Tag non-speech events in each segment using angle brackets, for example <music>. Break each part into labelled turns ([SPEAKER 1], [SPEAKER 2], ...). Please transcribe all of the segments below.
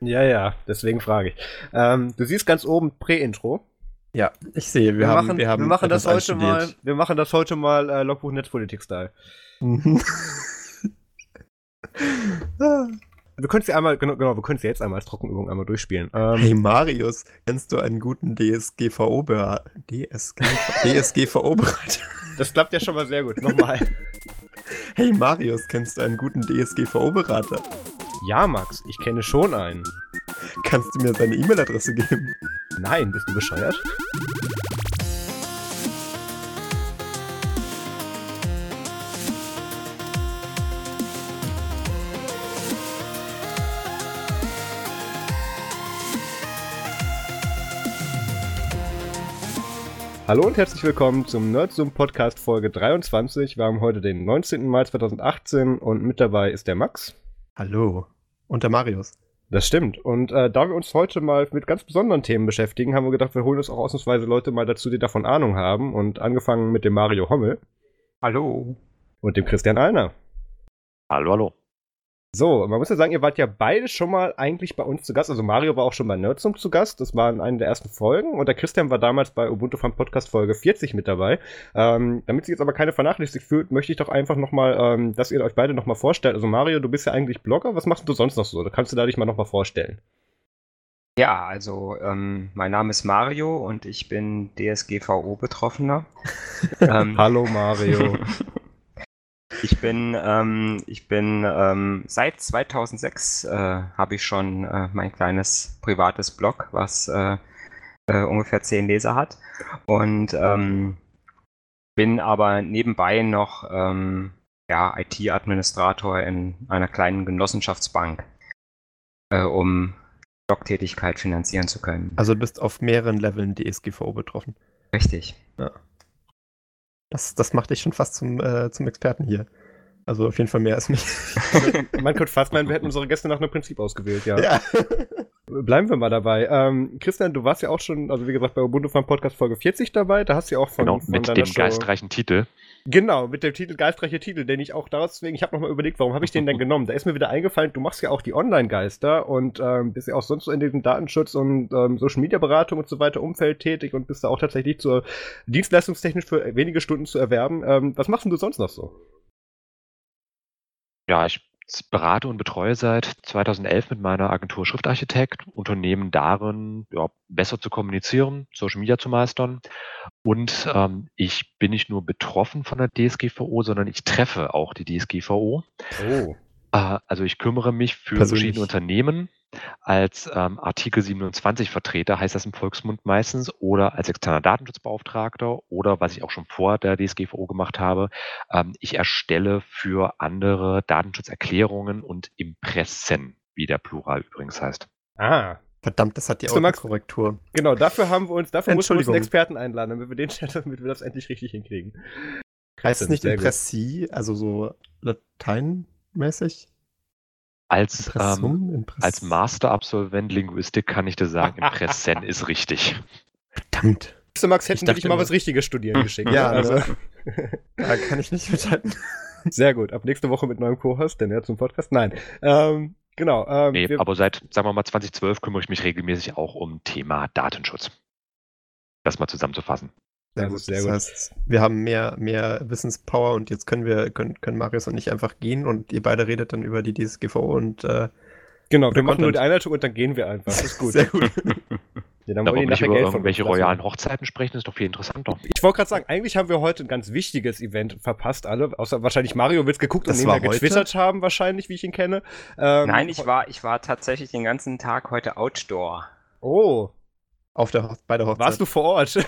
[SPEAKER 1] Ja, ja, deswegen frage ich. Ähm, du siehst ganz oben Prä-Intro.
[SPEAKER 2] Ja, ich sehe, wir,
[SPEAKER 1] Wir,
[SPEAKER 2] haben,
[SPEAKER 1] machen,
[SPEAKER 2] wir haben
[SPEAKER 1] wir machen das heute mal, wir machen das heute mal äh, Logbuch Netzpolitik-Style.
[SPEAKER 2] Mhm. <laughs>
[SPEAKER 1] Wir können sie einmal, genau, genau, wir können sie jetzt einmal als Trockenübung einmal durchspielen. Ähm,
[SPEAKER 2] Hey Marius, kennst du einen guten DSGVO-Berater? DSG, DSGVO-Berater?
[SPEAKER 1] Das klappt ja schon mal sehr gut. Nochmal. <laughs>
[SPEAKER 2] Hey Marius, kennst du einen guten DSGVO-Berater?
[SPEAKER 1] Ja, Max, ich kenne schon einen.
[SPEAKER 2] Kannst du mir seine E-Mail-Adresse geben?
[SPEAKER 1] Nein, bist du bescheuert? Hallo und herzlich willkommen zum Nerdzoom Podcast Folge 23. Wir haben heute den 19. Mai 2018 und mit dabei ist der Max.
[SPEAKER 2] Hallo. Und der Marius.
[SPEAKER 1] Das stimmt. Und äh, da wir uns heute mal mit ganz besonderen Themen beschäftigen, haben wir gedacht, wir holen uns auch ausnahmsweise Leute mal dazu, die davon Ahnung haben. Und angefangen mit dem Mario Hommel
[SPEAKER 3] Hallo.
[SPEAKER 1] und dem Christian Allner.
[SPEAKER 3] Hallo, hallo.
[SPEAKER 1] So, man muss ja sagen, ihr wart ja beide schon mal eigentlich bei uns zu Gast. Also Mario war auch schon bei Nerdsum zu Gast. Das war in einer der ersten Folgen. Und der Christian war damals bei Ubuntu Fun Podcast Folge 40 mit dabei. Ähm, damit sich jetzt aber keine vernachlässigt fühlt, möchte ich doch einfach nochmal, ähm, dass ihr euch beide nochmal vorstellt. Also Mario, du bist ja eigentlich Blogger. Was machst du sonst noch so? Da kannst du da dich mal nochmal vorstellen.
[SPEAKER 3] Ja, also ähm, mein Name ist Mario und ich bin DSGVO-Betroffener. <laughs> ähm,
[SPEAKER 1] Hallo Mario. <laughs>
[SPEAKER 3] ich bin, ähm, ich bin ähm, seit 2006 äh, habe ich schon äh, mein kleines privates Blog, was äh, äh, ungefähr zehn Leser hat und ähm, bin aber nebenbei noch ähm, ja, IT-Administrator in einer kleinen Genossenschaftsbank, äh, um Blogtätigkeit finanzieren zu können.
[SPEAKER 2] Also du bist auf mehreren Leveln DSGVO betroffen.
[SPEAKER 3] Richtig.
[SPEAKER 2] Das, das macht dich schon fast zum, äh, zum Experten hier. Also auf jeden Fall mehr als mich. <laughs>
[SPEAKER 1] Man könnte fast meinen, wir hätten <laughs> unsere Gäste nach einem Prinzip ausgewählt, ja.
[SPEAKER 2] ja.
[SPEAKER 1] Bleiben wir mal dabei. Ähm, Christian, du warst ja auch schon, also wie gesagt, bei Ubuntu Fun Podcast Folge 40 dabei. Da hast du ja auch von,
[SPEAKER 4] Genau,
[SPEAKER 1] von
[SPEAKER 4] mit dem
[SPEAKER 1] Show-
[SPEAKER 4] geistreichen Titel.
[SPEAKER 1] Genau, mit dem Titel Geistreiche Titel, den ich auch deswegen, ich habe nochmal überlegt, warum habe ich den denn <laughs> genommen? Da ist mir wieder eingefallen, du machst ja auch die Online-Geister und ähm, bist ja auch sonst so in diesem Datenschutz und ähm, Social-Media-Beratung und so weiter Umfeld tätig und bist da auch tatsächlich zur dienstleistungstechnisch für wenige Stunden zu erwerben. Ähm, was machst denn du sonst noch so?
[SPEAKER 4] Ja, ich berate und betreue seit 2011 mit meiner Agentur Schriftarchitekt Unternehmen darin, ja, besser zu kommunizieren, Social Media zu meistern. Und ähm, ich bin nicht nur betroffen von der DSGVO, sondern ich treffe auch die DSGVO.
[SPEAKER 1] Oh.
[SPEAKER 4] Äh, also ich kümmere mich für
[SPEAKER 2] Persönlich.
[SPEAKER 4] verschiedene Unternehmen als ähm, Artikel 27 Vertreter, heißt das im Volksmund meistens, oder als externer Datenschutzbeauftragter oder was ich auch schon vor der DSGVO gemacht habe, ähm, ich erstelle für andere Datenschutzerklärungen und Impressen, wie der Plural übrigens heißt.
[SPEAKER 1] Ah,
[SPEAKER 2] Verdammt, das hat die
[SPEAKER 1] So,
[SPEAKER 2] Autokorrektur.
[SPEAKER 1] genau, dafür haben wir uns, dafür mussten wir uns einen. Experten einladen, damit wir den damit wir das endlich richtig hinkriegen.
[SPEAKER 2] Heißt es nicht. Impressi, also so lateinmäßig?
[SPEAKER 4] Als, ähm?
[SPEAKER 2] Impress
[SPEAKER 4] als Masterabsolvent Linguistik kann ich dir sagen, Impressen ist richtig.
[SPEAKER 2] Verdammt.
[SPEAKER 1] Max, hätten
[SPEAKER 2] Ich
[SPEAKER 1] wir dich mal was Richtiges studieren <laughs> geschickt.
[SPEAKER 2] Ja,
[SPEAKER 1] also,
[SPEAKER 2] also- <laughs> Da kann ich nicht mithalten. <laughs>
[SPEAKER 1] sehr gut. Ab nächste Woche mit neuem Co-Host, denn er zum Podcast. Nein. Ähm, genau. Ähm,
[SPEAKER 4] Nee,
[SPEAKER 1] wir,
[SPEAKER 4] aber seit, sagen wir mal, 2012 kümmere ich mich regelmäßig auch um Thema Datenschutz. Das mal zusammenzufassen.
[SPEAKER 1] Sehr
[SPEAKER 2] Sehr
[SPEAKER 1] gut, sehr
[SPEAKER 2] Das
[SPEAKER 1] gut.
[SPEAKER 2] heißt, wir haben mehr, mehr Wissenspower und jetzt können wir, können, können Marius und ich einfach gehen und ihr beide redet dann über die DSGVO und äh,
[SPEAKER 1] genau, wir machen nur
[SPEAKER 2] Content.
[SPEAKER 1] die Einleitung und dann gehen wir einfach. Das ist gut. <laughs>
[SPEAKER 2] Sehr gut.
[SPEAKER 1] Ja, dann wollen
[SPEAKER 4] nicht
[SPEAKER 1] nachher
[SPEAKER 4] über
[SPEAKER 1] Geld von lassen.
[SPEAKER 4] royalen Hochzeiten sprechen, ist doch viel interessanter.
[SPEAKER 1] Ich wollte gerade sagen, eigentlich haben wir heute ein ganz wichtiges Event verpasst, alle. Außer wahrscheinlich Mario wird's geguckt
[SPEAKER 2] Das
[SPEAKER 1] und nebenher getwittert haben, wahrscheinlich, wie ich ihn kenne. Ähm,
[SPEAKER 3] Nein, ich war, ich war tatsächlich den ganzen Tag heute outdoor.
[SPEAKER 1] Oh,
[SPEAKER 2] Auf der, bei der Hochzeit.
[SPEAKER 1] warst du vor Ort? <laughs>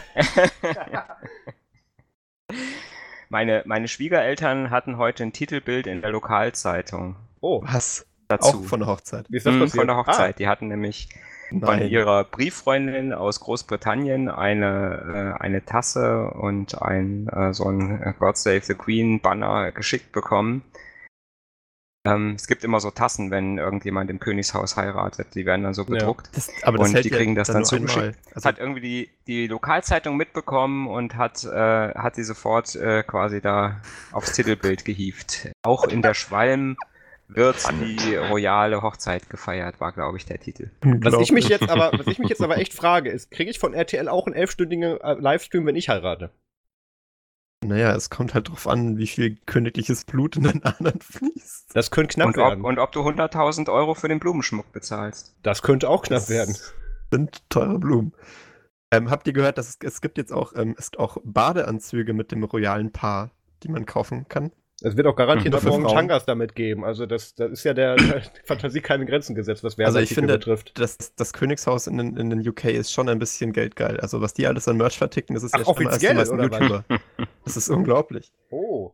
[SPEAKER 3] meine, meine Schwiegereltern hatten heute ein Titelbild in der Lokalzeitung
[SPEAKER 1] Oh,
[SPEAKER 2] Was?
[SPEAKER 3] dazu.
[SPEAKER 2] Auch von der Hochzeit.
[SPEAKER 1] wie ist das
[SPEAKER 3] Mhm,
[SPEAKER 1] passiert?
[SPEAKER 3] von der Hochzeit. Die hatten nämlich von
[SPEAKER 2] Nein.
[SPEAKER 3] ihrer Brieffreundin aus Großbritannien eine, äh, eine Tasse und ein äh, so ein äh, God Save the Queen Banner geschickt bekommen. Ähm, es gibt immer so Tassen, wenn irgendjemand im Königshaus heiratet. Die werden dann so
[SPEAKER 1] Ja.
[SPEAKER 3] bedruckt.
[SPEAKER 2] Das, aber das
[SPEAKER 3] Und
[SPEAKER 2] hält
[SPEAKER 3] die
[SPEAKER 2] ja
[SPEAKER 3] kriegen das dann
[SPEAKER 2] nur
[SPEAKER 3] zugeschickt.
[SPEAKER 2] einmal.
[SPEAKER 3] Das
[SPEAKER 2] Also,
[SPEAKER 3] hat irgendwie die, die Lokalzeitung mitbekommen und hat, äh, hat sie sofort äh, quasi da aufs Titelbild gehievt. Auch in der Schwalm wird die royale Hochzeit gefeiert, war, glaube ich, der Titel.
[SPEAKER 1] Was ich mich jetzt aber, was ich mich jetzt aber echt frage, ist, kriege ich von RTL auch einen elfstündigen äh, Livestream, wenn ich heirate?
[SPEAKER 2] Naja, es kommt halt drauf an, wie viel königliches Blut in den anderen <laughs> fließt.
[SPEAKER 1] Das könnte knapp
[SPEAKER 3] Und
[SPEAKER 1] werden.
[SPEAKER 3] ob, und ob du 100.000 Euro für den Blumenschmuck bezahlst.
[SPEAKER 1] das könnte auch knapp
[SPEAKER 2] Das
[SPEAKER 1] werden.
[SPEAKER 2] Sind teure Blumen. Ähm, habt ihr gehört, dass es, es gibt jetzt auch, ähm, es auch Badeanzüge mit dem royalen Paar, die man kaufen kann?
[SPEAKER 1] Es wird auch garantiert noch morgen. Tangas damit geben. Also das, das ist ja der, <clears throat> der Fantasie keine Grenzen gesetzt, was
[SPEAKER 2] Also ich
[SPEAKER 1] Werbeartikel
[SPEAKER 2] finde,
[SPEAKER 1] betrifft.
[SPEAKER 2] das, das Königshaus in den, in den UK ist schon ein bisschen geldgeil. Also was die alles an Merch verticken, das ist
[SPEAKER 1] Ach,
[SPEAKER 2] ja schlimmer als die
[SPEAKER 1] offiziell,
[SPEAKER 2] meisten
[SPEAKER 1] oder was?
[SPEAKER 2] YouTuber. <laughs> Das ist unglaublich.
[SPEAKER 1] Oh.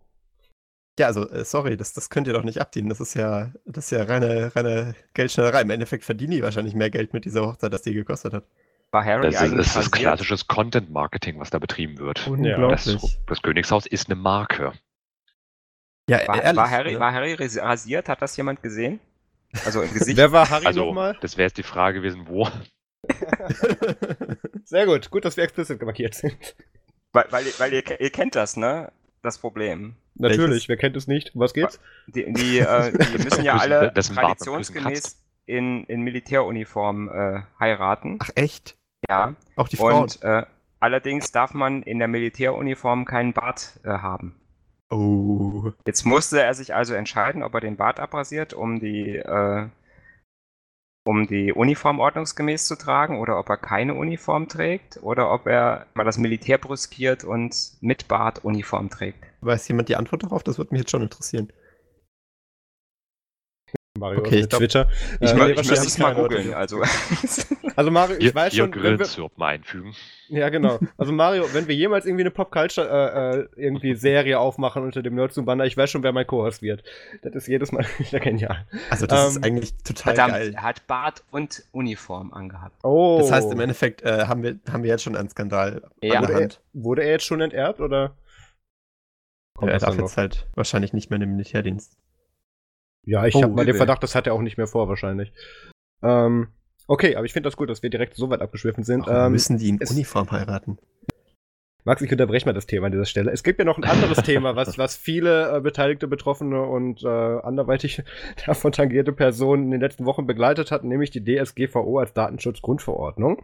[SPEAKER 2] Ja, also, äh, sorry, das, das könnt ihr doch nicht abdienen. Das ist ja, das ist ja reine, reine Geldschnellerei. Im Endeffekt verdienen die wahrscheinlich mehr Geld mit dieser Hochzeit, als die gekostet hat.
[SPEAKER 3] War Harry
[SPEAKER 4] Das ist,
[SPEAKER 3] eigentlich
[SPEAKER 4] das ist klassisches Content-Marketing, was da betrieben wird. Das,
[SPEAKER 2] Unglaublich.
[SPEAKER 4] das Königshaus ist eine Marke.
[SPEAKER 2] Ja,
[SPEAKER 3] War,
[SPEAKER 2] ehrlich.
[SPEAKER 3] war, Harry,
[SPEAKER 2] ne?
[SPEAKER 3] war Harry ras- rasiert? Hat das jemand gesehen? Also im <laughs> Gesicht?
[SPEAKER 1] Wer war Harry
[SPEAKER 4] Also,
[SPEAKER 1] nochmal?
[SPEAKER 4] das wäre jetzt die Frage gewesen, wo. <laughs>
[SPEAKER 1] Sehr gut, gut, dass wir explicit markiert sind.
[SPEAKER 3] weil weil, ihr- weil ihr, ihr kennt das, ne? Das Problem.
[SPEAKER 1] Natürlich,
[SPEAKER 2] Welches?
[SPEAKER 1] wer kennt es nicht? Um was geht's?
[SPEAKER 3] Die, die, äh, die <laughs> müssen ja alle traditionsgemäß in, in Militäruniform äh, heiraten.
[SPEAKER 2] Ach echt?
[SPEAKER 3] Ja.
[SPEAKER 2] Auch die Frauen?
[SPEAKER 3] Und äh, allerdings darf man in der Militäruniform keinen Bart äh, haben.
[SPEAKER 2] Oh.
[SPEAKER 3] Jetzt musste er sich also entscheiden, ob er den Bart abrasiert, um die, äh, um die Uniform ordnungsgemäß zu tragen, oder ob er keine Uniform trägt, oder ob er mal das Militär brüskiert und mit Bart Uniform trägt.
[SPEAKER 2] Weiß jemand die Antwort darauf? Das würde mich jetzt schon interessieren.
[SPEAKER 1] Mario
[SPEAKER 2] Okay, ich glaub-
[SPEAKER 1] Twitter.
[SPEAKER 3] Ich,
[SPEAKER 1] Äh,
[SPEAKER 3] ich
[SPEAKER 1] wahrscheinlich
[SPEAKER 3] müsste es mal googeln. Also, <laughs>
[SPEAKER 1] Also Mario, ich
[SPEAKER 4] Ihr,
[SPEAKER 1] weiß
[SPEAKER 4] ihr
[SPEAKER 1] schon, wenn wir,
[SPEAKER 4] mal einfügen.
[SPEAKER 1] ja genau. Also Mario, wenn wir jemals irgendwie eine Pop-Culture äh, äh, irgendwie Serie aufmachen unter dem Nerd Banner, ich weiß schon, wer mein Co-Host wird. Das ist jedes Mal <laughs> wieder genial.
[SPEAKER 2] Also das
[SPEAKER 1] Ähm,
[SPEAKER 2] ist eigentlich total
[SPEAKER 3] verdammt,
[SPEAKER 2] geil.
[SPEAKER 3] er hat Bart und Uniform angehabt.
[SPEAKER 1] Oh.
[SPEAKER 2] Das heißt, im Endeffekt äh, haben, wir, haben wir jetzt schon einen Skandal
[SPEAKER 3] Ja.
[SPEAKER 2] an der
[SPEAKER 1] wurde, er,
[SPEAKER 2] Hand.
[SPEAKER 1] wurde er jetzt schon enterbt oder? Kommt
[SPEAKER 2] er darf jetzt halt wahrscheinlich nicht mehr in den Militärdienst.
[SPEAKER 1] Ja, ich
[SPEAKER 2] Oh,
[SPEAKER 1] habe mal den. Verdacht, das hat er auch nicht mehr vor wahrscheinlich. Ähm, okay, aber ich finde das gut, dass wir direkt so weit abgeschwiffen sind.
[SPEAKER 2] Warum
[SPEAKER 1] Ähm,
[SPEAKER 2] müssen die in
[SPEAKER 1] es-
[SPEAKER 2] Uniform heiraten?
[SPEAKER 1] Max, ich unterbreche mal das Thema an dieser Stelle. Es gibt ja noch ein anderes Thema, was, was viele äh, beteiligte, betroffene und äh, anderweitig <laughs> davon tangierte Personen in den letzten Wochen begleitet hat, nämlich die DSGVO als Datenschutzgrundverordnung.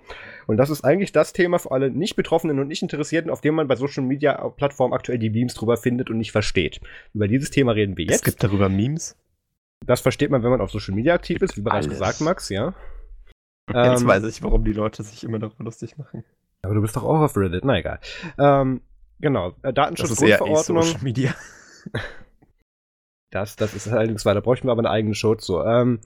[SPEAKER 1] Und das ist eigentlich das Thema für alle nicht Betroffenen und nicht Interessierten, auf dem man bei Social Media Plattformen aktuell die Memes drüber findet und nicht versteht. Über dieses Thema reden wir
[SPEAKER 2] Es
[SPEAKER 1] jetzt.
[SPEAKER 2] gibt darüber Memes.
[SPEAKER 1] Das versteht man, wenn man auf Social Media aktiv ist, wie bereits
[SPEAKER 4] Alles.
[SPEAKER 1] gesagt, Max, ja. <laughs>
[SPEAKER 2] Jetzt
[SPEAKER 1] Ähm,
[SPEAKER 2] weiß ich, warum die Leute sich immer darüber lustig machen.
[SPEAKER 1] aber du bist doch auch auf Reddit, na egal. Ähm, genau, äh,
[SPEAKER 2] Das ist eher
[SPEAKER 1] Datenschutzgrundverordnung.
[SPEAKER 2] Social Media. <laughs>
[SPEAKER 1] Das, das ist allerdings weiter. Bräuchten wir aber eine eigene Show zu. Ähm,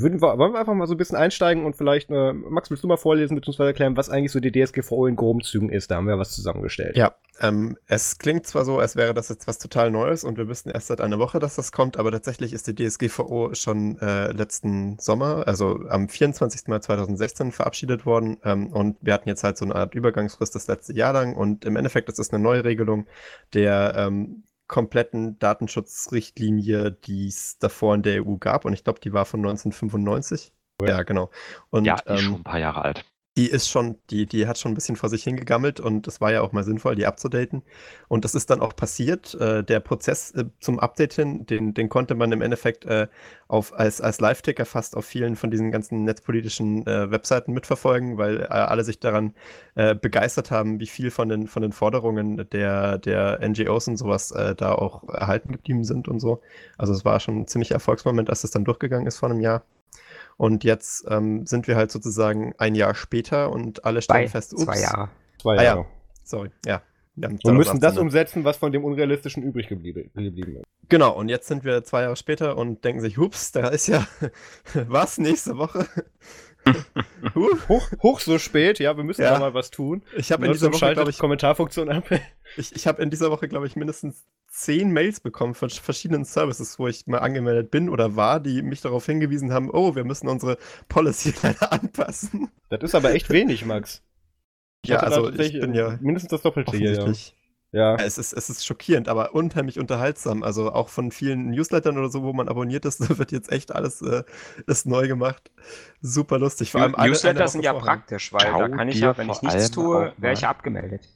[SPEAKER 1] würden wir, wollen wir einfach mal so ein bisschen einsteigen und vielleicht, äh, Max, willst du mal vorlesen bzw. erklären, was eigentlich so die DSGVO in groben Zügen ist? Da haben wir was zusammengestellt.
[SPEAKER 2] Ja, ähm, es klingt zwar so, als wäre das jetzt was total Neues und wir wüssten erst seit einer Woche, dass das kommt, aber tatsächlich ist die DSGVO schon äh, letzten Sommer, also am 24. Mai 2016 verabschiedet worden ähm, und wir hatten jetzt halt so eine Art Übergangsfrist das letzte Jahr lang und im Endeffekt ist es eine Neuregelung der ähm, kompletten Datenschutzrichtlinie, die es davor in der EU gab und ich glaube, die war von 1995. Ja, genau. Und,
[SPEAKER 4] ja, die ist
[SPEAKER 2] ähm,
[SPEAKER 4] schon ein paar Jahre alt.
[SPEAKER 2] Die ist schon, die, die hat schon ein bisschen vor sich hingegammelt und es war ja auch mal sinnvoll, die abzudaten. Und das ist dann auch passiert. Äh, der Prozess äh, zum Updaten, den, den konnte man im Endeffekt äh, auf, als, als Live-Ticker fast auf vielen von diesen ganzen netzpolitischen äh, Webseiten mitverfolgen, weil äh, alle sich daran äh, begeistert haben, wie viel von den, von den Forderungen der, der NGOs und sowas da auch erhalten geblieben sind und so. Also es war schon ein ziemlicher Erfolgsmoment, als es dann durchgegangen ist vor einem Jahr. Und jetzt ähm, sind wir halt sozusagen ein Jahr später und alle stellen
[SPEAKER 3] Zwei,
[SPEAKER 2] fest,
[SPEAKER 3] zwei Jahre.
[SPEAKER 1] Zwei
[SPEAKER 2] Ah, ja.
[SPEAKER 1] Jahre.
[SPEAKER 2] sorry, ja. wir
[SPEAKER 1] müssen das
[SPEAKER 2] 2018.
[SPEAKER 1] umsetzen, was von dem Unrealistischen übrig geblieben geblieben ist.
[SPEAKER 2] Genau, und jetzt sind wir zwei Jahre später und denken sich, hups, da ist ja <laughs> was nächste Woche.
[SPEAKER 1] Hoch, hoch so spät, ja, wir müssen
[SPEAKER 2] Ja.
[SPEAKER 1] da mal was tun.
[SPEAKER 2] Ich habe <laughs> in dieser Woche, glaube ich,
[SPEAKER 1] Kommentarfunktion ab.
[SPEAKER 2] ich, ich habe in dieser Woche, glaube ich, mindestens zehn Mails bekommen von verschiedenen Services, wo ich mal angemeldet bin oder war, die mich darauf hingewiesen haben, oh, wir müssen unsere Policy <laughs> leider anpassen.
[SPEAKER 1] Das ist aber echt wenig, Max. Ich
[SPEAKER 2] Ja, also ich bin ja
[SPEAKER 1] mindestens das Doppelte hier, ja. Ja.
[SPEAKER 2] Ja, Es ist, es ist schockierend, aber unheimlich unterhaltsam. Also auch von vielen Newslettern oder so, wo man abonniert ist, <laughs> da wird jetzt echt alles äh, ist neu gemacht. Super lustig. Vor allem alle,
[SPEAKER 3] Newsletter sind ja praktisch, weil
[SPEAKER 4] Schau
[SPEAKER 3] da kann ich ja, wenn ich nichts tue, wäre ich abgemeldet.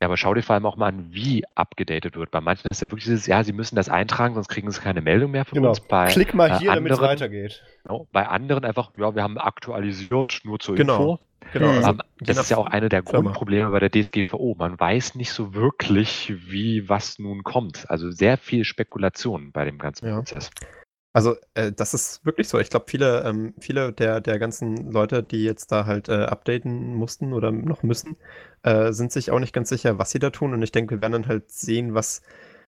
[SPEAKER 4] Ja, aber schau dir vor allem auch mal an, wie abgedatet wird. Bei manchen ist ja wirklich dieses, ja, sie müssen das eintragen, sonst kriegen sie keine Meldung mehr von
[SPEAKER 1] Genau.
[SPEAKER 4] uns. Bei,
[SPEAKER 1] Klick mal
[SPEAKER 4] äh,
[SPEAKER 1] hier, damit es weitergeht.
[SPEAKER 4] genau, bei anderen einfach, ja, wir haben aktualisiert, nur zur
[SPEAKER 2] Genau.
[SPEAKER 4] Info.
[SPEAKER 2] Genau.
[SPEAKER 3] Mhm.
[SPEAKER 2] Also,
[SPEAKER 4] das
[SPEAKER 2] nach
[SPEAKER 4] ist ja auch eine der. Grundprobleme bei der DSGVO. Man weiß nicht so wirklich, wie was nun kommt. Also sehr viel Spekulation bei dem ganzen
[SPEAKER 2] Ja.
[SPEAKER 4] Prozess.
[SPEAKER 2] Also, äh, das ist wirklich so. Ich glaube, viele, ähm, viele der, der ganzen Leute, die jetzt da halt äh, updaten mussten oder noch müssen, äh, sind sich auch nicht ganz sicher, was sie da tun. Und ich denke, wir werden dann halt sehen, was,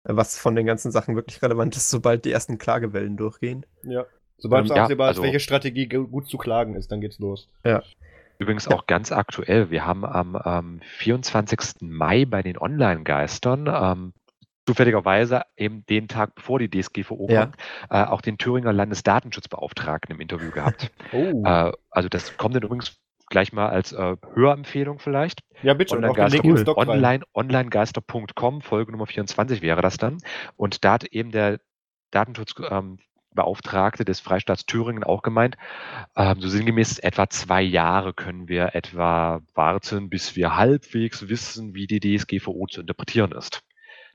[SPEAKER 2] was von den ganzen Sachen wirklich relevant ist, sobald die ersten Klagewellen durchgehen.
[SPEAKER 1] Ja. Sobald es
[SPEAKER 4] Ähm, ja,
[SPEAKER 1] absehbar ist,
[SPEAKER 4] also-
[SPEAKER 1] welche Strategie gut zu klagen ist, dann geht's los.
[SPEAKER 4] Übrigens auch ganz aktuell. Wir haben am ähm, 24. Mai bei den Online-Geistern ähm, zufälligerweise eben den Tag bevor die DSGVO
[SPEAKER 2] Ja.
[SPEAKER 4] kommt, äh, auch den Thüringer Landesdatenschutzbeauftragten im Interview gehabt. <laughs>
[SPEAKER 1] Oh.
[SPEAKER 4] äh, also das kommt dann übrigens gleich mal als äh, Hörempfehlung vielleicht.
[SPEAKER 1] ja, bitte. Und auch den
[SPEAKER 4] Online-Geister,
[SPEAKER 1] Link ins Doc rein.
[SPEAKER 4] online, onlinegeister.com, Folge Nummer 24 wäre das dann. Und da hat eben der Datenschutzbeauftragte des Freistaats Thüringen auch gemeint, ähm, so sinngemäß etwa zwei Jahre können wir etwa warten, bis wir halbwegs wissen, wie die DSGVO zu interpretieren ist.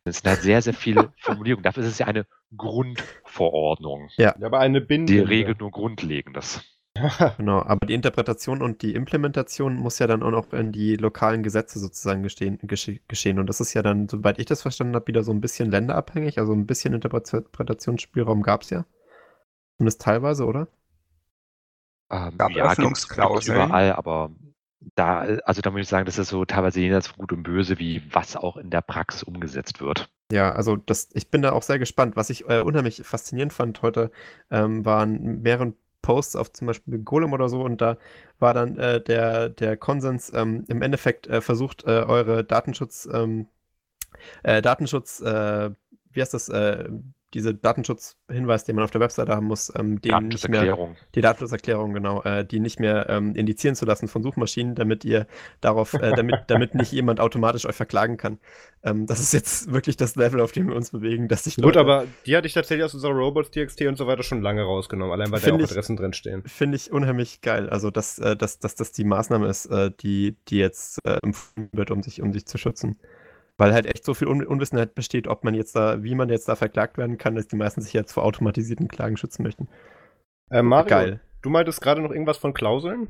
[SPEAKER 4] Das sind halt sehr, sehr viele <laughs> Formulierungen. Dafür ist es ja eine Grundverordnung.
[SPEAKER 1] Ja, aber eine Binde.
[SPEAKER 4] Die regelt nur Grundlegendes. <laughs>
[SPEAKER 2] Genau, aber die Interpretation und die Implementation muss ja dann auch noch in die lokalen Gesetze sozusagen gestehen, gesche geschehen. Und das ist ja dann, soweit ich das verstanden habe, wieder so ein bisschen länderabhängig. Also ein bisschen Interpretationsspielraum gab es ja. Zumindest teilweise, oder?
[SPEAKER 4] Ähm,
[SPEAKER 3] Gab
[SPEAKER 4] ja, gibt's- gibt's überall, aber da, also da muss ich sagen, das ist so teilweise jenseits von Gut und Böse, wie was auch in der Praxis umgesetzt wird.
[SPEAKER 2] Ja, also das, ich bin da auch sehr gespannt. Was ich äh, unheimlich faszinierend fand heute, ähm, waren mehrere Posts auf zum Beispiel Golem oder so und da war dann äh, der, der Konsens, ähm, im Endeffekt äh, versucht, äh, eure Datenschutz, ähm, äh, Datenschutz, äh, wie heißt das, äh, diese Datenschutzhinweis, den man auf der Webseite haben muss, ähm, den nicht mehr, die Datenschutzerklärung, genau, äh, die nicht mehr ähm, indizieren zu lassen von Suchmaschinen, damit ihr darauf, äh, damit, <laughs> damit nicht jemand automatisch euch verklagen kann. Ähm, das ist jetzt wirklich das Level, auf dem wir uns bewegen, dass sich
[SPEAKER 1] Gut,
[SPEAKER 2] Leute-
[SPEAKER 1] aber die hatte ich tatsächlich aus unserer Robots, TXT und so weiter schon lange rausgenommen, allein weil da auch
[SPEAKER 2] ich-
[SPEAKER 1] Adressen drin stehen.
[SPEAKER 2] finde ich unheimlich geil. Also, dass, äh, dass, dass das die Maßnahme ist, äh, die, die jetzt äh, empfohlen wird, um sich, um sich zu schützen. Weil halt echt so viel Un Unwissenheit besteht, ob man jetzt da, wie man jetzt da verklagt werden kann, dass die meisten sich jetzt vor automatisierten Klagen schützen möchten.
[SPEAKER 1] Äh, Mario,
[SPEAKER 2] Geil.
[SPEAKER 1] du meintest gerade noch irgendwas von Klauseln?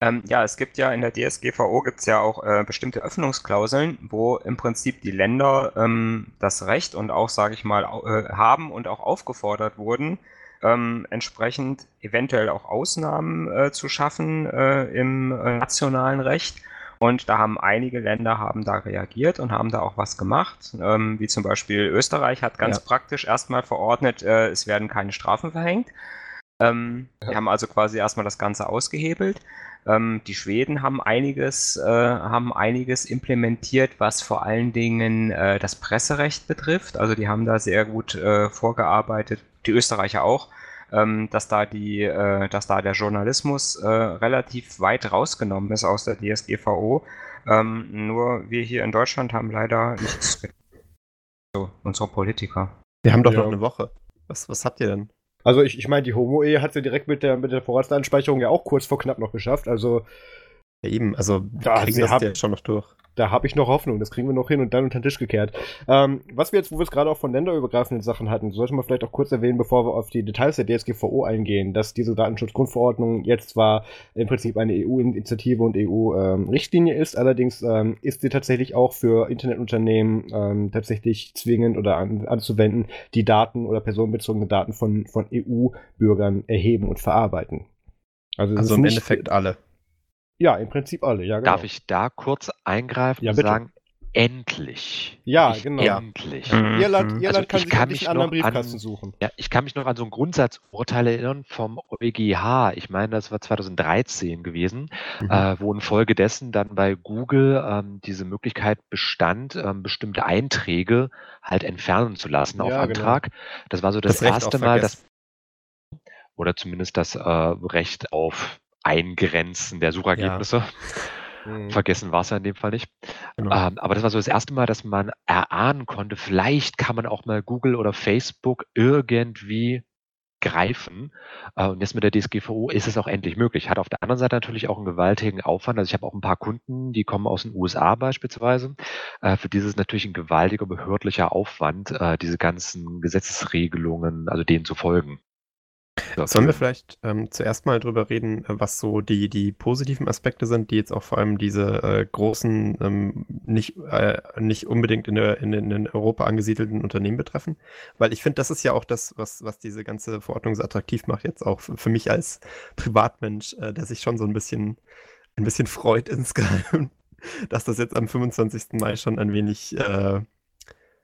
[SPEAKER 3] Ähm, ja, es gibt ja in der DSGVO gibt's ja auch äh, bestimmte Öffnungsklauseln, wo im Prinzip die Länder ähm, das Recht und auch, sage ich mal, äh, haben und auch aufgefordert wurden, ähm, entsprechend eventuell auch Ausnahmen äh, zu schaffen äh, im äh, nationalen Recht. Und da haben einige Länder haben da reagiert und haben da auch was gemacht, ähm, wie zum Beispiel Österreich hat ganz
[SPEAKER 2] Ja.
[SPEAKER 3] praktisch erstmal verordnet, äh, es werden keine Strafen verhängt. Ähm, Die
[SPEAKER 1] Ja.
[SPEAKER 3] haben also quasi erstmal das Ganze ausgehebelt. Ähm, die Schweden haben einiges, äh, haben einiges implementiert, was vor allen Dingen äh, das Presserecht betrifft. Also die haben da sehr gut äh, vorgearbeitet, die Österreicher auch, ähm, dass da die, äh, dass da der Journalismus äh, relativ weit rausgenommen ist aus der DSGVO. Ähm, nur wir hier in Deutschland haben leider nichts. ge- So, unsere Politiker.
[SPEAKER 2] Wir haben doch
[SPEAKER 1] Ja.
[SPEAKER 2] noch eine Woche. Was, was habt ihr denn?
[SPEAKER 1] Also ich, ich meine, die Homo-Ehe hat sie direkt mit der, mit der Vorratsdatenspeicherung ja auch kurz vor knapp noch geschafft. Also
[SPEAKER 2] Ja, eben, also wir
[SPEAKER 1] Da,
[SPEAKER 2] kriegen
[SPEAKER 1] sie
[SPEAKER 2] das
[SPEAKER 1] haben-
[SPEAKER 2] ja schon noch durch.
[SPEAKER 1] da habe ich noch Hoffnung. Das kriegen wir noch hin und dann unter den Tisch gekehrt. Ähm, was wir jetzt, wo wir es gerade auch von länderübergreifenden Sachen hatten, sollte man vielleicht auch kurz erwähnen, bevor wir auf die Details der DSGVO eingehen, dass diese Datenschutzgrundverordnung jetzt zwar im Prinzip eine EU-Initiative und EU-Richtlinie ist, allerdings ähm, ist sie tatsächlich auch für Internetunternehmen ähm, tatsächlich zwingend oder an, anzuwenden, die Daten oder personenbezogene Daten von, von EU-Bürgern erheben und verarbeiten. Also,
[SPEAKER 2] Also im
[SPEAKER 1] nicht-
[SPEAKER 2] Endeffekt alle.
[SPEAKER 1] Ja, im Prinzip alle, ja, genau.
[SPEAKER 4] Darf ich da kurz eingreifen
[SPEAKER 1] Ja,
[SPEAKER 4] und
[SPEAKER 1] bitte.
[SPEAKER 4] sagen, endlich.
[SPEAKER 1] Ja, genau.
[SPEAKER 4] Endlich.
[SPEAKER 3] Mhm.
[SPEAKER 1] Irland. Irland
[SPEAKER 4] Also
[SPEAKER 1] kann
[SPEAKER 4] ich
[SPEAKER 1] sich
[SPEAKER 4] kann
[SPEAKER 1] einen anderen
[SPEAKER 4] noch an-
[SPEAKER 1] Briefkasten suchen.
[SPEAKER 4] Ja, ich kann mich noch an so ein Grundsatzurteil erinnern vom EuGH. Ich meine, das war 2013 gewesen,
[SPEAKER 2] Mhm.
[SPEAKER 4] äh, wo infolgedessen dann bei Google ähm, diese Möglichkeit bestand, ähm, bestimmte Einträge halt entfernen zu lassen auf
[SPEAKER 1] Ja, genau.
[SPEAKER 4] Antrag. Das war so das,
[SPEAKER 2] Das
[SPEAKER 4] erste
[SPEAKER 2] auf
[SPEAKER 4] Mal, dass oder zumindest das äh, Recht auf Eingrenzen der Suchergebnisse.
[SPEAKER 1] Mhm.
[SPEAKER 4] Vergessen war es ja in dem Fall nicht.
[SPEAKER 2] Genau.
[SPEAKER 4] Ähm, aber das war so das erste Mal, dass man erahnen konnte, vielleicht kann man auch mal Google oder Facebook irgendwie greifen. Äh, und jetzt mit der DSGVO ist es auch endlich möglich. Hat auf der anderen Seite natürlich auch einen gewaltigen Aufwand. Also ich habe auch ein paar Kunden, die kommen aus den USA beispielsweise. Äh, für dieses ist natürlich ein gewaltiger behördlicher Aufwand, äh, diese ganzen Gesetzesregelungen, also denen zu folgen.
[SPEAKER 2] Ja, Sollen wir vielleicht ähm, zuerst mal drüber reden, äh, was so die, die positiven Aspekte sind, die jetzt auch vor allem diese äh, großen, ähm, nicht, äh, nicht unbedingt in, der, in, in Europa angesiedelten Unternehmen betreffen? Weil ich finde, das ist ja auch das, was, was diese ganze Verordnung so attraktiv macht, jetzt auch für, für mich als Privatmensch, äh, der sich schon so ein bisschen, ein bisschen freut <laughs> insgeheim, dass das jetzt am 25. Mai schon ein wenig. Äh,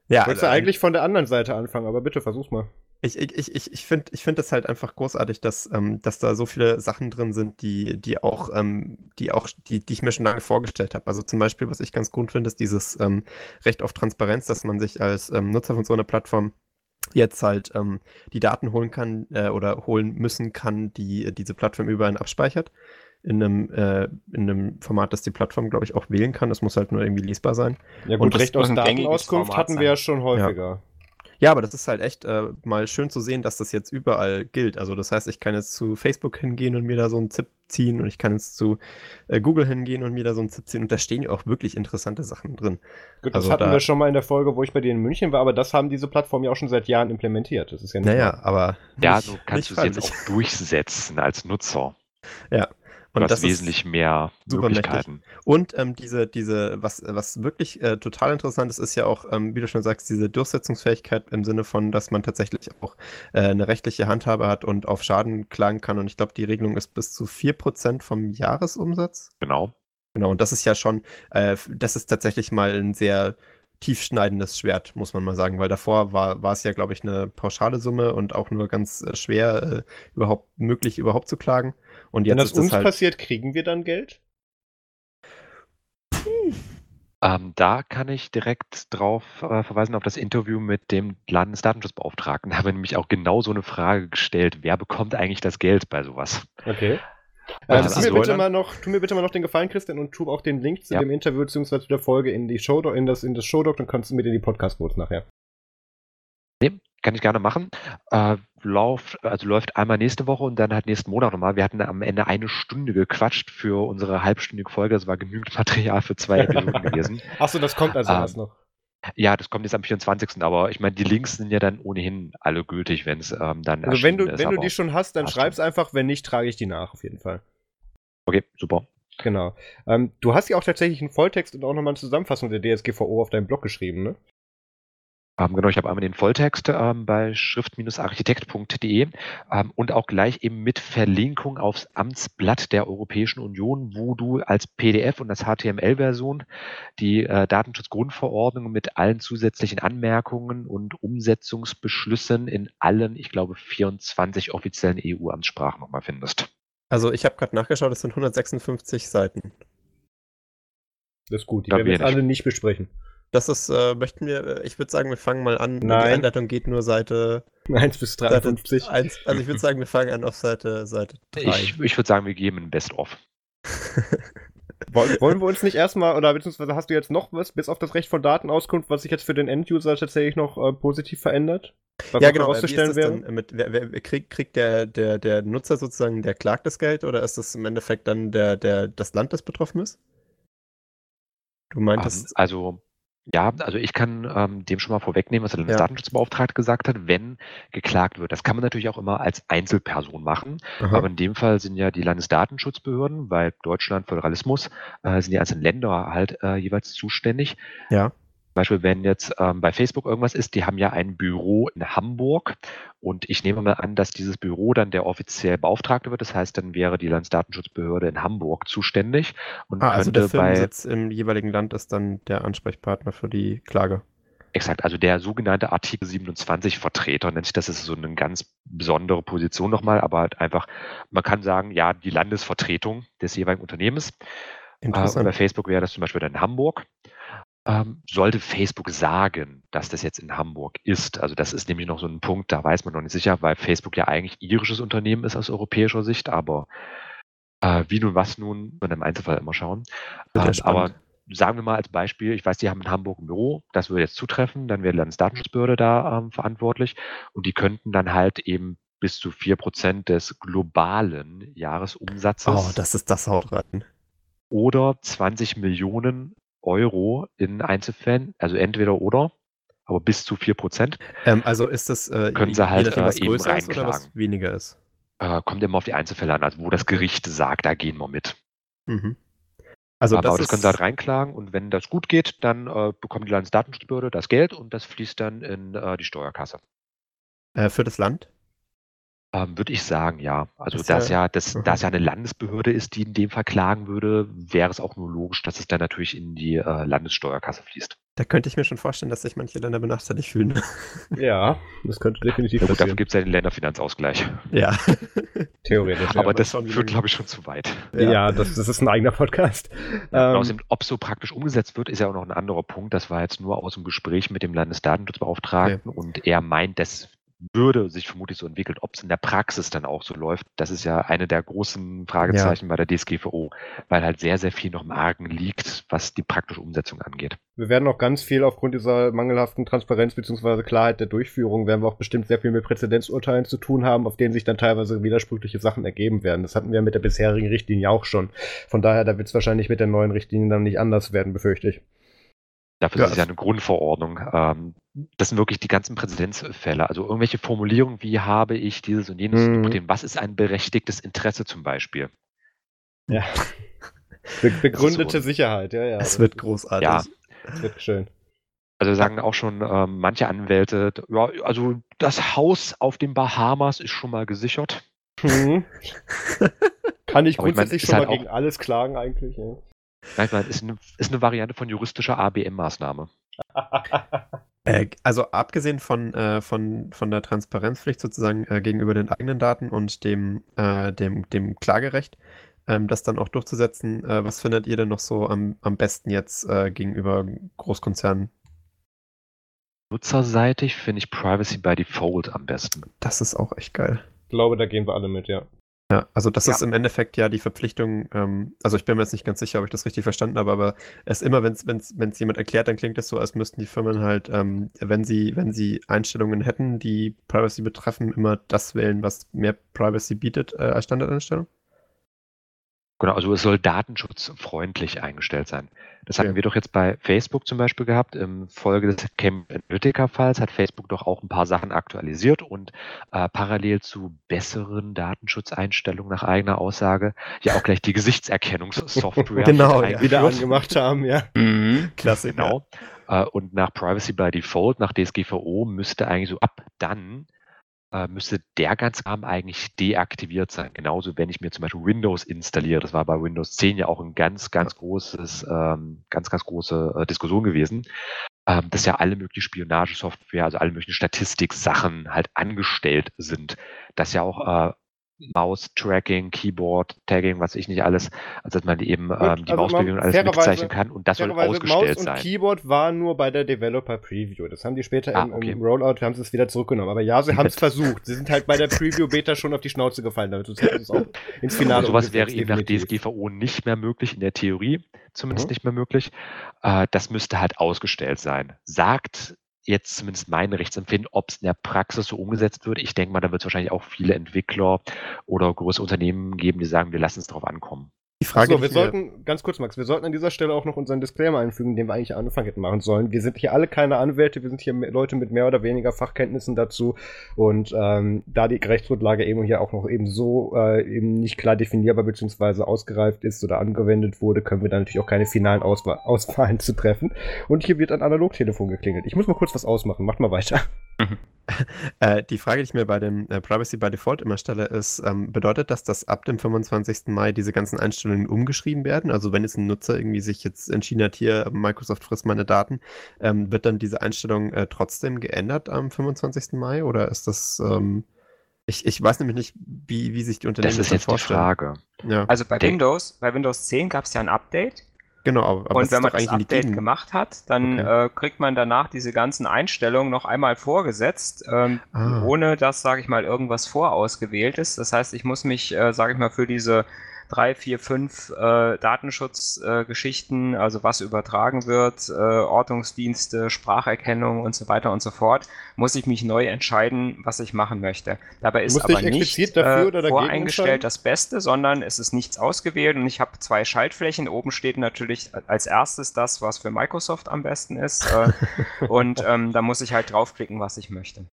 [SPEAKER 1] ja, Wolltest du eigentlich von der anderen Seite anfangen, aber bitte versuch's mal.
[SPEAKER 2] Ich, ich, ich, ich finde ich find das halt einfach großartig, dass, ähm, dass da so viele Sachen drin sind, die, die auch, ähm, die auch, die, die ich mir schon lange vorgestellt habe. Also zum Beispiel, was ich ganz gut finde, ist dieses ähm, Recht auf Transparenz, dass man sich als ähm, Nutzer von so einer Plattform jetzt halt ähm, die Daten holen kann äh, oder holen müssen kann, die diese Plattform über einen abspeichert. In einem, äh, in einem Format, das die Plattform, glaube ich, auch wählen kann. Das muss halt nur irgendwie lesbar sein.
[SPEAKER 1] Ja gut, Und Recht auf Datenauskunft hatten wir ja schon häufiger.
[SPEAKER 2] Ja. Ja, aber das ist halt echt äh, mal schön zu sehen, dass das jetzt überall gilt. Also das heißt, ich kann jetzt zu Facebook hingehen und mir da so einen Zip ziehen und ich kann jetzt zu äh, Google hingehen und mir da so einen Zip ziehen und da stehen ja auch wirklich interessante Sachen drin.
[SPEAKER 1] Gut, das also hatten da, wir schon mal in der Folge, wo ich bei dir in München war, aber das haben diese Plattformen ja auch schon seit Jahren implementiert. Das ist ja
[SPEAKER 2] nicht Naja, mal. aber.
[SPEAKER 4] Ja, <laughs> du kannst du es jetzt auch durchsetzen als Nutzer.
[SPEAKER 2] Ja,
[SPEAKER 4] und das wesentlich mehr Möglichkeiten.
[SPEAKER 2] Und ähm, diese, diese, was, was wirklich äh, total interessant ist, ist ja auch, ähm, wie du schon sagst, diese Durchsetzungsfähigkeit im Sinne von, dass man tatsächlich auch äh, eine rechtliche Handhabe hat und auf Schaden klagen kann. Und ich glaube, die Regelung ist bis zu 4% vom Jahresumsatz.
[SPEAKER 4] Genau.
[SPEAKER 2] Genau, und das ist ja schon, äh, das ist tatsächlich mal ein sehr tiefschneidendes Schwert, muss man mal sagen, weil davor war, war es ja, glaube ich, eine pauschale Summe und auch nur ganz äh, schwer äh, überhaupt möglich, überhaupt zu klagen. Und
[SPEAKER 1] jetzt Wenn das uns halt passiert, kriegen wir dann Geld?
[SPEAKER 4] Ähm, da kann ich direkt drauf äh, verweisen auf das Interview mit dem Landesdatenschutzbeauftragten. Da haben wir nämlich auch genau so eine Frage gestellt, wer bekommt eigentlich das Geld bei sowas?
[SPEAKER 1] Okay. Äh, tu, mir bitte mal noch, tu mir bitte mal noch den Gefallen, Christian, und tu auch den Link zu ja. dem Interview bzw. der Folge in die Show, in das, in das Showdoc, dann kannst du mir in die Podcast-Votes nachher.
[SPEAKER 4] Nee, kann ich gerne machen. Äh, lauf, also läuft einmal nächste Woche und dann halt nächsten Monat nochmal. Wir hatten am Ende eine Stunde gequatscht für unsere halbstündige Folge. Das war genügend Material für zwei <laughs> Episoden gewesen.
[SPEAKER 1] Achso, das kommt also ähm, erst noch.
[SPEAKER 4] Ja, das kommt jetzt am 24. Aber ich meine, die Links sind ja dann ohnehin alle gültig, wenn es ähm, dann
[SPEAKER 1] Also wenn du, ist, wenn du die schon hast, dann schreib's einfach. Wenn nicht, trage ich die nach, auf jeden Fall.
[SPEAKER 4] Okay, super.
[SPEAKER 1] Genau. Ähm, du hast ja auch tatsächlich einen Volltext und auch nochmal eine Zusammenfassung der DSGVO auf deinem Blog geschrieben, ne?
[SPEAKER 4] Ähm, genau, ich habe einmal den Volltext ähm, bei schrift-architekt.de ähm, und auch gleich eben mit Verlinkung aufs Amtsblatt der Europäischen Union, wo du als PDF und als HTML-Version die äh, Datenschutzgrundverordnung mit allen zusätzlichen Anmerkungen und Umsetzungsbeschlüssen in allen, ich glaube, 24 offiziellen EU-Amtssprachen nochmal findest.
[SPEAKER 2] Also ich habe gerade nachgeschaut, es sind 156 Seiten.
[SPEAKER 1] Das ist gut, die werden wir jetzt alle nicht besprechen.
[SPEAKER 2] Das ist, äh, möchten wir, äh, ich würde sagen, wir fangen mal an.
[SPEAKER 1] Nein.
[SPEAKER 2] Die Einleitung geht nur Seite <laughs>
[SPEAKER 1] 1 bis 53.
[SPEAKER 2] Seite 1, also ich würde sagen, wir fangen an auf Seite, Seite 3.
[SPEAKER 4] Ich, ich würde sagen, wir geben ein Best-of. <laughs>
[SPEAKER 1] Wollen, wir uns nicht erstmal, oder beziehungsweise hast du jetzt noch was, bis auf das Recht von Datenauskunft, was sich jetzt für den End-User tatsächlich noch äh, positiv verändert?
[SPEAKER 2] Was ja, genau. Herauszustellen wäre? Mit, wer, wer, kriegt, kriegt der, der, der Nutzer sozusagen, der klagt das Geld, oder ist das im Endeffekt dann der, der, das Land, das betroffen ist?
[SPEAKER 4] Du meintest. Um, ähm, also, ja, also ich kann ähm, dem schon mal vorwegnehmen, was der Landesdatenschutzbeauftragte ja. gesagt hat, wenn geklagt wird. Das kann man natürlich auch immer als Einzelperson machen. Aha. Aber in dem Fall sind ja die Landesdatenschutzbehörden, weil Deutschland Föderalismus, äh, sind die einzelnen Länder halt äh, jeweils zuständig.
[SPEAKER 2] Ja.
[SPEAKER 4] Beispiel, wenn jetzt ähm, bei Facebook irgendwas ist, die haben ja ein Büro in Hamburg und ich nehme mal an, dass dieses Büro dann der offiziell Beauftragte wird. Das heißt, dann wäre die Landesdatenschutzbehörde in Hamburg zuständig
[SPEAKER 2] und ah, also der Firmensitz im jeweiligen Land ist dann der Ansprechpartner für die Klage.
[SPEAKER 4] Exakt, also der sogenannte Artikel 27 Vertreter nennt sich das, ist so eine ganz besondere Position nochmal, aber halt einfach, man kann sagen, ja, die Landesvertretung des jeweiligen Unternehmens. Interessant. Äh, bei Facebook wäre das zum Beispiel dann in Hamburg ähm, sollte Facebook sagen, dass das jetzt in Hamburg ist. Also das ist nämlich noch so ein Punkt, da weiß man noch nicht sicher, weil Facebook ja eigentlich irisches Unternehmen ist aus europäischer Sicht, aber äh, wie nun was nun, man im Einzelfall immer schauen. Ähm, aber sagen wir mal als Beispiel, ich weiß, die haben in Hamburg ein Büro, das würde jetzt zutreffen, dann wäre die Landesdatenschutzbehörde da ähm, verantwortlich und die könnten dann halt eben bis zu 4% des globalen Jahresumsatzes.
[SPEAKER 2] Oh, das ist das haut rein.
[SPEAKER 4] Oder 20 Millionen Euro in Einzelfällen, also entweder oder, aber bis zu 4%.
[SPEAKER 2] Ähm, also ist das äh,
[SPEAKER 4] Können sie halt,
[SPEAKER 2] nachdem, was
[SPEAKER 4] äh, eben
[SPEAKER 2] größer ist oder was
[SPEAKER 4] reinklagen.
[SPEAKER 2] weniger ist?
[SPEAKER 4] Äh, kommt immer auf die Einzelfälle an, also wo das Gericht sagt, da gehen wir mit.
[SPEAKER 2] Mhm. Also
[SPEAKER 4] aber
[SPEAKER 2] das,
[SPEAKER 4] das können sie halt reinklagen und wenn das gut geht, dann äh, bekommt die Landesdatenschutzbehörde das Geld und das fließt dann in äh, die Steuerkasse.
[SPEAKER 2] äh, für das Land.
[SPEAKER 4] Ähm, Würde ich sagen, ja. Also
[SPEAKER 2] Ist
[SPEAKER 4] da es
[SPEAKER 2] ja-
[SPEAKER 4] ja, das,
[SPEAKER 2] Mhm.
[SPEAKER 4] da es ja eine Landesbehörde ist, die in dem Fall klagen würde, wäre es auch nur logisch, dass es dann natürlich in die äh, Landessteuerkasse fließt.
[SPEAKER 2] Da könnte ich mir schon vorstellen, dass sich manche Länder benachteiligt fühlen. <laughs>
[SPEAKER 1] Ja, das könnte definitiv
[SPEAKER 4] Ja gut, dafür
[SPEAKER 1] passieren.
[SPEAKER 4] gibt es ja den Länderfinanzausgleich.
[SPEAKER 2] ja. <laughs>
[SPEAKER 1] Theoretisch.
[SPEAKER 4] Aber
[SPEAKER 1] ja.
[SPEAKER 4] das führt, glaube ich, schon zu weit.
[SPEAKER 1] ja, das, das ist ein eigener Podcast.
[SPEAKER 4] Ja,
[SPEAKER 1] Ähm,
[SPEAKER 4] außerdem, ob es so praktisch umgesetzt wird, ist ja auch noch ein anderer Punkt. Das war jetzt nur aus dem Gespräch mit dem Landesdatenschutzbeauftragten und er meint, das würde sich vermutlich so entwickeln, ob es in der Praxis dann auch so läuft. Das ist ja eine der großen Fragezeichen bei der DSGVO, weil halt sehr, sehr viel noch im Argen liegt, was die praktische Umsetzung angeht.
[SPEAKER 1] wir werden auch ganz viel aufgrund dieser mangelhaften Transparenz bzw. Klarheit der Durchführung, werden wir auch bestimmt sehr viel mit Präzedenzurteilen zu tun haben, auf denen sich dann teilweise widersprüchliche Sachen ergeben werden. Das hatten wir mit der bisherigen Richtlinie auch schon. Von daher, da wird es wahrscheinlich mit der neuen Richtlinie dann nicht anders werden, befürchte ich.
[SPEAKER 4] Dafür
[SPEAKER 2] Ja,
[SPEAKER 4] ist es ja eine Grundverordnung. Ähm, das sind wirklich die ganzen Präzedenzfälle. Also irgendwelche Formulierungen, wie habe ich dieses und jenes
[SPEAKER 1] Mhm.
[SPEAKER 4] interpretieren? Was ist ein berechtigtes Interesse zum Beispiel?
[SPEAKER 1] Ja. <laughs> Be begründete
[SPEAKER 4] so.
[SPEAKER 1] Sicherheit, ja, ja.
[SPEAKER 2] es
[SPEAKER 1] das
[SPEAKER 2] wird großartig.
[SPEAKER 4] Ja.
[SPEAKER 1] Das wird schön.
[SPEAKER 4] Also sagen auch schon ähm, manche Anwälte, ja, also das Haus auf den Bahamas ist schon mal gesichert.
[SPEAKER 1] Mhm. <laughs> Kann ich
[SPEAKER 4] Aber ich mein,
[SPEAKER 1] grundsätzlich schon
[SPEAKER 4] halt
[SPEAKER 1] mal gegen alles klagen eigentlich, ja.
[SPEAKER 4] Nein, meine, ist eine, ist eine Variante von juristischer ABM-Maßnahme. <laughs>
[SPEAKER 2] Äh, also abgesehen von, äh, von, von der Transparenzpflicht sozusagen äh, gegenüber den eigenen Daten und dem, äh, dem, dem Klagerecht, ähm, das dann auch durchzusetzen, äh, was findet ihr denn noch so am, am besten jetzt äh, gegenüber Großkonzernen?
[SPEAKER 4] Nutzerseitig finde ich Privacy by Default am besten.
[SPEAKER 2] Das ist auch echt geil.
[SPEAKER 1] Ich glaube, da gehen wir alle mit, ja.
[SPEAKER 2] Ja, also das
[SPEAKER 3] Ja.
[SPEAKER 2] ist im Endeffekt ja die Verpflichtung, ähm, also ich bin mir jetzt nicht ganz sicher, ob ich das richtig verstanden habe, aber es immer, wenn es jemand erklärt, dann klingt es so, als müssten die Firmen halt, ähm, wenn sie, wenn sie Einstellungen hätten, die Privacy betreffen, immer das wählen, was mehr Privacy bietet äh, als Standardeinstellung.
[SPEAKER 4] Genau, also es soll datenschutzfreundlich eingestellt sein. Das hatten
[SPEAKER 2] Ja.
[SPEAKER 4] wir doch jetzt bei Facebook zum Beispiel gehabt. Im Folge des Cambridge Analytica-Falls hat Facebook doch auch ein paar Sachen aktualisiert und äh, parallel zu besseren Datenschutzeinstellungen nach eigener Aussage ja auch gleich die Gesichtserkennungssoftware <laughs>
[SPEAKER 2] Genau.
[SPEAKER 1] Wieder angemacht haben, ja. <laughs>
[SPEAKER 3] Mhm.
[SPEAKER 2] Klasse,
[SPEAKER 4] Genau. Äh, Und nach Privacy by Default, nach DSGVO, müsste eigentlich so ab dann äh, müsste der ganze Kram eigentlich deaktiviert sein. Genauso, wenn ich mir zum Beispiel Windows installiere. Das war bei Windows 10 ja auch ein ganz, ganz großes, ähm, ganz, ganz große äh, Diskussion gewesen. Ähm, dass ja alle möglichen Spionagesoftware, also alle möglichen Statistik-Sachen halt angestellt sind. Dass ja auch äh, Maus-Tracking, Keyboard-Tagging, was ich nicht alles, also dass man eben ähm, die
[SPEAKER 1] also
[SPEAKER 4] Mausbewegung alles mitzeichnen kann und das soll ausgestellt
[SPEAKER 1] Maus und
[SPEAKER 4] sein.
[SPEAKER 1] Keyboard war nur bei der Developer Preview. Das haben die später
[SPEAKER 4] Ah,
[SPEAKER 1] im,
[SPEAKER 4] okay.
[SPEAKER 1] im Rollout, haben sie es wieder zurückgenommen. Aber ja, sie haben es <laughs> versucht. Sie sind halt bei der Preview Beta schon auf die Schnauze gefallen. Damit sonst hätten es auch ins Finale
[SPEAKER 4] Also sowas
[SPEAKER 1] umgesetzt,
[SPEAKER 4] wäre eben nach. DSGVO nicht mehr möglich, in der Theorie zumindest
[SPEAKER 1] Mhm.
[SPEAKER 4] nicht mehr möglich. Äh, das müsste halt ausgestellt sein. Sagt jetzt zumindest mein Rechtsempfinden, ob es in der Praxis so umgesetzt wird. Ich denke mal, da wird es wahrscheinlich auch viele Entwickler oder große Unternehmen geben, die sagen, wir lassen es drauf ankommen.
[SPEAKER 2] Die Frage,
[SPEAKER 1] so, wir sollten, ganz kurz, Max, wir sollten an dieser Stelle auch noch unseren Disclaimer einfügen, den wir eigentlich am Anfang hätten machen sollen. Wir sind hier alle keine Anwälte, wir sind hier Leute mit mehr oder weniger Fachkenntnissen dazu. Und ähm, da die Rechtsgrundlage eben hier auch noch eben so äh, eben nicht klar definierbar bzw. ausgereift ist oder angewendet wurde, können wir da natürlich auch keine finalen Auswa Auswahlen zu treffen. Und hier wird ein Analogtelefon geklingelt. Ich muss mal kurz was ausmachen, macht mal weiter. <laughs>
[SPEAKER 2] Äh, die Frage, die ich mir bei dem äh, Privacy by Default immer stelle, ist, ähm, bedeutet das, dass ab dem 25. Mai diese ganzen Einstellungen umgeschrieben werden? Also wenn jetzt ein Nutzer irgendwie sich jetzt entschieden hat, hier Microsoft frisst meine Daten, ähm, wird dann diese Einstellung äh, trotzdem geändert am 25. Mai? Oder ist das, ähm, ich, ich weiß nämlich nicht, wie, wie sich die Unternehmen
[SPEAKER 4] Das ist
[SPEAKER 2] dann
[SPEAKER 4] jetzt die Frage.
[SPEAKER 2] Ja,
[SPEAKER 3] Also bei Windows, bei Windows 10 gab es ja ein Update.
[SPEAKER 2] genau. Aber,
[SPEAKER 3] und wenn man
[SPEAKER 2] doch
[SPEAKER 3] das Update gemacht hat, dann
[SPEAKER 2] Okay.
[SPEAKER 3] äh, kriegt man danach diese ganzen Einstellungen noch einmal vorgesetzt, ähm,
[SPEAKER 2] Ah.
[SPEAKER 3] ohne dass, sage ich mal, irgendwas vorausgewählt ist. Das heißt, ich muss mich, äh, sage ich mal, für diese drei, vier, fünf äh, Datenschutzgeschichten, äh, also was übertragen wird, äh, Ortungsdienste, Spracherkennung und so weiter und so fort, muss ich mich neu entscheiden, was ich machen möchte. Dabei ist aber nicht äh, voreingestellt das Beste, sondern es ist nichts ausgewählt und ich habe zwei Schaltflächen. Oben steht natürlich als erstes das, was für Microsoft am besten ist. Äh, <laughs> und ähm, da muss ich halt draufklicken, was ich möchte.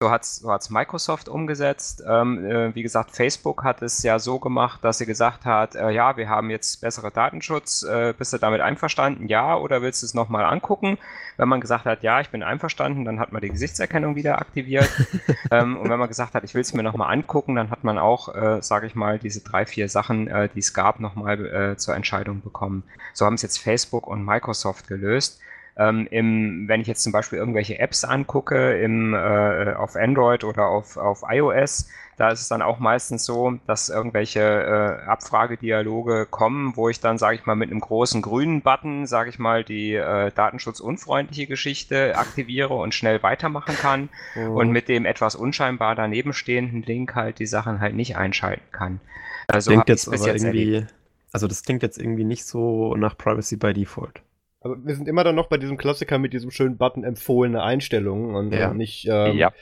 [SPEAKER 3] So hat es so hat's Microsoft umgesetzt. Ähm, äh, wie gesagt, Facebook hat es ja so gemacht, dass sie gesagt hat, äh, ja, wir haben jetzt bessere Datenschutz. Äh, bist du damit einverstanden? Ja, oder willst du es nochmal angucken? Wenn man gesagt hat, ja, ich bin einverstanden, dann hat man die Gesichtserkennung wieder aktiviert. <laughs> ähm, und wenn man gesagt hat, ich will es mir nochmal angucken, dann hat man auch, äh, sage ich mal, diese drei, vier Sachen, äh, die es gab, nochmal äh, zur Entscheidung bekommen. So haben es jetzt Facebook und Microsoft gelöst. Ähm, im, wenn ich jetzt zum Beispiel irgendwelche Apps angucke im, äh, auf Android oder auf, auf iOS, da ist es dann auch meistens so, dass irgendwelche äh, Abfragedialoge kommen, wo ich dann, sage ich mal, mit einem großen grünen Button, sage ich mal, die äh, datenschutzunfreundliche Geschichte aktiviere und schnell weitermachen kann mhm. und mit dem etwas unscheinbar daneben stehenden Link halt die Sachen halt nicht einschalten kann.
[SPEAKER 2] Also klingt jetzt aber jetzt irgendwie, erlebt. also das klingt jetzt irgendwie nicht so nach Privacy by Default.
[SPEAKER 1] Also wir sind immer dann noch bei diesem Klassiker mit diesem schönen Button empfohlene Einstellungen und, ja. nicht. Ähm,
[SPEAKER 4] ja.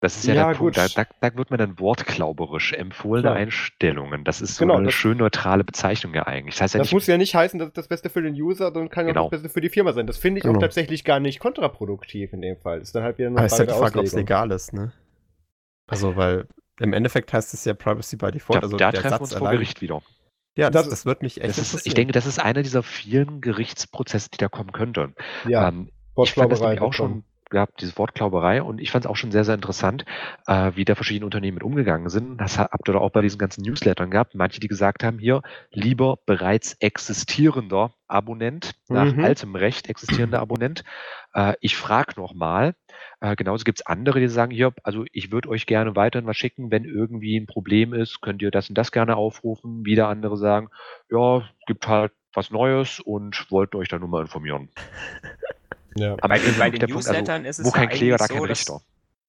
[SPEAKER 4] Das ist ja, ja der Punkt. Da, da, da, wird man dann wortklauberisch empfohlene Klar. Einstellungen. Das ist so genau, eine das, schön neutrale Bezeichnung ja eigentlich.
[SPEAKER 1] Das, heißt ja das nicht, muss ja nicht heißen, dass das Beste für den User, sondern kann ja genau. auch das Beste für die Firma sein. Das finde ich genau. auch tatsächlich gar nicht kontraproduktiv in dem Fall. Ist dann halt wieder
[SPEAKER 2] eine Frage, ist ja die Frage, ob es legal ist, ne? Also, weil im Endeffekt heißt es ja Privacy by Default.
[SPEAKER 4] Da, also da treffen wir uns vor Gericht wieder.
[SPEAKER 2] Ja, das, das wird mich echt
[SPEAKER 4] ist, Ich denke, das ist einer dieser vielen Gerichtsprozesse, die da kommen könnten. Ja, ähm, ich fand das auch schon gehabt, diese Wortklauberei. Und ich fand es auch schon sehr, sehr interessant, äh, wie da verschiedene Unternehmen mit umgegangen sind. Das habt ihr doch auch bei diesen ganzen Newslettern gehabt. Manche, die gesagt haben, hier, lieber bereits existierender Abonnent, nach mhm. altem Recht existierender Abonnent. Äh, ich frage nochmal. Äh, genauso gibt es andere, die sagen, hier, also ich würde euch gerne weiterhin was schicken, wenn irgendwie ein Problem ist, könnt ihr das und das gerne aufrufen. Wieder andere sagen, ja, gibt halt was Neues und wollten euch da nur mal informieren. <laughs>
[SPEAKER 3] Ja. Aber bei den, bei den Newslettern Punkt, also, ist es
[SPEAKER 4] wo kein Kläger, da kein Richter.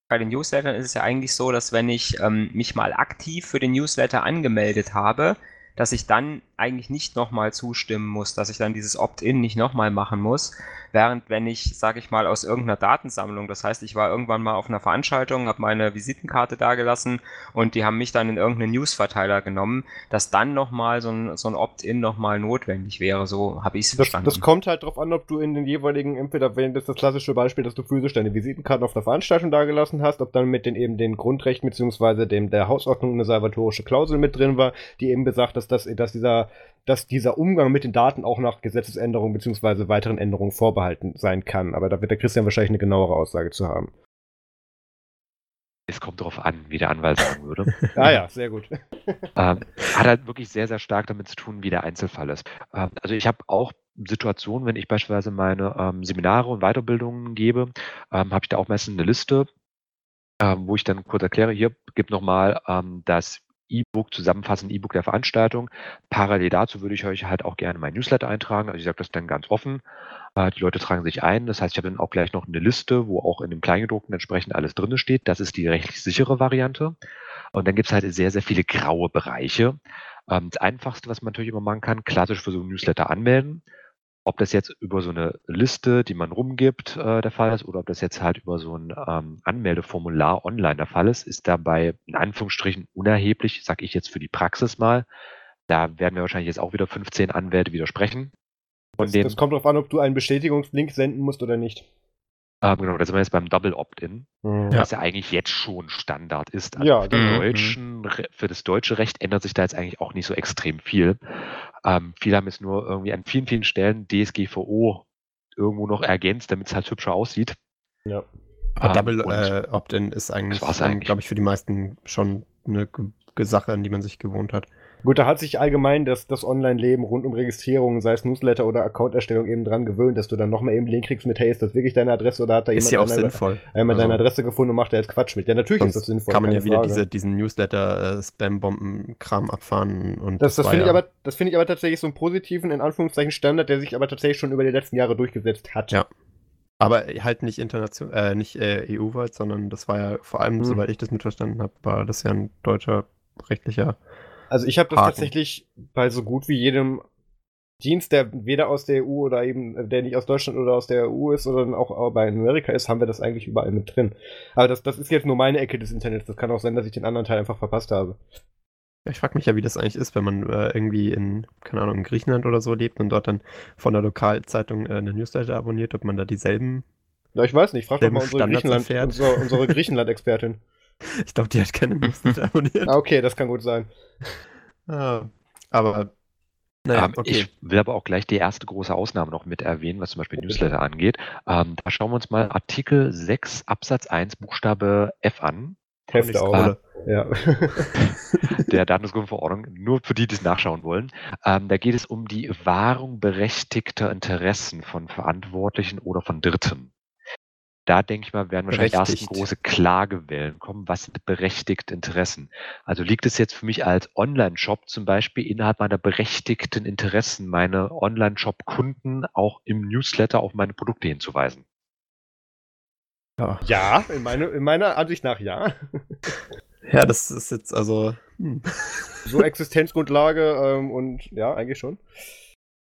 [SPEAKER 3] Bei den Newslettern ist es ja eigentlich so, dass wenn ich ähm, mich mal aktiv für den Newsletter angemeldet habe, dass ich dann eigentlich nicht nochmal zustimmen muss, dass ich dann dieses Opt-in nicht nochmal machen muss. Während wenn ich, sage ich mal, aus irgendeiner Datensammlung, das heißt, ich war irgendwann mal auf einer Veranstaltung, habe meine Visitenkarte dagelassen und die haben mich dann in irgendeinen Newsverteiler genommen, dass dann nochmal so ein, so ein Opt-in nochmal notwendig wäre. So habe ich es verstanden.
[SPEAKER 1] Das kommt halt darauf an, ob du in den jeweiligen, entweder wenn das ist das klassische Beispiel, dass du physisch deine Visitenkarten auf der Veranstaltung dagelassen hast, ob dann mit den eben den Grundrechten beziehungsweise dem der Hausordnung eine salvatorische Klausel mit drin war, die eben besagt, dass das, dass dieser dass dieser Umgang mit den Daten auch nach Gesetzesänderungen bzw. weiteren Änderungen vorbehalten sein kann. Aber da wird der Christian wahrscheinlich eine genauere Aussage zu haben.
[SPEAKER 4] Es kommt darauf an, wie der Anwalt sagen würde. <laughs>
[SPEAKER 1] ah ja, sehr gut. <laughs>
[SPEAKER 4] Ähm, hat halt wirklich sehr, sehr stark damit zu tun, wie der Einzelfall ist. Ähm, also ich habe auch Situationen, wenn ich beispielsweise meine ähm, Seminare und Weiterbildungen gebe, ähm, habe ich da auch meistens eine Liste, ähm, wo ich dann kurz erkläre, hier gibt nochmal ähm, das E-Book, zusammenfassend E-Book der Veranstaltung. Parallel dazu würde ich euch halt auch gerne mein Newsletter eintragen. Also ich sage das dann ganz offen. Äh, die Leute tragen sich ein. Das heißt, ich habe dann auch gleich noch eine Liste, wo auch in dem Kleingedruckten entsprechend alles drin steht. Das ist die rechtlich sichere Variante. Und dann gibt es halt sehr, sehr viele graue Bereiche. Ähm, das Einfachste, was man natürlich immer machen kann, klassisch für so ein Newsletter anmelden. Ob das jetzt über so eine Liste, die man rumgibt, äh, der Fall ist, oder ob das jetzt halt über so ein ähm, Anmeldeformular online der Fall ist, ist dabei in Anführungsstrichen unerheblich, sage ich jetzt für die Praxis mal. Da werden wir wahrscheinlich jetzt auch wieder 15 Anwälte widersprechen.
[SPEAKER 1] Das, das, kommt darauf an, ob du einen Bestätigungslink senden musst oder nicht.
[SPEAKER 4] Ähm, genau, da sind wir jetzt beim Double Opt-in, mhm. was ja eigentlich jetzt schon Standard ist. Also ja, für, genau. Deutschen, für, das deutsche Recht ändert sich da jetzt eigentlich auch nicht so extrem viel. Ähm, viele haben jetzt nur irgendwie an vielen, vielen Stellen DSGVO irgendwo noch ergänzt, damit es halt hübscher aussieht.
[SPEAKER 2] Ja. Aber ähm, Double äh, Opt-in ist eigentlich, eigentlich. glaube ich, für die meisten schon eine Sache, an die man sich gewohnt hat.
[SPEAKER 1] Gut, da hat sich allgemein das, das Online-Leben rund um Registrierung, sei es Newsletter oder Account-Erstellung eben dran gewöhnt, dass du dann nochmal eben den Link kriegst mit, hey, ist das wirklich deine Adresse oder hat da
[SPEAKER 2] ist jemand ja einmal,
[SPEAKER 1] also, deine Adresse gefunden und macht da jetzt Quatsch mit? Ja, natürlich ist das sinnvoll.
[SPEAKER 2] Kann man ja wieder diese, diesen Newsletter-Spam-Bomben-Kram abfahren und.
[SPEAKER 1] Das, das, das finde ich aber, das finde ich aber tatsächlich so einen positiven, in Anführungszeichen, Standard, der sich aber tatsächlich schon über die letzten Jahre durchgesetzt hat.
[SPEAKER 2] Ja. Aber halt nicht international, äh, nicht äh, EU-weit, sondern das war ja vor allem, hm. soweit ich das mitverstanden habe, war das ja ein deutscher rechtlicher
[SPEAKER 1] Also ich habe das
[SPEAKER 2] Haken.
[SPEAKER 1] tatsächlich bei so gut wie jedem Dienst, der weder aus der EU oder eben, äh, der nicht aus Deutschland oder aus der EU ist oder auch bei Amerika ist, haben wir das eigentlich überall mit drin. Aber das, das ist jetzt nur meine Ecke des Internets. Das kann auch sein, dass ich den anderen Teil einfach verpasst habe.
[SPEAKER 2] Ich frage mich ja, wie das eigentlich ist, wenn man äh, irgendwie in, keine Ahnung, in Griechenland oder so lebt und dort dann von der Lokalzeitung äh, eine Newsletter abonniert, ob man da dieselben.
[SPEAKER 1] Ja, ich weiß nicht. Frag doch mal unsere Griechenland,
[SPEAKER 2] erfährt.
[SPEAKER 1] unsere, unsere <laughs> Griechenland-Expertin. <laughs>
[SPEAKER 2] Ich glaube, die hat keine Newsletter abonniert.
[SPEAKER 1] ah, okay, das kann gut sein.
[SPEAKER 2] Ah, aber naja,
[SPEAKER 4] ähm,
[SPEAKER 2] okay.
[SPEAKER 4] Ich will aber auch gleich die erste große Ausnahme noch mit erwähnen, was zum Beispiel Newsletter angeht. Ähm, da schauen wir uns mal Artikel 6 Absatz 1 Buchstabe F an,
[SPEAKER 1] Hefte auch. Ja. <laughs>
[SPEAKER 4] der Datenschutzgrundverordnung, nur für die, die es nachschauen wollen. Ähm, da geht es um die Wahrung berechtigter Interessen von Verantwortlichen oder von Dritten. Da denke ich mal, werden wahrscheinlich erst
[SPEAKER 2] Berechtigt.
[SPEAKER 4] große Klagewellen kommen. Was sind berechtigte Interessen? Also liegt es jetzt für mich als Online-Shop zum Beispiel innerhalb meiner berechtigten Interessen, meine Online-Shop-Kunden auch im Newsletter auf meine Produkte hinzuweisen?
[SPEAKER 2] ja.
[SPEAKER 1] ja, in, meine, in meiner Ansicht nach ja. <laughs>
[SPEAKER 2] ja, das ist jetzt also. Hm.
[SPEAKER 1] So Existenzgrundlage ähm, und ja, eigentlich schon.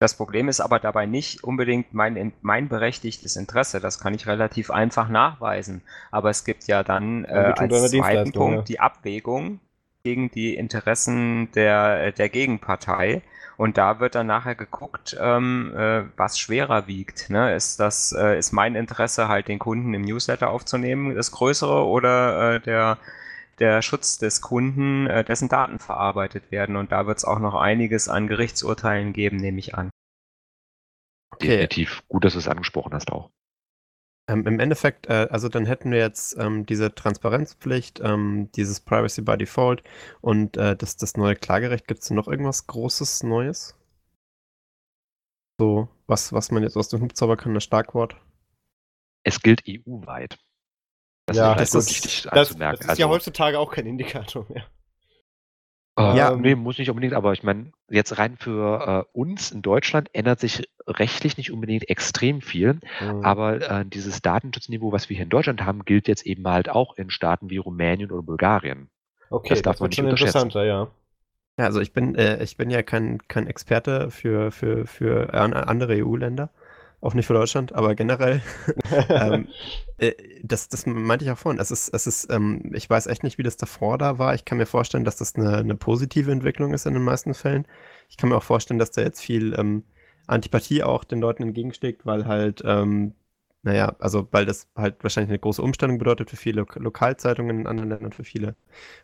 [SPEAKER 3] Das Problem ist aber dabei nicht unbedingt mein, mein berechtigtes Interesse. Das kann ich relativ einfach nachweisen. Aber es gibt ja dann äh, als zweiten Punkt
[SPEAKER 1] ja.
[SPEAKER 3] die Abwägung gegen die Interessen der, der Gegenpartei. Und da wird dann nachher geguckt, ähm, äh, was schwerer wiegt. Ne? Ist das, äh, ist mein Interesse halt den Kunden im Newsletter aufzunehmen, das größere oder äh, der, der Schutz des Kunden, äh, dessen Daten verarbeitet werden? Und da wird es auch noch einiges an Gerichtsurteilen geben, nehme ich an.
[SPEAKER 2] Okay.
[SPEAKER 4] Definitiv. Gut, dass du es angesprochen hast auch.
[SPEAKER 2] Ähm, Im Endeffekt, äh, also dann hätten wir jetzt ähm, diese Transparenzpflicht, ähm, dieses Privacy by Default und äh, das, das neue Klagerecht. Gibt es noch irgendwas Großes Neues? So, was, was man jetzt aus dem Hut zaubern kann, das Schlagwort.
[SPEAKER 4] Es gilt EU-weit. Das
[SPEAKER 1] Ja,
[SPEAKER 4] ist
[SPEAKER 2] das ist-
[SPEAKER 4] wichtig
[SPEAKER 1] Das, das ist ja
[SPEAKER 4] Also,
[SPEAKER 1] heutzutage auch kein Indikator mehr.
[SPEAKER 4] Äh,
[SPEAKER 2] Ja.
[SPEAKER 4] nee, muss nicht unbedingt, aber ich meine, jetzt rein für äh, uns in Deutschland ändert sich rechtlich nicht unbedingt extrem viel,
[SPEAKER 1] Mhm.
[SPEAKER 4] aber äh, dieses Datenschutzniveau, was wir hier in Deutschland haben, gilt jetzt eben halt auch in Staaten wie Rumänien oder Bulgarien.
[SPEAKER 1] okay,
[SPEAKER 4] das
[SPEAKER 1] das,
[SPEAKER 4] darf man
[SPEAKER 1] wird
[SPEAKER 4] nicht
[SPEAKER 1] schon
[SPEAKER 4] unterschätzen.
[SPEAKER 1] interessanter, ja.
[SPEAKER 2] Ja, also ich bin, äh, ich bin ja kein, kein Experte für, für, für an- andere EU-Länder, auch nicht für Deutschland, aber generell <laughs> ähm, äh, das, das meinte ich auch vorhin. Es ist, es ist, ähm, ich weiß echt nicht, wie das davor da war. Ich kann mir vorstellen, dass das eine, eine positive Entwicklung ist in den meisten Fällen. Ich kann mir auch vorstellen, dass da jetzt viel ähm, Antipathie auch den Leuten entgegenschlägt, weil halt, ähm, naja, also weil das halt wahrscheinlich eine große Umstellung bedeutet für viele Lo Lokalzeitungen in anderen Ländern, für viele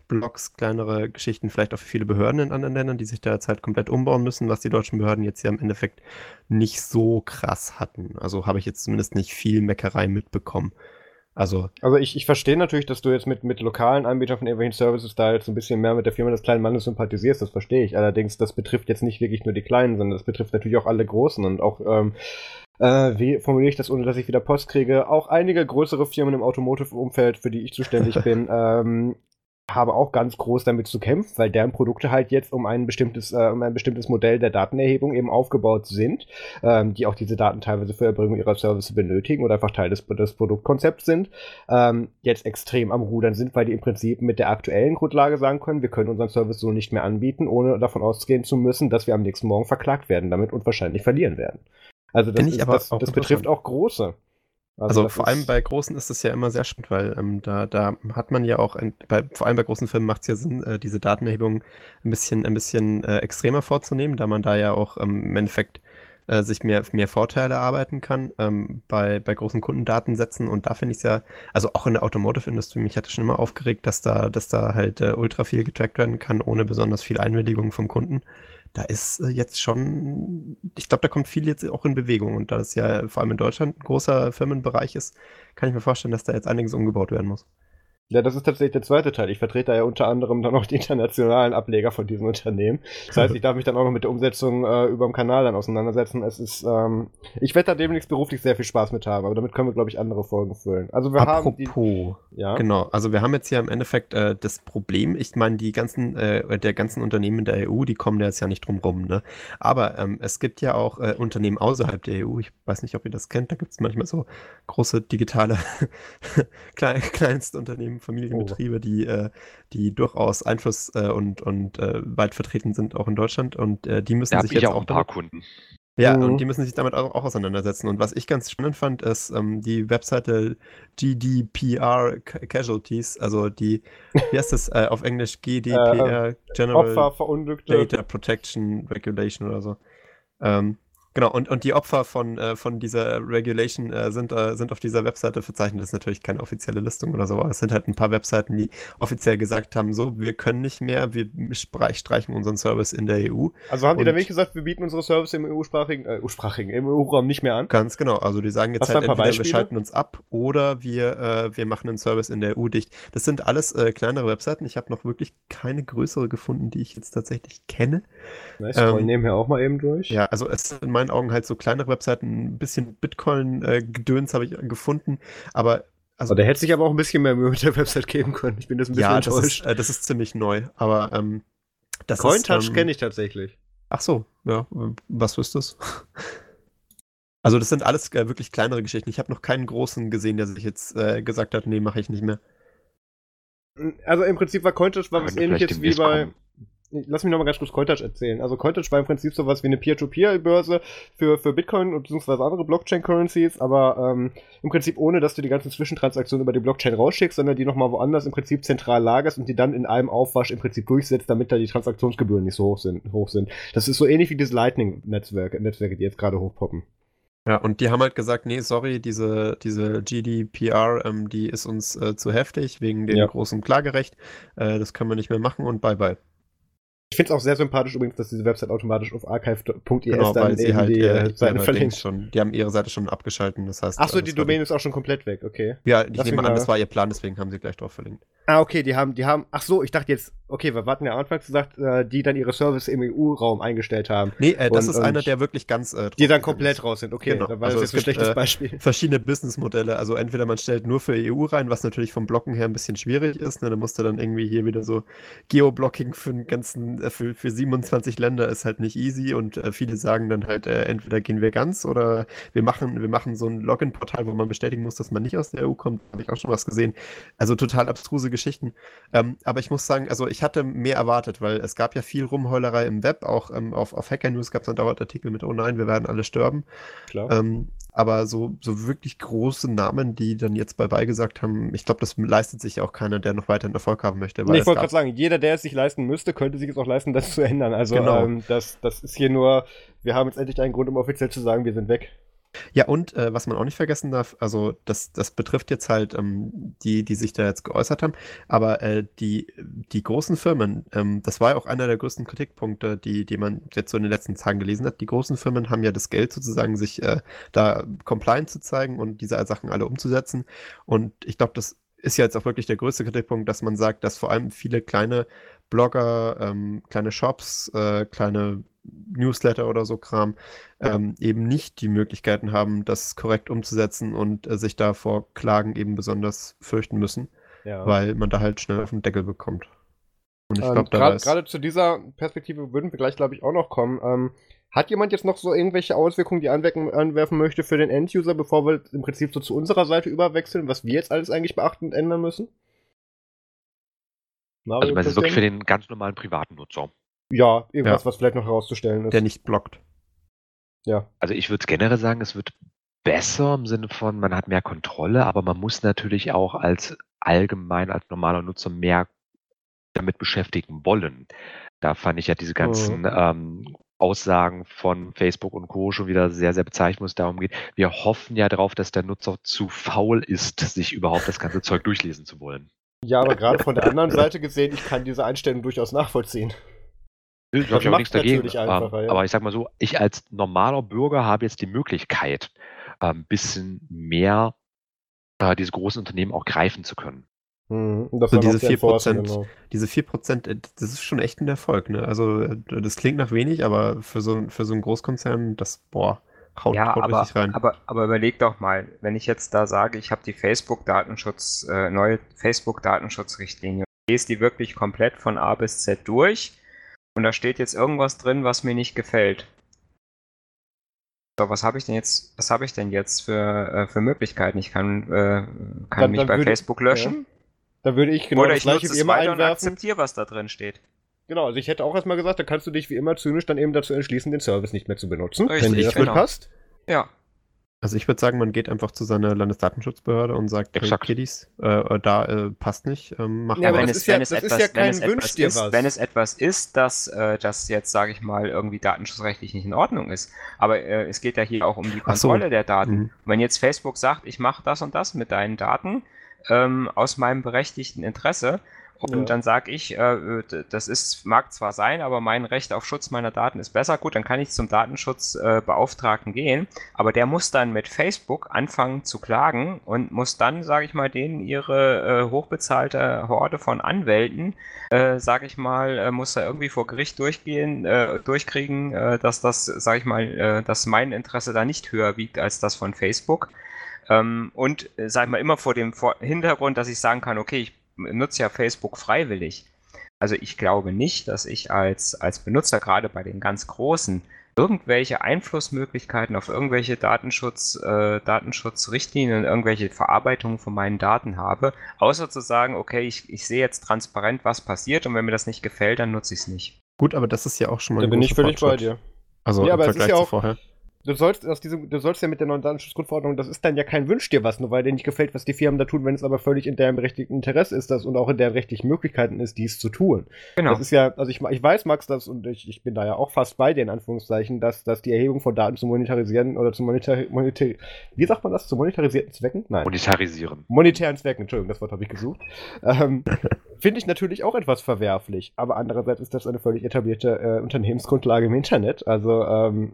[SPEAKER 2] Blogs, kleinere Geschichten, vielleicht auch für viele Behörden in anderen Ländern, die sich da jetzt halt komplett umbauen müssen, was die deutschen Behörden jetzt ja im Endeffekt nicht so krass hatten. Also habe ich jetzt zumindest nicht viel Meckerei mitbekommen. Also,
[SPEAKER 1] Also ich, ich verstehe natürlich, dass du jetzt mit, mit lokalen Anbietern von irgendwelchen Services da jetzt ein bisschen mehr mit der Firma des kleinen Mannes sympathisierst, das verstehe ich. Allerdings, das betrifft jetzt nicht wirklich nur die Kleinen, sondern das betrifft natürlich auch alle Großen und auch, ähm, äh, wie formuliere ich das, ohne dass ich wieder Post kriege, auch einige größere Firmen im Automotive-Umfeld, für die ich zuständig <laughs> bin, ähm, habe auch ganz groß damit zu kämpfen, weil deren Produkte halt jetzt um ein bestimmtes, äh, um ein bestimmtes Modell der Datenerhebung eben aufgebaut sind, ähm, die auch diese Daten teilweise für Erbringung ihrer Services benötigen oder einfach Teil des, des Produktkonzepts sind, ähm, jetzt extrem am Rudern sind, weil die im Prinzip mit der aktuellen Grundlage sagen können, wir können unseren Service so nicht mehr anbieten, ohne davon ausgehen zu müssen, dass wir am nächsten Morgen verklagt werden damit und wahrscheinlich verlieren werden. Also das,
[SPEAKER 2] aber
[SPEAKER 1] das, betrifft auch große.
[SPEAKER 2] Also,
[SPEAKER 1] das
[SPEAKER 2] vor allem bei Großen ist es ja immer sehr spannend, weil ähm, da, da hat man ja auch, ein, bei, vor allem bei großen Firmen macht es ja Sinn, äh, diese Datenerhebung ein bisschen, ein bisschen äh, extremer vorzunehmen, da man da ja auch ähm, im Endeffekt äh, sich mehr, mehr Vorteile erarbeiten kann ähm, bei, bei großen Kundendatensätzen. Und da finde ich es ja, also auch in der Automotive-Industrie, mich hat es schon immer aufgeregt, dass da, dass da halt äh, ultra viel getrackt werden kann, ohne besonders viel Einwilligung vom Kunden. Da ist äh, jetzt schon, ich glaube, da kommt viel jetzt auch in Bewegung. Und da das ja vor allem in Deutschland ein großer Firmenbereich ist, kann ich mir vorstellen, dass da jetzt einiges umgebaut werden muss.
[SPEAKER 1] Ja, das ist tatsächlich der zweite Teil. Ich vertrete da ja unter anderem dann auch die internationalen Ableger von diesen Unternehmen. Das heißt, ich darf mich dann auch noch mit der Umsetzung äh, über dem Kanal dann auseinandersetzen. Es ist, ähm, ich werde da demnächst beruflich sehr viel Spaß mit haben, aber damit können wir, glaube ich, andere Folgen füllen. Also wir haben die,
[SPEAKER 2] Apropos,
[SPEAKER 1] ja,
[SPEAKER 2] genau, also wir haben jetzt ja im Endeffekt äh, das Problem, ich meine, die ganzen, äh, der ganzen Unternehmen der EU, die kommen da jetzt ja nicht drum rum, ne? Aber ähm, es gibt ja auch äh, Unternehmen außerhalb der EU, ich weiß nicht, ob ihr das kennt, da gibt es manchmal so große digitale <laughs> Klein Kleinstunternehmen Familienbetriebe, die, äh, die durchaus Einfluss äh, und, und äh, weit vertreten sind, auch in Deutschland. Und äh, die müssen
[SPEAKER 4] Da
[SPEAKER 2] sich jetzt
[SPEAKER 4] auch
[SPEAKER 2] auch
[SPEAKER 4] ein paar
[SPEAKER 2] damit,
[SPEAKER 4] Kunden.
[SPEAKER 2] ja,
[SPEAKER 1] Mhm.
[SPEAKER 2] und die müssen sich damit auch, auch auseinandersetzen. Und was ich ganz spannend fand, ist ähm, die Webseite GDPR Ca- Casualties, also die, wie heißt das äh, auf Englisch? <laughs> GDPR General
[SPEAKER 1] Opfer, Verunglückte.
[SPEAKER 2] Data Protection Regulation oder so. Ähm, genau, und, und die Opfer von, äh, von dieser Regulation äh, sind, äh, sind auf dieser Webseite verzeichnet. Das ist natürlich keine offizielle Listung oder so, aber es sind halt ein paar Webseiten, die offiziell gesagt haben, so, wir können nicht mehr, wir streichen unseren Service in der EU.
[SPEAKER 1] Also haben die
[SPEAKER 2] Und-
[SPEAKER 1] wirklich gesagt, wir bieten unsere Service im EU-sprachigen, äh, EU-sprachigen, im EU-Raum nicht mehr an?
[SPEAKER 2] Ganz genau, also die sagen jetzt
[SPEAKER 1] Hast
[SPEAKER 2] halt entweder wir
[SPEAKER 1] Beispiele?
[SPEAKER 2] schalten uns ab oder wir, äh, wir machen einen Service in der EU dicht. Das sind alles äh, kleinere Webseiten. Ich habe noch wirklich keine größere gefunden, die ich jetzt tatsächlich kenne.
[SPEAKER 1] Nice,
[SPEAKER 2] ähm,
[SPEAKER 1] nehmen wir auch mal eben durch.
[SPEAKER 2] Ja, also es sind in meinen Augen halt so kleinere Webseiten, ein bisschen Bitcoin-Gedöns habe ich gefunden, aber also
[SPEAKER 1] Aber der hätte sich aber auch ein bisschen mehr Mühe mit der Website geben können. Ich bin jetzt ein bisschen
[SPEAKER 2] ja, das ist,
[SPEAKER 1] enttäuscht.
[SPEAKER 2] äh, das ist ziemlich neu, aber ähm, das
[SPEAKER 1] CoinTouch
[SPEAKER 2] ist, ähm,
[SPEAKER 1] kenne ich tatsächlich.
[SPEAKER 2] Ach so, ja, äh, was ist das? Also das sind alles äh, wirklich kleinere Geschichten. Ich habe noch keinen großen gesehen, der sich jetzt äh, gesagt hat, nee, mache ich nicht mehr.
[SPEAKER 1] Also im Prinzip war CoinTouch war was ähnliches wie bei.
[SPEAKER 4] kommen.
[SPEAKER 1] Lass mich noch mal ganz kurz CoinTouch erzählen. Also CoinTouch war im Prinzip sowas wie eine Peer-to-Peer-Börse für, für Bitcoin und beziehungsweise andere Blockchain-Currencies, aber ähm, im Prinzip ohne, dass du die ganzen Zwischentransaktionen über die Blockchain rausschickst, sondern die nochmal woanders im Prinzip zentral lagerst und die dann in einem Aufwasch im Prinzip durchsetzt, damit da die Transaktionsgebühren nicht so hoch sind. Hoch sind. Das ist so ähnlich wie diese Lightning-Netzwerke, Netzwerke, die jetzt gerade hochpoppen.
[SPEAKER 2] Ja, und die haben halt gesagt, nee, sorry, diese, diese GDPR, ähm, die ist uns äh, zu heftig wegen dem
[SPEAKER 1] Ja.
[SPEAKER 2] großen Klagerecht. Äh, das können wir nicht mehr machen und bye bye.
[SPEAKER 1] Ich finde es auch sehr sympathisch übrigens, dass diese Website automatisch auf archive.is
[SPEAKER 2] Genau,
[SPEAKER 1] dann
[SPEAKER 2] weil sie
[SPEAKER 1] eben
[SPEAKER 2] halt
[SPEAKER 1] die
[SPEAKER 2] äh,
[SPEAKER 1] äh,
[SPEAKER 2] ihre
[SPEAKER 1] Seiten
[SPEAKER 2] Dings
[SPEAKER 1] verlinkt.
[SPEAKER 2] schon, die haben ihre Seite schon abgeschalten. Das heißt,
[SPEAKER 1] Achso, die
[SPEAKER 2] das
[SPEAKER 1] Domain ist auch schon komplett weg, okay.
[SPEAKER 2] Ja, ich
[SPEAKER 1] Lass
[SPEAKER 2] nehme an, das war ihr Plan, deswegen haben sie gleich drauf verlinkt.
[SPEAKER 1] Ah, okay, die haben, die haben, ach so, ich dachte jetzt, okay, wir warten ja anfangs gesagt, äh, die dann ihre Service im EU-Raum eingestellt haben.
[SPEAKER 2] Nee, äh, das
[SPEAKER 1] Und-
[SPEAKER 2] ist einer, der wirklich ganz. Äh,
[SPEAKER 1] Die dann komplett
[SPEAKER 2] ist.
[SPEAKER 1] raus sind, okay,
[SPEAKER 2] Genau.
[SPEAKER 1] da war
[SPEAKER 2] Also
[SPEAKER 1] das jetzt ein schlechtes
[SPEAKER 2] äh,
[SPEAKER 1] Beispiel.
[SPEAKER 2] verschiedene Businessmodelle. Also entweder man stellt nur für EU rein, was natürlich vom Blocken her ein bisschen schwierig ist. Ne? Da musst du dann irgendwie hier wieder so Geoblocking für den ganzen, äh, für, für 27 Länder ist halt nicht easy und äh, viele sagen dann halt, entweder gehen wir ganz oder wir machen, wir machen so ein Login-Portal, wo man bestätigen muss, dass man nicht aus der EU kommt. Habe ich auch schon was gesehen. Also total abstruse Geschichten. Ähm, aber ich muss sagen, also ich hatte mehr erwartet, weil es gab ja viel Rumheulerei im Web, auch ähm, auf, auf Hacker News gab es einen Dauerartikel mit, oh nein, wir werden alle sterben.
[SPEAKER 1] Klar.
[SPEAKER 2] Ähm, aber so, so wirklich große Namen, die dann jetzt bei bei gesagt haben, ich glaube, das leistet sich auch keiner, der noch weiterhin Erfolg haben möchte.
[SPEAKER 1] Nee, ich wollte gerade sagen, jeder, der es sich leisten müsste, könnte sich es auch leisten, das zu ändern. Also
[SPEAKER 2] Genau.
[SPEAKER 1] ähm, das, das ist hier nur, wir haben jetzt endlich einen Grund, um offiziell zu sagen, wir sind weg.
[SPEAKER 2] Ja, und äh, was man auch nicht vergessen darf, also das, das betrifft jetzt halt ähm, die, die sich da jetzt geäußert haben, aber äh, die, die großen Firmen, ähm, das war ja auch einer der größten Kritikpunkte, die, die man jetzt so in den letzten Tagen gelesen hat. Die großen Firmen haben ja das Geld sozusagen, sich äh, da compliant zu zeigen und diese Sachen alle umzusetzen. Und ich glaube, das ist ja jetzt auch wirklich der größte Kritikpunkt, dass man sagt, dass vor allem viele kleine Blogger, ähm, kleine Shops, äh, kleine Newsletter oder so Kram, ähm, eben nicht die Möglichkeiten haben, das korrekt umzusetzen und äh, sich da vor Klagen eben besonders fürchten müssen,
[SPEAKER 1] Ja.
[SPEAKER 2] weil man da halt schnell auf den Deckel bekommt. Und ich
[SPEAKER 1] Ähm,
[SPEAKER 2] glaube, da
[SPEAKER 1] Gerade
[SPEAKER 2] ist,
[SPEAKER 1] gerade zu dieser Perspektive würden wir gleich, glaube ich, auch noch kommen. Ähm, hat jemand jetzt noch so irgendwelche Auswirkungen, die anwecken, anwerfen möchte für den End-User, bevor wir im Prinzip so zu unserer Seite überwechseln, was wir jetzt alles eigentlich beachten und ändern müssen? Mario,
[SPEAKER 4] Also, man ist wirklich für den ganz normalen privaten Nutzer.
[SPEAKER 1] Ja, irgendwas,
[SPEAKER 2] Ja.
[SPEAKER 1] was vielleicht noch herauszustellen ist.
[SPEAKER 2] der nicht blockt.
[SPEAKER 1] ja.
[SPEAKER 4] Also ich würde generell sagen, es wird besser im Sinne von, man hat mehr Kontrolle, aber man muss natürlich auch als allgemein, als normaler Nutzer mehr damit beschäftigen wollen. Da fand ich ja diese ganzen ähm, Aussagen von Facebook und Co. schon wieder sehr, sehr bezeichnend, wo es darum geht. Wir hoffen ja darauf, dass der Nutzer zu faul ist, sich überhaupt das ganze Zeug durchlesen zu wollen.
[SPEAKER 1] Ja, aber gerade von der anderen Seite gesehen, ich kann diese Einstellung durchaus nachvollziehen.
[SPEAKER 4] Ich
[SPEAKER 1] Das
[SPEAKER 4] habe ja auch nichts dagegen.
[SPEAKER 1] natürlich einfacher,
[SPEAKER 4] ähm,
[SPEAKER 1] ja.
[SPEAKER 4] Aber ich sag mal so, ich als normaler Bürger habe jetzt die Möglichkeit, ein bisschen mehr äh, diese großen Unternehmen auch greifen zu können.
[SPEAKER 1] Mhm. Und das
[SPEAKER 2] So
[SPEAKER 1] war noch
[SPEAKER 2] diese
[SPEAKER 1] die Enforcer,
[SPEAKER 2] 4%.
[SPEAKER 1] genau.
[SPEAKER 2] Diese 4%, äh, das ist schon echt ein Erfolg, ne? Also, äh, das klingt nach wenig, aber für so, für so einen Großkonzern, das, boah, haut,
[SPEAKER 3] ja,
[SPEAKER 2] haut
[SPEAKER 3] aber,
[SPEAKER 2] richtig rein.
[SPEAKER 3] aber, aber überleg doch mal, wenn ich jetzt da sage, ich habe die Facebook-Datenschutz, äh, neue Facebook-Datenschutzrichtlinie, lese die wirklich komplett von A bis Z durch und da steht jetzt irgendwas drin, was mir nicht gefällt. So, was habe ich denn jetzt, was habe ich denn jetzt für, äh, für Möglichkeiten? Ich kann, äh, kann
[SPEAKER 1] Dann-
[SPEAKER 3] mich
[SPEAKER 1] dann
[SPEAKER 3] bei Facebook löschen.
[SPEAKER 1] Da würde ich genau
[SPEAKER 3] Oder
[SPEAKER 1] das
[SPEAKER 3] ich
[SPEAKER 1] gleiche wie immer
[SPEAKER 3] weiter und
[SPEAKER 1] einwerfen.
[SPEAKER 3] akzeptiere, was da drin steht.
[SPEAKER 1] Genau, also ich hätte auch erstmal gesagt, da kannst du dich wie immer zynisch dann eben dazu entschließen, den Service nicht mehr zu benutzen,
[SPEAKER 3] Richtig,
[SPEAKER 1] wenn dir das
[SPEAKER 3] genau.
[SPEAKER 1] nicht passt.
[SPEAKER 3] Ja.
[SPEAKER 2] Also ich würde sagen, man geht einfach zu seiner Landesdatenschutzbehörde und sagt, hey,
[SPEAKER 4] Exakt.
[SPEAKER 2] Kiddies, äh, da äh, passt nicht, ähm, mach
[SPEAKER 1] Ja,
[SPEAKER 2] mal.
[SPEAKER 3] wenn
[SPEAKER 1] das
[SPEAKER 3] es, wenn es etwas, ist, wenn es etwas ist, das, äh, das jetzt, sage ich mal, irgendwie datenschutzrechtlich nicht in Ordnung ist. Aber äh, es geht ja hier auch um die
[SPEAKER 2] Ach so.
[SPEAKER 3] Kontrolle der Daten.
[SPEAKER 2] Mhm.
[SPEAKER 3] Wenn jetzt Facebook sagt, ich mache das und das mit deinen Daten ähm, aus meinem berechtigten Interesse, und
[SPEAKER 1] Ja.
[SPEAKER 3] dann sage ich, äh, d- das ist, mag zwar sein, aber mein Recht auf Schutz meiner Daten ist besser. Gut, dann kann ich zum Datenschutzbeauftragten äh, gehen, aber der muss dann mit Facebook anfangen zu klagen und muss dann, sage ich mal, denen ihre äh, hochbezahlte Horde von Anwälten, äh, sage ich mal, äh, muss er irgendwie vor Gericht durchgehen, äh, durchkriegen, äh, dass das, sage ich mal, äh, dass mein Interesse da nicht höher wiegt als das von Facebook. Ähm, und, äh, sag ich mal, immer vor dem vor Hintergrund, dass ich sagen kann, okay, ich nutze ja Facebook freiwillig. Also ich glaube nicht, dass ich als, als Benutzer, gerade bei den ganz Großen, irgendwelche Einflussmöglichkeiten auf irgendwelche Datenschutz, äh, Datenschutzrichtlinien, irgendwelche Verarbeitungen von meinen Daten habe, außer zu sagen, okay, ich, ich sehe jetzt transparent, was passiert und wenn mir das nicht gefällt, dann nutze ich es nicht.
[SPEAKER 2] Gut, aber das ist ja auch schon mal
[SPEAKER 1] Da
[SPEAKER 2] ein
[SPEAKER 1] bin ich völlig bei dir.
[SPEAKER 2] Also
[SPEAKER 1] Ja,
[SPEAKER 2] im
[SPEAKER 1] aber es ist
[SPEAKER 2] Vergleich
[SPEAKER 1] ja
[SPEAKER 2] zu
[SPEAKER 1] auch-
[SPEAKER 2] vorher.
[SPEAKER 1] Du sollst, aus diesem, du sollst ja mit der neuen Datenschutzgrundverordnung, das ist dann ja kein Wünsch dir was, nur weil dir nicht gefällt, was die Firmen da tun, wenn es aber völlig in deren berechtigten Interesse ist das und auch in deren rechtlichen Möglichkeiten ist, dies zu tun.
[SPEAKER 3] Genau.
[SPEAKER 1] Das ist ja, also ich, ich weiß, Max, das und ich, ich bin da ja auch fast bei dir in Anführungszeichen, dass, dass die Erhebung von Daten zu monetarisieren oder zu monetar, monetar wie sagt man das, zu monetarisierten Zwecken? Nein.
[SPEAKER 4] Monetarisieren.
[SPEAKER 1] monetären Zwecken, Entschuldigung, das Wort habe ich gesucht. Ähm, <laughs> Finde ich natürlich auch etwas verwerflich, aber andererseits ist das eine völlig etablierte äh, Unternehmensgrundlage im Internet. Also ähm,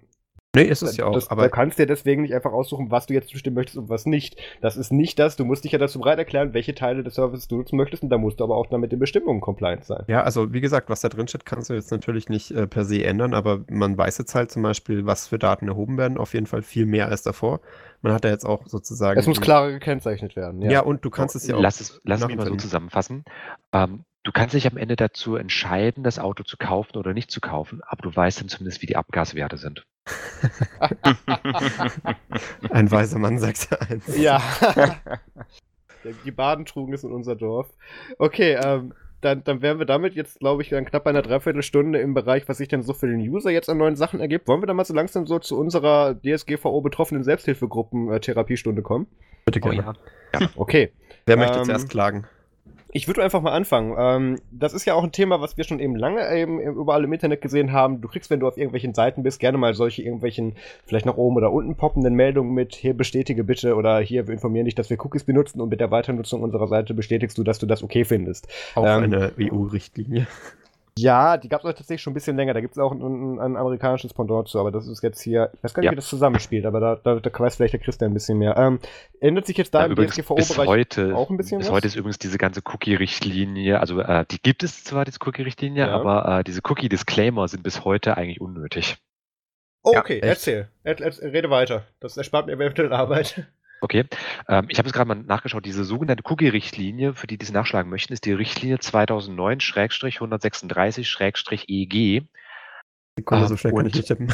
[SPEAKER 2] Nee, ist es ja auch.
[SPEAKER 1] das,
[SPEAKER 2] aber
[SPEAKER 1] du kannst dir deswegen nicht einfach aussuchen, was du jetzt bestimmen möchtest und was nicht. Das ist nicht das. Du musst dich ja dazu bereit erklären, welche Teile des Services du nutzen möchtest und da musst du aber auch dann mit den Bestimmungen compliant sein.
[SPEAKER 2] Ja, also wie gesagt, was da drin steht, kannst du jetzt natürlich nicht äh, per se ändern, aber man weiß jetzt halt zum Beispiel, was für Daten erhoben werden, auf jeden Fall viel mehr als davor. Man hat da jetzt auch sozusagen.
[SPEAKER 1] Es muss klarer gekennzeichnet werden.
[SPEAKER 2] Ja,
[SPEAKER 1] Ja.
[SPEAKER 2] und du kannst es ja auch.
[SPEAKER 4] Lass es, lass es mich mal so zusammenfassen. Ähm, du kannst dich am Ende dazu entscheiden, das Auto zu kaufen oder nicht zu kaufen, aber du weißt dann zumindest, wie die Abgaswerte sind. <laughs>
[SPEAKER 2] Ein weiser Mann sagt eins.
[SPEAKER 1] Ja. <laughs> Die Baden trugen es in unser Dorf. Okay, ähm, dann, dann wären wir damit jetzt, glaube ich, dann knapp bei einer Dreiviertelstunde im Bereich, was sich denn so für den User jetzt an neuen Sachen ergibt. Wollen wir dann mal so langsam so zu unserer DSGVO betroffenen Selbsthilfegruppen äh, Therapiestunde kommen?
[SPEAKER 2] Bitte
[SPEAKER 4] Oh
[SPEAKER 2] gerne.
[SPEAKER 4] ja.
[SPEAKER 1] Okay.
[SPEAKER 2] Wer möchte
[SPEAKER 1] Ähm,
[SPEAKER 2] zuerst klagen?
[SPEAKER 1] Ich würde einfach mal anfangen. Ähm, das ist ja auch ein Thema, was wir schon eben lange eben überall im Internet gesehen haben. Du kriegst, wenn du auf irgendwelchen Seiten bist, gerne mal solche irgendwelchen, vielleicht nach oben oder unten poppenden Meldungen mit, hier bestätige bitte oder hier, wir informieren dich, dass wir Cookies benutzen und mit der Weiternutzung unserer Seite bestätigst du, dass du das okay findest.
[SPEAKER 2] Auch
[SPEAKER 1] ähm,
[SPEAKER 2] eine EU-Richtlinie.
[SPEAKER 1] Ja, die gab es tatsächlich schon ein bisschen länger. Da gibt es auch ein, ein, ein amerikanisches Pendant zu, aber das ist jetzt hier, ich weiß gar nicht,
[SPEAKER 4] Ja.
[SPEAKER 1] wie das zusammenspielt, aber da, da, da weiß vielleicht der Christian ein bisschen mehr. Ähm, ändert sich jetzt da
[SPEAKER 4] Ja,
[SPEAKER 1] im DSGVO-Bereich
[SPEAKER 4] heute,
[SPEAKER 1] auch ein bisschen
[SPEAKER 4] bis
[SPEAKER 1] was?
[SPEAKER 4] heute ist übrigens diese ganze Cookie-Richtlinie, also äh, die gibt es zwar, diese Cookie-Richtlinie,
[SPEAKER 1] Ja.
[SPEAKER 4] aber äh, diese Cookie-Disclaimer sind bis heute eigentlich unnötig.
[SPEAKER 1] Oh, okay, erzähl. Er, er, rede weiter. Das erspart mir eventuell Arbeit.
[SPEAKER 4] Okay, ähm, ich habe jetzt gerade mal nachgeschaut, diese sogenannte Cookie-Richtlinie, für die, die es nachschlagen möchten, ist die Richtlinie 2009-136-EG.
[SPEAKER 2] Sekunde,
[SPEAKER 4] Ah,
[SPEAKER 2] so schnell kann ich nicht tippen. <laughs>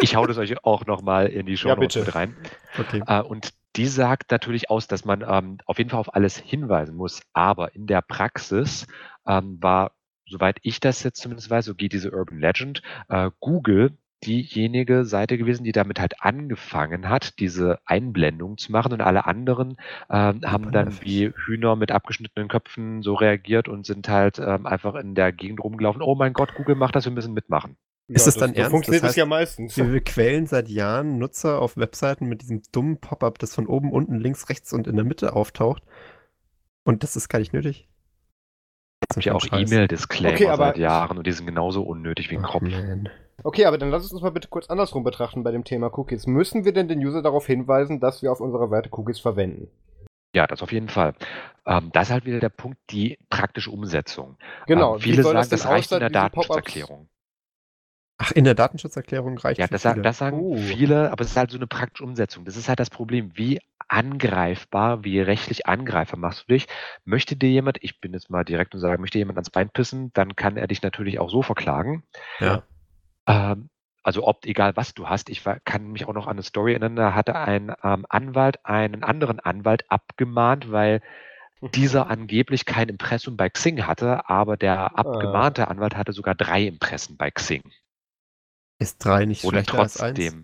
[SPEAKER 4] Ich hau das euch auch nochmal in die Show
[SPEAKER 1] Ja, bitte.
[SPEAKER 4] mit rein.
[SPEAKER 2] Okay.
[SPEAKER 4] Äh, und die sagt natürlich aus, dass man ähm, auf jeden Fall auf alles hinweisen muss. Aber in der Praxis ähm, war, soweit ich das jetzt zumindest weiß, so geht diese Urban Legend, äh, Google diejenige Seite gewesen, die damit halt angefangen hat, diese Einblendung zu machen und alle anderen ähm, haben dann wie Hühner mit abgeschnittenen Köpfen so reagiert und sind halt ähm, einfach in der Gegend rumgelaufen. Oh mein Gott, Google macht das, wir müssen mitmachen.
[SPEAKER 2] Ist es
[SPEAKER 1] das-
[SPEAKER 2] dann
[SPEAKER 1] so
[SPEAKER 2] ernst?
[SPEAKER 1] funktioniert
[SPEAKER 2] Das
[SPEAKER 1] es ja
[SPEAKER 2] heißt,
[SPEAKER 1] meistens.
[SPEAKER 2] Wir quälen seit Jahren Nutzer auf Webseiten mit diesem dummen Pop-up, das von oben, unten, links, rechts und in der Mitte auftaucht. Und das ist gar nicht nötig.
[SPEAKER 4] Es gibt ja auch. E-Mail-Disclaimer
[SPEAKER 1] Okay,
[SPEAKER 4] seit Jahren und die sind genauso unnötig wie ein
[SPEAKER 2] Ach,
[SPEAKER 4] Kopf.
[SPEAKER 2] man.
[SPEAKER 1] Okay, aber dann lass es uns mal bitte kurz andersrum betrachten bei dem Thema Cookies. Müssen wir denn den User darauf hinweisen, dass wir auf unserer Seite Cookies verwenden?
[SPEAKER 4] Ja, das auf jeden Fall. Ähm, das ist halt wieder der Punkt, die praktische Umsetzung.
[SPEAKER 1] Genau.
[SPEAKER 4] Ähm, viele sagen, das,
[SPEAKER 1] denn
[SPEAKER 4] reicht in der? Datenschutzerklärung.
[SPEAKER 2] Ach, in der Datenschutzerklärung reicht
[SPEAKER 4] Ja, das, sa-
[SPEAKER 2] viele.
[SPEAKER 4] das sagen
[SPEAKER 1] Uh.
[SPEAKER 4] viele, aber es ist halt so eine praktische Umsetzung. Das ist halt das Problem. Wie angreifbar, wie rechtlich angreifer machst du dich? Möchte dir jemand, ich bin jetzt mal direkt und sage, möchte jemand ans Bein pissen, dann kann er dich natürlich auch so verklagen.
[SPEAKER 2] Ja.
[SPEAKER 4] Ähm, also ob, egal was du hast, ich war, kann mich auch noch an eine Story erinnern, da hatte ein ähm, Anwalt einen anderen Anwalt abgemahnt, weil <laughs> dieser angeblich kein Impressum bei Xing hatte, aber der abgemahnte Anwalt hatte sogar drei Impressen bei Xing.
[SPEAKER 2] Ist drei nicht
[SPEAKER 4] Oder
[SPEAKER 2] schlechter als eins?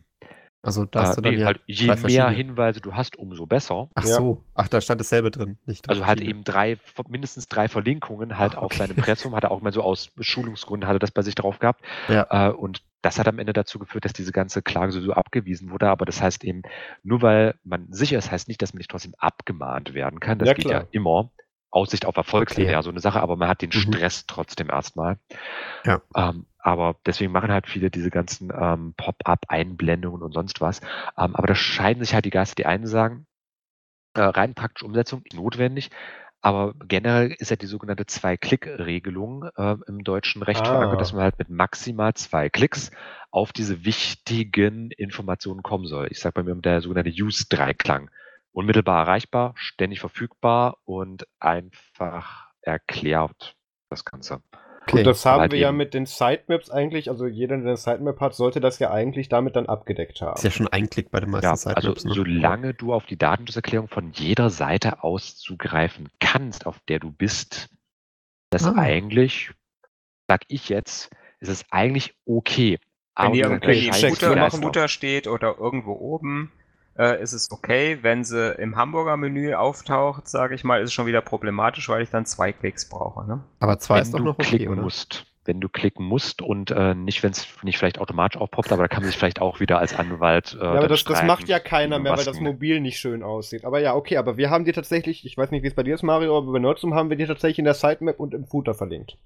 [SPEAKER 2] Also da
[SPEAKER 4] Äh,
[SPEAKER 2] hast du dann
[SPEAKER 4] nee,
[SPEAKER 2] ja
[SPEAKER 4] halt, je
[SPEAKER 2] drei
[SPEAKER 4] mehr. Hinweise du hast, umso besser.
[SPEAKER 2] Ach
[SPEAKER 1] Ja.
[SPEAKER 2] so. Ach, da stand dasselbe drin. Nicht
[SPEAKER 4] Also halt eben drei, mindestens drei Verlinkungen halt
[SPEAKER 2] Ah,
[SPEAKER 4] auf
[SPEAKER 2] okay.
[SPEAKER 4] sein Impressum, hat er auch mal so aus Schulungsgründen, hatte das bei sich drauf gehabt.
[SPEAKER 2] Ja.
[SPEAKER 4] Äh, und das hat am Ende dazu geführt, dass diese ganze Klage so abgewiesen wurde. Aber das heißt eben, nur weil man sicher ist, heißt nicht, dass man nicht trotzdem abgemahnt werden kann. Das
[SPEAKER 1] Ja,
[SPEAKER 4] geht
[SPEAKER 1] klar.
[SPEAKER 4] ja immer. Aussicht auf Erfolg ja so eine Sache, aber man hat den
[SPEAKER 2] Mhm.
[SPEAKER 4] Stress trotzdem erstmal.
[SPEAKER 2] Ja.
[SPEAKER 4] Ähm, aber deswegen machen halt viele diese ganzen ähm, Pop-up-Einblendungen und sonst was. Ähm, aber da scheiden sich halt die Geister. Die einen sagen, äh, rein praktische Umsetzung ist notwendig, aber generell ist ja die sogenannte Zwei-Klick-Regelung äh, im deutschen Recht
[SPEAKER 1] Ah.
[SPEAKER 4] verankert, dass man halt mit maximal zwei Klicks auf diese wichtigen Informationen kommen soll. Ich sage bei mir der sogenannte Use-Dreiklang. Unmittelbar erreichbar, ständig verfügbar und einfach erklärt das Ganze.
[SPEAKER 2] Okay.
[SPEAKER 1] Und das haben
[SPEAKER 4] halt
[SPEAKER 1] wir ja mit den Sitemaps eigentlich, also jeder, der eine Sitemap hat, sollte das ja eigentlich damit dann abgedeckt haben.
[SPEAKER 2] Ist ja schon ein Klick bei den meisten
[SPEAKER 4] Ja, also
[SPEAKER 2] Sitemaps, ne?
[SPEAKER 4] solange du auf die Datenschutzerklärung von jeder Seite aus zugreifen kannst, auf der du bist, das
[SPEAKER 2] Ah.
[SPEAKER 4] eigentlich, sag ich jetzt, ist es eigentlich okay.
[SPEAKER 3] Wenn die
[SPEAKER 4] Aber
[SPEAKER 3] irgendwie. Footer, im
[SPEAKER 1] Geister.
[SPEAKER 3] Footer steht oder irgendwo oben, äh, ist es okay. Wenn sie im Hamburger Menü auftaucht, sage ich mal, ist es schon wieder problematisch, weil ich dann zwei Klicks brauche. Ne?
[SPEAKER 2] Aber zwei
[SPEAKER 4] wenn
[SPEAKER 2] ist doch
[SPEAKER 4] du
[SPEAKER 2] noch okay,
[SPEAKER 4] klicken
[SPEAKER 2] oder?
[SPEAKER 4] musst. Wenn du klicken musst und äh, nicht, wenn es nicht vielleicht automatisch aufpoppt, aber da kann man sich vielleicht auch wieder als Anwalt. Äh,
[SPEAKER 1] Ja, aber das, das macht ja keiner mehr, weil das Mobil nicht schön aussieht. Aber ja, okay, aber wir haben die tatsächlich, ich weiß nicht, wie es bei dir ist, Mario, aber bei Nerdsum haben wir die tatsächlich in der Sitemap und im Footer verlinkt.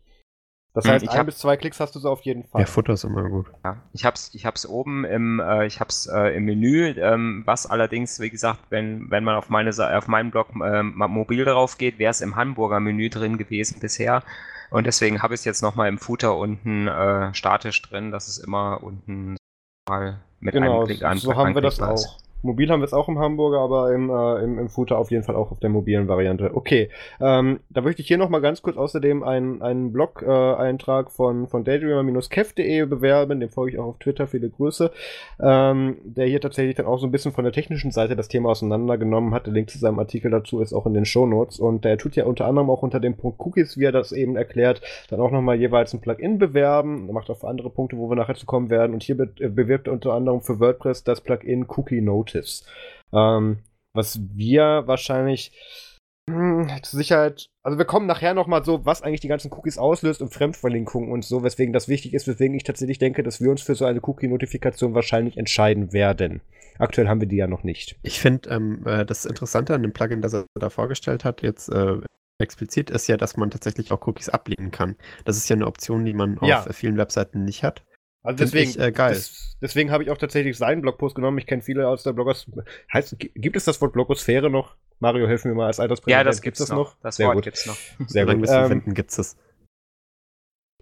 [SPEAKER 1] Das
[SPEAKER 3] Hm,
[SPEAKER 1] heißt,
[SPEAKER 3] ich
[SPEAKER 1] ein
[SPEAKER 3] hab-
[SPEAKER 1] bis zwei Klicks hast du so auf jeden Fall.
[SPEAKER 2] Ja, Futter ist immer gut.
[SPEAKER 3] Ja, ich hab's, ich hab's oben im, äh, ich hab's äh, im Menü, ähm, was allerdings, wie gesagt, wenn, wenn man auf meine auf meinen Blog mal mobil drauf geht, wäre es im Hamburger Menü drin gewesen bisher. Und deswegen habe ich es jetzt nochmal im Footer unten äh, statisch drin, dass es immer unten mal mit
[SPEAKER 1] genau,
[SPEAKER 3] einem Klick an.
[SPEAKER 1] so haben wir das auch. Mobil haben wir es auch im Hamburger, aber im, äh, im, im Footer auf jeden Fall auch auf der mobilen Variante. Okay, ähm, da möchte ich hier nochmal ganz kurz außerdem einen, einen Blog-Eintrag von, von daydreamer-kev.de bewerben, dem folge ich auch auf Twitter, viele Grüße, ähm, der hier tatsächlich dann auch so ein bisschen von der technischen Seite das Thema auseinandergenommen hat. Der Link zu seinem Artikel dazu ist auch in den Shownotes und der tut ja unter anderem auch unter dem Punkt Cookies, wie er das eben erklärt, dann auch nochmal jeweils ein Plugin bewerben. Er macht auch andere Punkte, wo wir nachher zu kommen werden. Und hier be äh, bewirbt er unter anderem für WordPress das Plugin Cookie Notice. Ähm, was wir wahrscheinlich hm, zur Sicherheit, also wir kommen nachher nochmal so, was eigentlich die ganzen Cookies auslöst und Fremdverlinkungen und so, weswegen das wichtig ist, weswegen ich tatsächlich denke, dass wir uns für so eine Cookie-Notifikation wahrscheinlich entscheiden werden. Aktuell haben wir die ja noch nicht.
[SPEAKER 2] Ich finde, ähm, äh, das Interessante an dem Plugin, das er da vorgestellt hat, jetzt äh, explizit, ist ja, dass man tatsächlich auch Cookies ablehnen kann. Das ist ja eine Option, die man
[SPEAKER 1] Ja.
[SPEAKER 2] auf vielen Webseiten nicht hat.
[SPEAKER 1] Also
[SPEAKER 2] Find
[SPEAKER 1] deswegen,
[SPEAKER 2] ich, äh, geil.
[SPEAKER 1] des- deswegen habe ich auch tatsächlich seinen Blogpost genommen. Ich kenne viele aus der Bloggers. Heißt, gi- gibt es das Wort Blogosphäre noch? Mario, hilf mir mal als Alterspräsident.
[SPEAKER 3] Ja, das
[SPEAKER 1] Gibt's
[SPEAKER 3] gibt's noch. Das
[SPEAKER 1] Sehr
[SPEAKER 3] Wort
[SPEAKER 1] gut.
[SPEAKER 3] gibt's noch.
[SPEAKER 1] Sehr gut.
[SPEAKER 2] wir es
[SPEAKER 1] Ähm,
[SPEAKER 2] finden, gibt es das.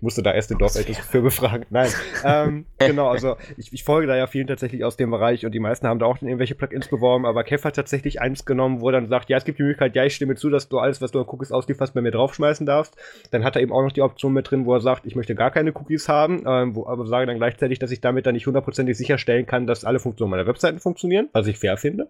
[SPEAKER 1] Musste da erst den Dorfältesten für befragen. Nein. ähm, <laughs> genau, also ich, ich folge da ja vielen tatsächlich aus dem Bereich und die meisten haben da auch irgendwelche Plugins beworben, aber Kev hat tatsächlich eins genommen, wo er dann sagt, ja, es gibt die Möglichkeit, ja, ich stimme zu, dass du alles, was du an Cookies auslieferst, bei mir draufschmeißen darfst. Dann hat er eben auch noch die Option mit drin, wo er sagt, ich möchte gar keine Cookies haben, ähm, wo, aber sage dann gleichzeitig, dass ich damit dann nicht hundertprozentig sicherstellen kann, dass alle Funktionen meiner Webseiten funktionieren, was ich fair finde.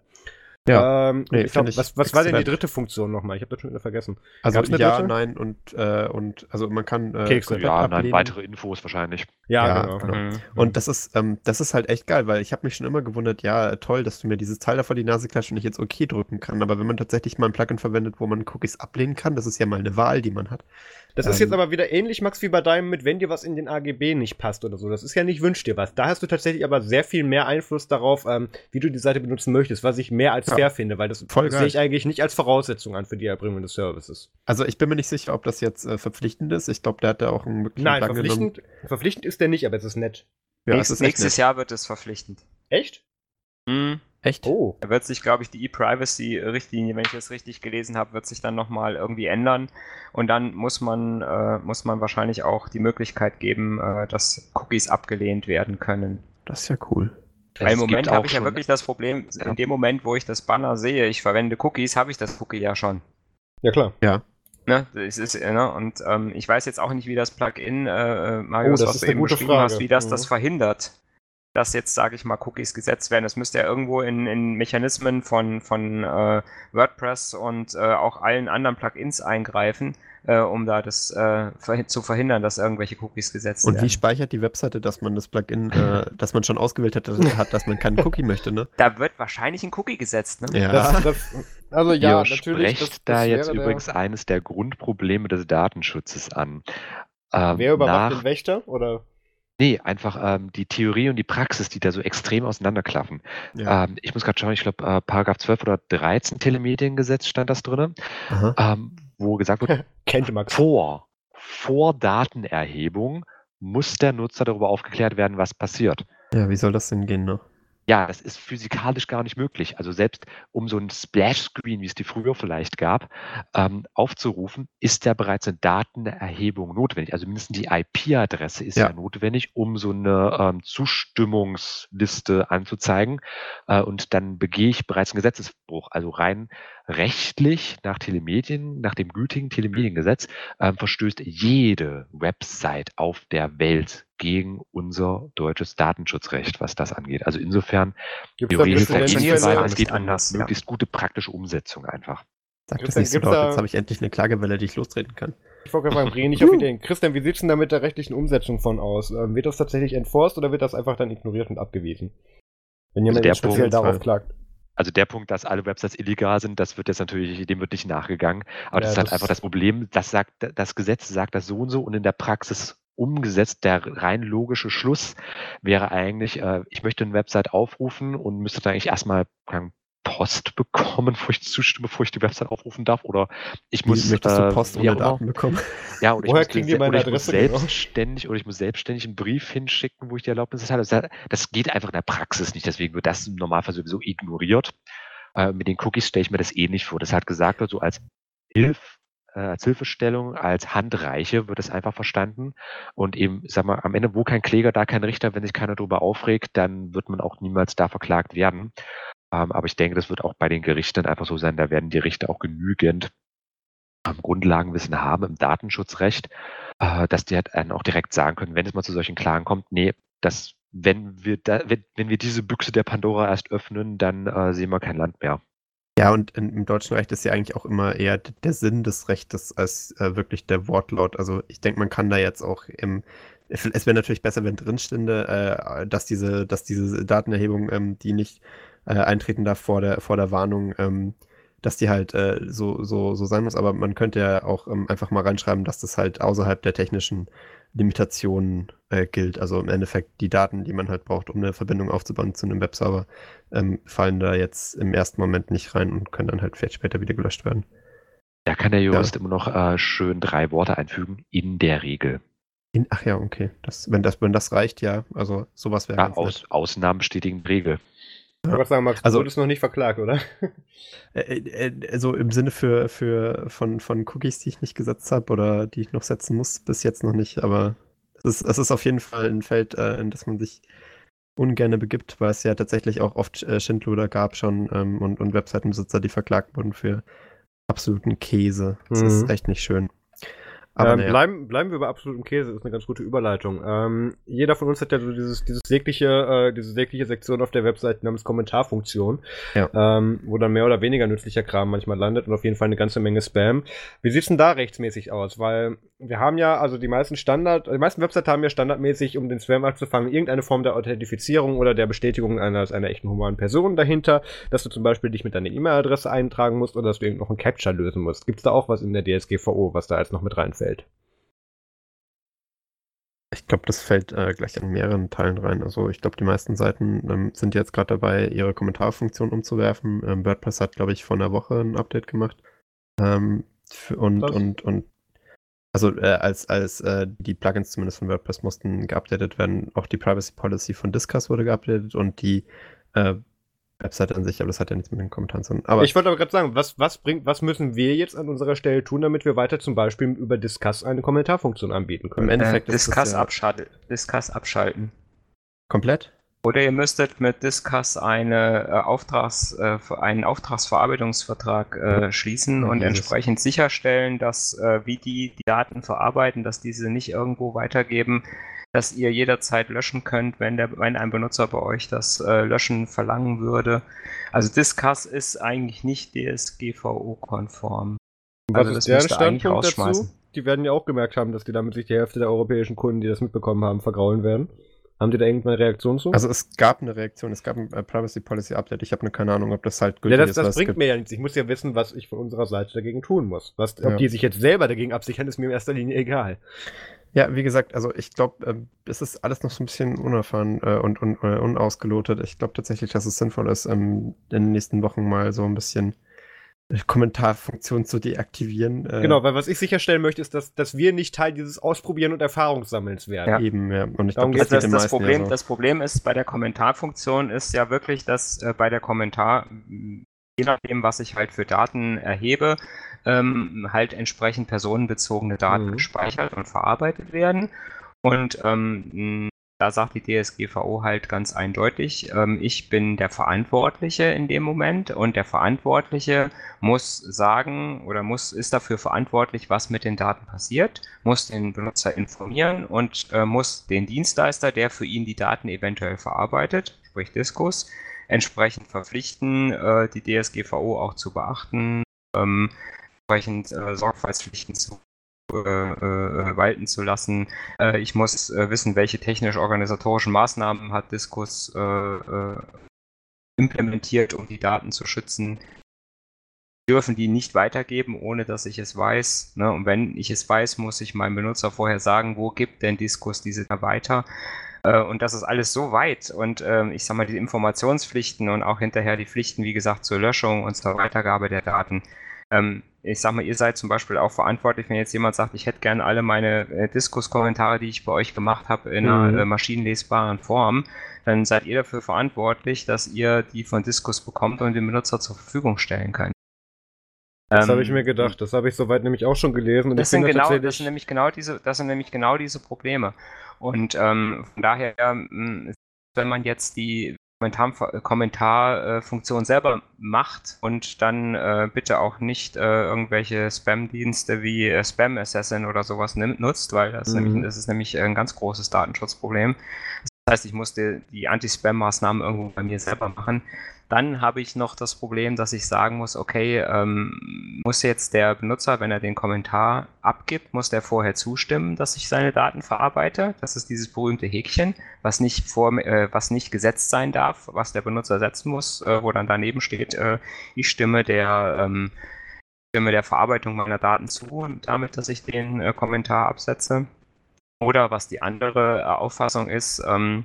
[SPEAKER 2] Ja.
[SPEAKER 1] Ähm,
[SPEAKER 2] Nee,
[SPEAKER 1] ich glaub, was, was war denn die dritte Funktion nochmal? Ich habe das schon wieder vergessen.
[SPEAKER 2] Also
[SPEAKER 1] gab's eine
[SPEAKER 2] ja,
[SPEAKER 1] dritte?
[SPEAKER 2] nein und, äh, und also man kann äh,
[SPEAKER 1] Kekse.
[SPEAKER 2] komplett
[SPEAKER 4] Ja, nein,
[SPEAKER 2] ablehnen.
[SPEAKER 4] weitere Infos wahrscheinlich.
[SPEAKER 1] Ja,
[SPEAKER 2] Ja,
[SPEAKER 1] genau.
[SPEAKER 2] genau.
[SPEAKER 3] Mhm.
[SPEAKER 2] Und das ist, ähm, das ist halt echt geil, weil ich habe mich schon immer gewundert, ja, toll, dass du mir dieses Teil da vor die Nase klatscht und ich jetzt okay drücken kann. Aber wenn man tatsächlich mal ein Plugin verwendet, wo man Cookies ablehnen kann, das ist ja mal eine Wahl, die man hat.
[SPEAKER 1] Das ist
[SPEAKER 2] Ähm,
[SPEAKER 1] jetzt aber wieder ähnlich, Max, wie bei deinem mit, wenn dir was in den AGB nicht passt oder so. Das ist ja nicht wünsch dir was. Da hast du tatsächlich aber sehr viel mehr Einfluss darauf, ähm, wie du die Seite benutzen möchtest, was ich mehr als
[SPEAKER 2] Ja.
[SPEAKER 1] fair finde, weil das,
[SPEAKER 2] Voll
[SPEAKER 1] das
[SPEAKER 2] geil.
[SPEAKER 1] sehe ich eigentlich nicht als Voraussetzung an für die Erbringung des Services.
[SPEAKER 2] Also ich bin mir nicht sicher, ob das jetzt äh, verpflichtend ist. Ich glaube, der hat da auch einen möglichen
[SPEAKER 1] Nein, verpflichtend, verpflichtend ist der nicht, aber es ist nett.
[SPEAKER 2] Ja, es
[SPEAKER 3] Nächst,
[SPEAKER 2] ist
[SPEAKER 3] nächstes
[SPEAKER 2] nett.
[SPEAKER 3] Jahr wird es verpflichtend.
[SPEAKER 1] Echt?
[SPEAKER 3] Mhm.
[SPEAKER 2] Echt?
[SPEAKER 1] Oh.
[SPEAKER 3] Da wird sich, glaube ich, die E-Privacy-Richtlinie, wenn ich das richtig gelesen habe, wird sich dann nochmal irgendwie ändern. Und dann muss man, äh, muss man wahrscheinlich auch die Möglichkeit geben, äh, dass Cookies abgelehnt werden können.
[SPEAKER 2] Das ist ja cool.
[SPEAKER 3] Weil im Moment habe ich ja wirklich das Problem,
[SPEAKER 4] Ja.
[SPEAKER 3] in dem Moment, wo ich das Banner sehe, ich verwende Cookies, habe ich das Cookie ja schon.
[SPEAKER 1] Ja, klar.
[SPEAKER 3] Ne, das ist, äh, ne, und ähm, ich weiß jetzt auch nicht, wie das Plugin, äh, äh,
[SPEAKER 1] Oh,
[SPEAKER 3] Marius,
[SPEAKER 1] das
[SPEAKER 3] was du eben
[SPEAKER 1] gute
[SPEAKER 3] beschrieben
[SPEAKER 1] Frage.
[SPEAKER 3] hast, wie das
[SPEAKER 1] Mhm.
[SPEAKER 3] das verhindert. Dass jetzt, sage ich mal, Cookies gesetzt werden. Das müsste ja irgendwo in, in Mechanismen von, von äh, WordPress und äh, auch allen anderen Plugins eingreifen, äh, um da das äh, zu verhindern, dass irgendwelche Cookies gesetzt
[SPEAKER 2] Und
[SPEAKER 3] werden.
[SPEAKER 2] wie speichert die Webseite, dass man das Plugin, äh, dass man schon ausgewählt hat, dass, hat, dass man keinen Cookie möchte, ne?
[SPEAKER 3] da wird wahrscheinlich ein Cookie gesetzt, ne?
[SPEAKER 2] Ja.
[SPEAKER 1] Das, das, also ja,
[SPEAKER 4] Ihr
[SPEAKER 1] natürlich. das,
[SPEAKER 4] da jetzt
[SPEAKER 1] wäre der-
[SPEAKER 4] übrigens eines der Grundprobleme des Datenschutzes an. Ähm,
[SPEAKER 1] Wer überwacht
[SPEAKER 4] nach,
[SPEAKER 1] den Wächter? Oder?
[SPEAKER 4] Nee, einfach ähm, die Theorie und die Praxis, die da so extrem auseinanderklaffen.
[SPEAKER 2] ja.
[SPEAKER 4] Ähm, ich muss gerade schauen, ich glaube, äh, Paragraph 12 oder 13 Telemediengesetz stand das drin, ähm, wo gesagt wird, <laughs>
[SPEAKER 1] Kennt Max.
[SPEAKER 4] vor, vor Datenerhebung muss der Nutzer darüber aufgeklärt werden, was passiert.
[SPEAKER 2] ja, wie soll das denn gehen, ne?
[SPEAKER 4] Ja, das ist physikalisch gar nicht möglich. Also selbst um so ein Splash-Screen, wie es die früher vielleicht gab, ähm, aufzurufen, ist ja bereits eine Datenerhebung notwendig. Also mindestens die IP-Adresse ist ja.
[SPEAKER 2] Ja.
[SPEAKER 4] notwendig, um so eine ähm, Zustimmungsliste anzuzeigen. Äh, und dann begehe ich bereits einen Gesetzesbruch. Also rein rechtlich nach Telemedien, nach dem gültigen Telemediengesetz, ähm, verstößt jede Website auf der Welt gegen unser deutsches Datenschutzrecht, was das angeht. Also insofern
[SPEAKER 3] Fälle?
[SPEAKER 4] es geht
[SPEAKER 3] Anders,
[SPEAKER 4] möglichst gute praktische Umsetzung einfach.
[SPEAKER 2] Sag das
[SPEAKER 1] da-
[SPEAKER 2] nicht so laut,
[SPEAKER 1] da-
[SPEAKER 2] jetzt habe ich endlich eine Klagewelle, die ich lostreten kann.
[SPEAKER 1] Ich wollte gerade fragen, bringen nicht <laughs> auf Ideen. Christian, wie sieht's denn da mit der rechtlichen Umsetzung von aus? Ähm, wird das tatsächlich enforced oder wird das einfach dann ignoriert und abgewiesen? Wenn jemand
[SPEAKER 4] der
[SPEAKER 1] jetzt speziell
[SPEAKER 2] Punkt,
[SPEAKER 1] darauf klagt.
[SPEAKER 4] Also der Punkt, dass alle Websites illegal sind, das wird jetzt natürlich, dem wird nicht nachgegangen. Aber das
[SPEAKER 1] Ja,
[SPEAKER 4] ist halt
[SPEAKER 1] das-
[SPEAKER 4] einfach das Problem, das sagt, das Gesetz sagt das so und so und in der Praxis umgesetzt. Der rein logische Schluss wäre eigentlich, äh, ich möchte eine Website aufrufen und müsste dann eigentlich erstmal Post <laughs> bekommen, bevor ich zustimme, bevor ich die Website aufrufen darf. Oder ich
[SPEAKER 2] Wie
[SPEAKER 4] muss.
[SPEAKER 2] möchtest du
[SPEAKER 4] äh,
[SPEAKER 2] Post
[SPEAKER 4] wie
[SPEAKER 2] ohne. Daten bekommen?
[SPEAKER 4] Ja, oder
[SPEAKER 1] Woher
[SPEAKER 4] ich muss,
[SPEAKER 1] die meine
[SPEAKER 4] oder ich muss
[SPEAKER 1] genau?
[SPEAKER 4] selbstständig oder ich muss selbstständig einen Brief hinschicken, wo ich die Erlaubnis erteile. Das, das geht einfach in der Praxis nicht. Deswegen wird das im Normalfall sowieso ignoriert. Äh, mit den Cookies stelle ich mir das eh nicht vor. Das hat gesagt wird, so als Hilf, äh, als Hilfestellung, als Handreiche wird es einfach verstanden. Und eben, sag mal, am Ende, wo kein Kläger, da kein Richter, wenn sich keiner darüber aufregt, dann wird man auch niemals da verklagt werden. Ähm, aber ich denke, das wird auch bei den Gerichten einfach so sein, da werden die Richter auch genügend ähm, Grundlagenwissen haben im Datenschutzrecht, äh, dass die halt einen auch direkt sagen können, wenn es mal zu solchen Klagen kommt, nee, das, wenn wir da, wenn, wenn wir diese Büchse der Pandora erst öffnen, dann äh, sehen wir kein Land mehr.
[SPEAKER 2] Ja, und im deutschen Recht ist ja eigentlich auch immer eher der Sinn des Rechtes als äh, wirklich der Wortlaut. Also ich denke, man kann da jetzt auch im es wäre natürlich besser, wenn drin stünde, äh, dass diese, dass diese Datenerhebung, ähm, die nicht äh, eintreten darf vor der, vor der Warnung, ähm, dass die halt äh, so, so, so sein muss. Aber man könnte ja auch ähm, einfach mal reinschreiben, dass das halt außerhalb der technischen Limitationen äh, gilt. Also im Endeffekt die Daten, die man halt braucht, um eine Verbindung aufzubauen zu einem Webserver, ähm, fallen da jetzt im ersten Moment nicht rein und können dann halt vielleicht später wieder gelöscht werden.
[SPEAKER 4] Da kann der Jurist immer noch äh, schön drei Worte einfügen, in der Regel.
[SPEAKER 2] In, ach ja, okay. Das, wenn, das, wenn das reicht, ja. Also sowas wäre
[SPEAKER 4] Ja, aus, Ausnahmen bestätigen Regel.
[SPEAKER 1] Ich wollte sagen, Max,
[SPEAKER 2] Also-
[SPEAKER 1] du wurdest noch nicht verklagt, oder?
[SPEAKER 2] Also im Sinne für, für von, von Cookies, die ich nicht gesetzt habe oder die ich noch setzen muss, bis jetzt noch nicht, aber es ist, es ist auf jeden Fall ein Feld, äh, in das man sich ungerne begibt, weil es ja tatsächlich auch oft äh, Schindluder gab schon ähm, und, und Webseitenbesitzer, die verklagt wurden für absoluten Käse. Das
[SPEAKER 1] Mhm.
[SPEAKER 2] ist echt nicht schön. Aber
[SPEAKER 1] ähm,
[SPEAKER 2] naja.
[SPEAKER 1] bleiben, bleiben wir bei absolutem Käse, das ist eine ganz gute Überleitung. Ähm, jeder von uns hat ja so dieses, dieses sägliche, äh, diese sägliche Sektion auf der Webseite namens Kommentarfunktion,
[SPEAKER 2] Ja.
[SPEAKER 1] ähm, wo dann mehr oder weniger nützlicher Kram manchmal landet und auf jeden Fall eine ganze Menge Spam. Wie sieht's denn da rechtsmäßig aus? Weil wir haben ja, also die meisten Standard, die meisten Webseiten haben ja standardmäßig, um den Spam abzufangen, irgendeine Form der Authentifizierung oder der Bestätigung einer, einer echten humanen Person dahinter, dass du zum Beispiel dich mit deiner E-Mail-Adresse eintragen musst oder dass du irgend noch ein Captcha lösen musst. Gibt's da auch was in der DSGVO, was da als noch mit reinfällt?
[SPEAKER 2] Ich glaube, das fällt äh, gleich an mehreren Teilen rein. Also ich glaube, die meisten Seiten ähm, sind jetzt gerade dabei, ihre Kommentarfunktion umzuwerfen. Ähm, WordPress hat, glaube ich, vor einer Woche ein Update gemacht. Ähm, und, und, und also äh, als, als äh, die Plugins zumindest von WordPress mussten geupdatet werden, auch die Privacy Policy von Discuss wurde geupdatet und die äh, Website an sich, aber das hat ja nichts mit den Kommentaren zu tun. Aber
[SPEAKER 1] ich wollte aber gerade sagen, was, was bringt, was müssen wir jetzt an unserer Stelle tun, damit wir weiter zum Beispiel über Discuss eine Kommentarfunktion anbieten
[SPEAKER 2] im
[SPEAKER 1] können?
[SPEAKER 2] Endeffekt
[SPEAKER 3] äh,
[SPEAKER 2] ist das
[SPEAKER 3] Discuss,
[SPEAKER 2] ja
[SPEAKER 3] abschalten, Discuss abschalten.
[SPEAKER 2] komplett.
[SPEAKER 3] Oder ihr müsstet mit Discuss eine, äh, Auftrags, äh, einen Auftragsverarbeitungsvertrag äh, schließen
[SPEAKER 2] Ja,
[SPEAKER 3] und
[SPEAKER 2] dieses.
[SPEAKER 3] entsprechend sicherstellen, dass äh, wie die die Daten verarbeiten, dass diese nicht irgendwo weitergeben dass ihr jederzeit löschen könnt, wenn, der, wenn ein Benutzer bei euch das äh, Löschen verlangen würde. Also Discuss ist eigentlich nicht DSGVO-konform.
[SPEAKER 1] Was also ist deren Standpunkt dazu? Die werden ja auch gemerkt haben, dass die damit sich die Hälfte der europäischen Kunden, die das mitbekommen haben, vergraulen werden. Haben die da irgendeine Reaktion zu?
[SPEAKER 2] Also es gab eine Reaktion, es gab ein äh, Privacy Policy Update. Ich habe ne, keine Ahnung, ob das halt
[SPEAKER 1] gültig ja, das, ist. Das bringt mir ja nichts. Ich muss ja wissen, was ich von unserer Seite dagegen tun muss. Was, ob ja. die sich jetzt selber dagegen absichern, ist mir in erster Linie egal.
[SPEAKER 2] Ja, wie gesagt, also ich glaube, äh, es ist alles noch so ein bisschen unerfahren äh, und, und äh, unausgelotet. Ich glaube tatsächlich, dass es sinnvoll ist, ähm, in den nächsten Wochen mal so ein bisschen Kommentarfunktion zu deaktivieren.
[SPEAKER 1] Äh, genau, weil was ich sicherstellen möchte, ist, dass, dass wir nicht Teil dieses Ausprobieren und Erfahrungssammelns werden.
[SPEAKER 3] Ja. Eben, ja. Und ich glaube, das, das, das, Problem, so. das Problem ist bei der Kommentarfunktion ist ja wirklich, dass äh, bei der Kommentar, je nachdem, was ich halt für Daten erhebe, ähm, halt entsprechend personenbezogene Daten mhm. gespeichert und verarbeitet werden. Und ähm, da sagt die DSGVO halt ganz eindeutig, ähm, ich bin der Verantwortliche in dem Moment und der Verantwortliche muss sagen oder muss, ist dafür verantwortlich, was mit den Daten passiert, muss den Benutzer informieren und äh, muss den Dienstleister, der für ihn die Daten eventuell verarbeitet, sprich Diskus, entsprechend verpflichten, äh, die DSGVO auch zu beachten, ähm, entsprechend äh, Sorgfaltspflichten zu äh, äh, walten zu lassen. Äh, ich muss äh, wissen, welche technisch-organisatorischen Maßnahmen hat Diskus äh, äh, implementiert, um die Daten zu schützen. Dürfen die nicht weitergeben, ohne dass ich es weiß. Ne? Und wenn ich es weiß, muss ich meinem Benutzer vorher sagen, wo gibt denn Diskus diese weiter. Und das ist alles so weit. Und ähm, ich sag mal, die Informationspflichten und auch hinterher die Pflichten, wie gesagt, zur Löschung und zur Weitergabe der Daten, ähm, ich sag mal, ihr seid zum Beispiel auch verantwortlich, wenn jetzt jemand sagt, ich hätte gerne alle meine äh, Diskus-Kommentare, die ich bei euch gemacht habe, in mhm. einer äh, maschinenlesbaren Form, dann seid ihr dafür verantwortlich, dass ihr die von Diskus bekommt und dem Benutzer zur Verfügung stellen könnt.
[SPEAKER 1] Das ähm, habe ich mir gedacht. Das habe ich soweit nämlich auch schon gelesen.
[SPEAKER 3] das, sind genau, das sind nämlich genau diese, das sind nämlich genau diese Probleme. Und ähm, von daher, ähm, wenn man jetzt die Kommentarfunktion selber macht und dann äh, bitte auch nicht äh, irgendwelche Spam-Dienste wie äh, Spam Assassin oder sowas nimmt, nutzt, weil das, mhm. nämlich, das ist nämlich ein ganz großes Datenschutzproblem. Das heißt, ich musste die Anti-Spam-Maßnahmen irgendwo bei mir selber machen. Dann habe ich noch das Problem, dass ich sagen muss, okay, ähm, muss jetzt der Benutzer, wenn er den Kommentar abgibt, muss der vorher zustimmen, dass ich seine Daten verarbeite. Das ist dieses berühmte Häkchen, was nicht, vor, äh, was nicht gesetzt sein darf, was der Benutzer setzen muss, äh, wo dann daneben steht, äh, ich stimme der, ähm, stimme der Verarbeitung meiner Daten zu, damit, dass ich den äh, Kommentar absetze. Oder was die andere äh, Auffassung ist, ähm,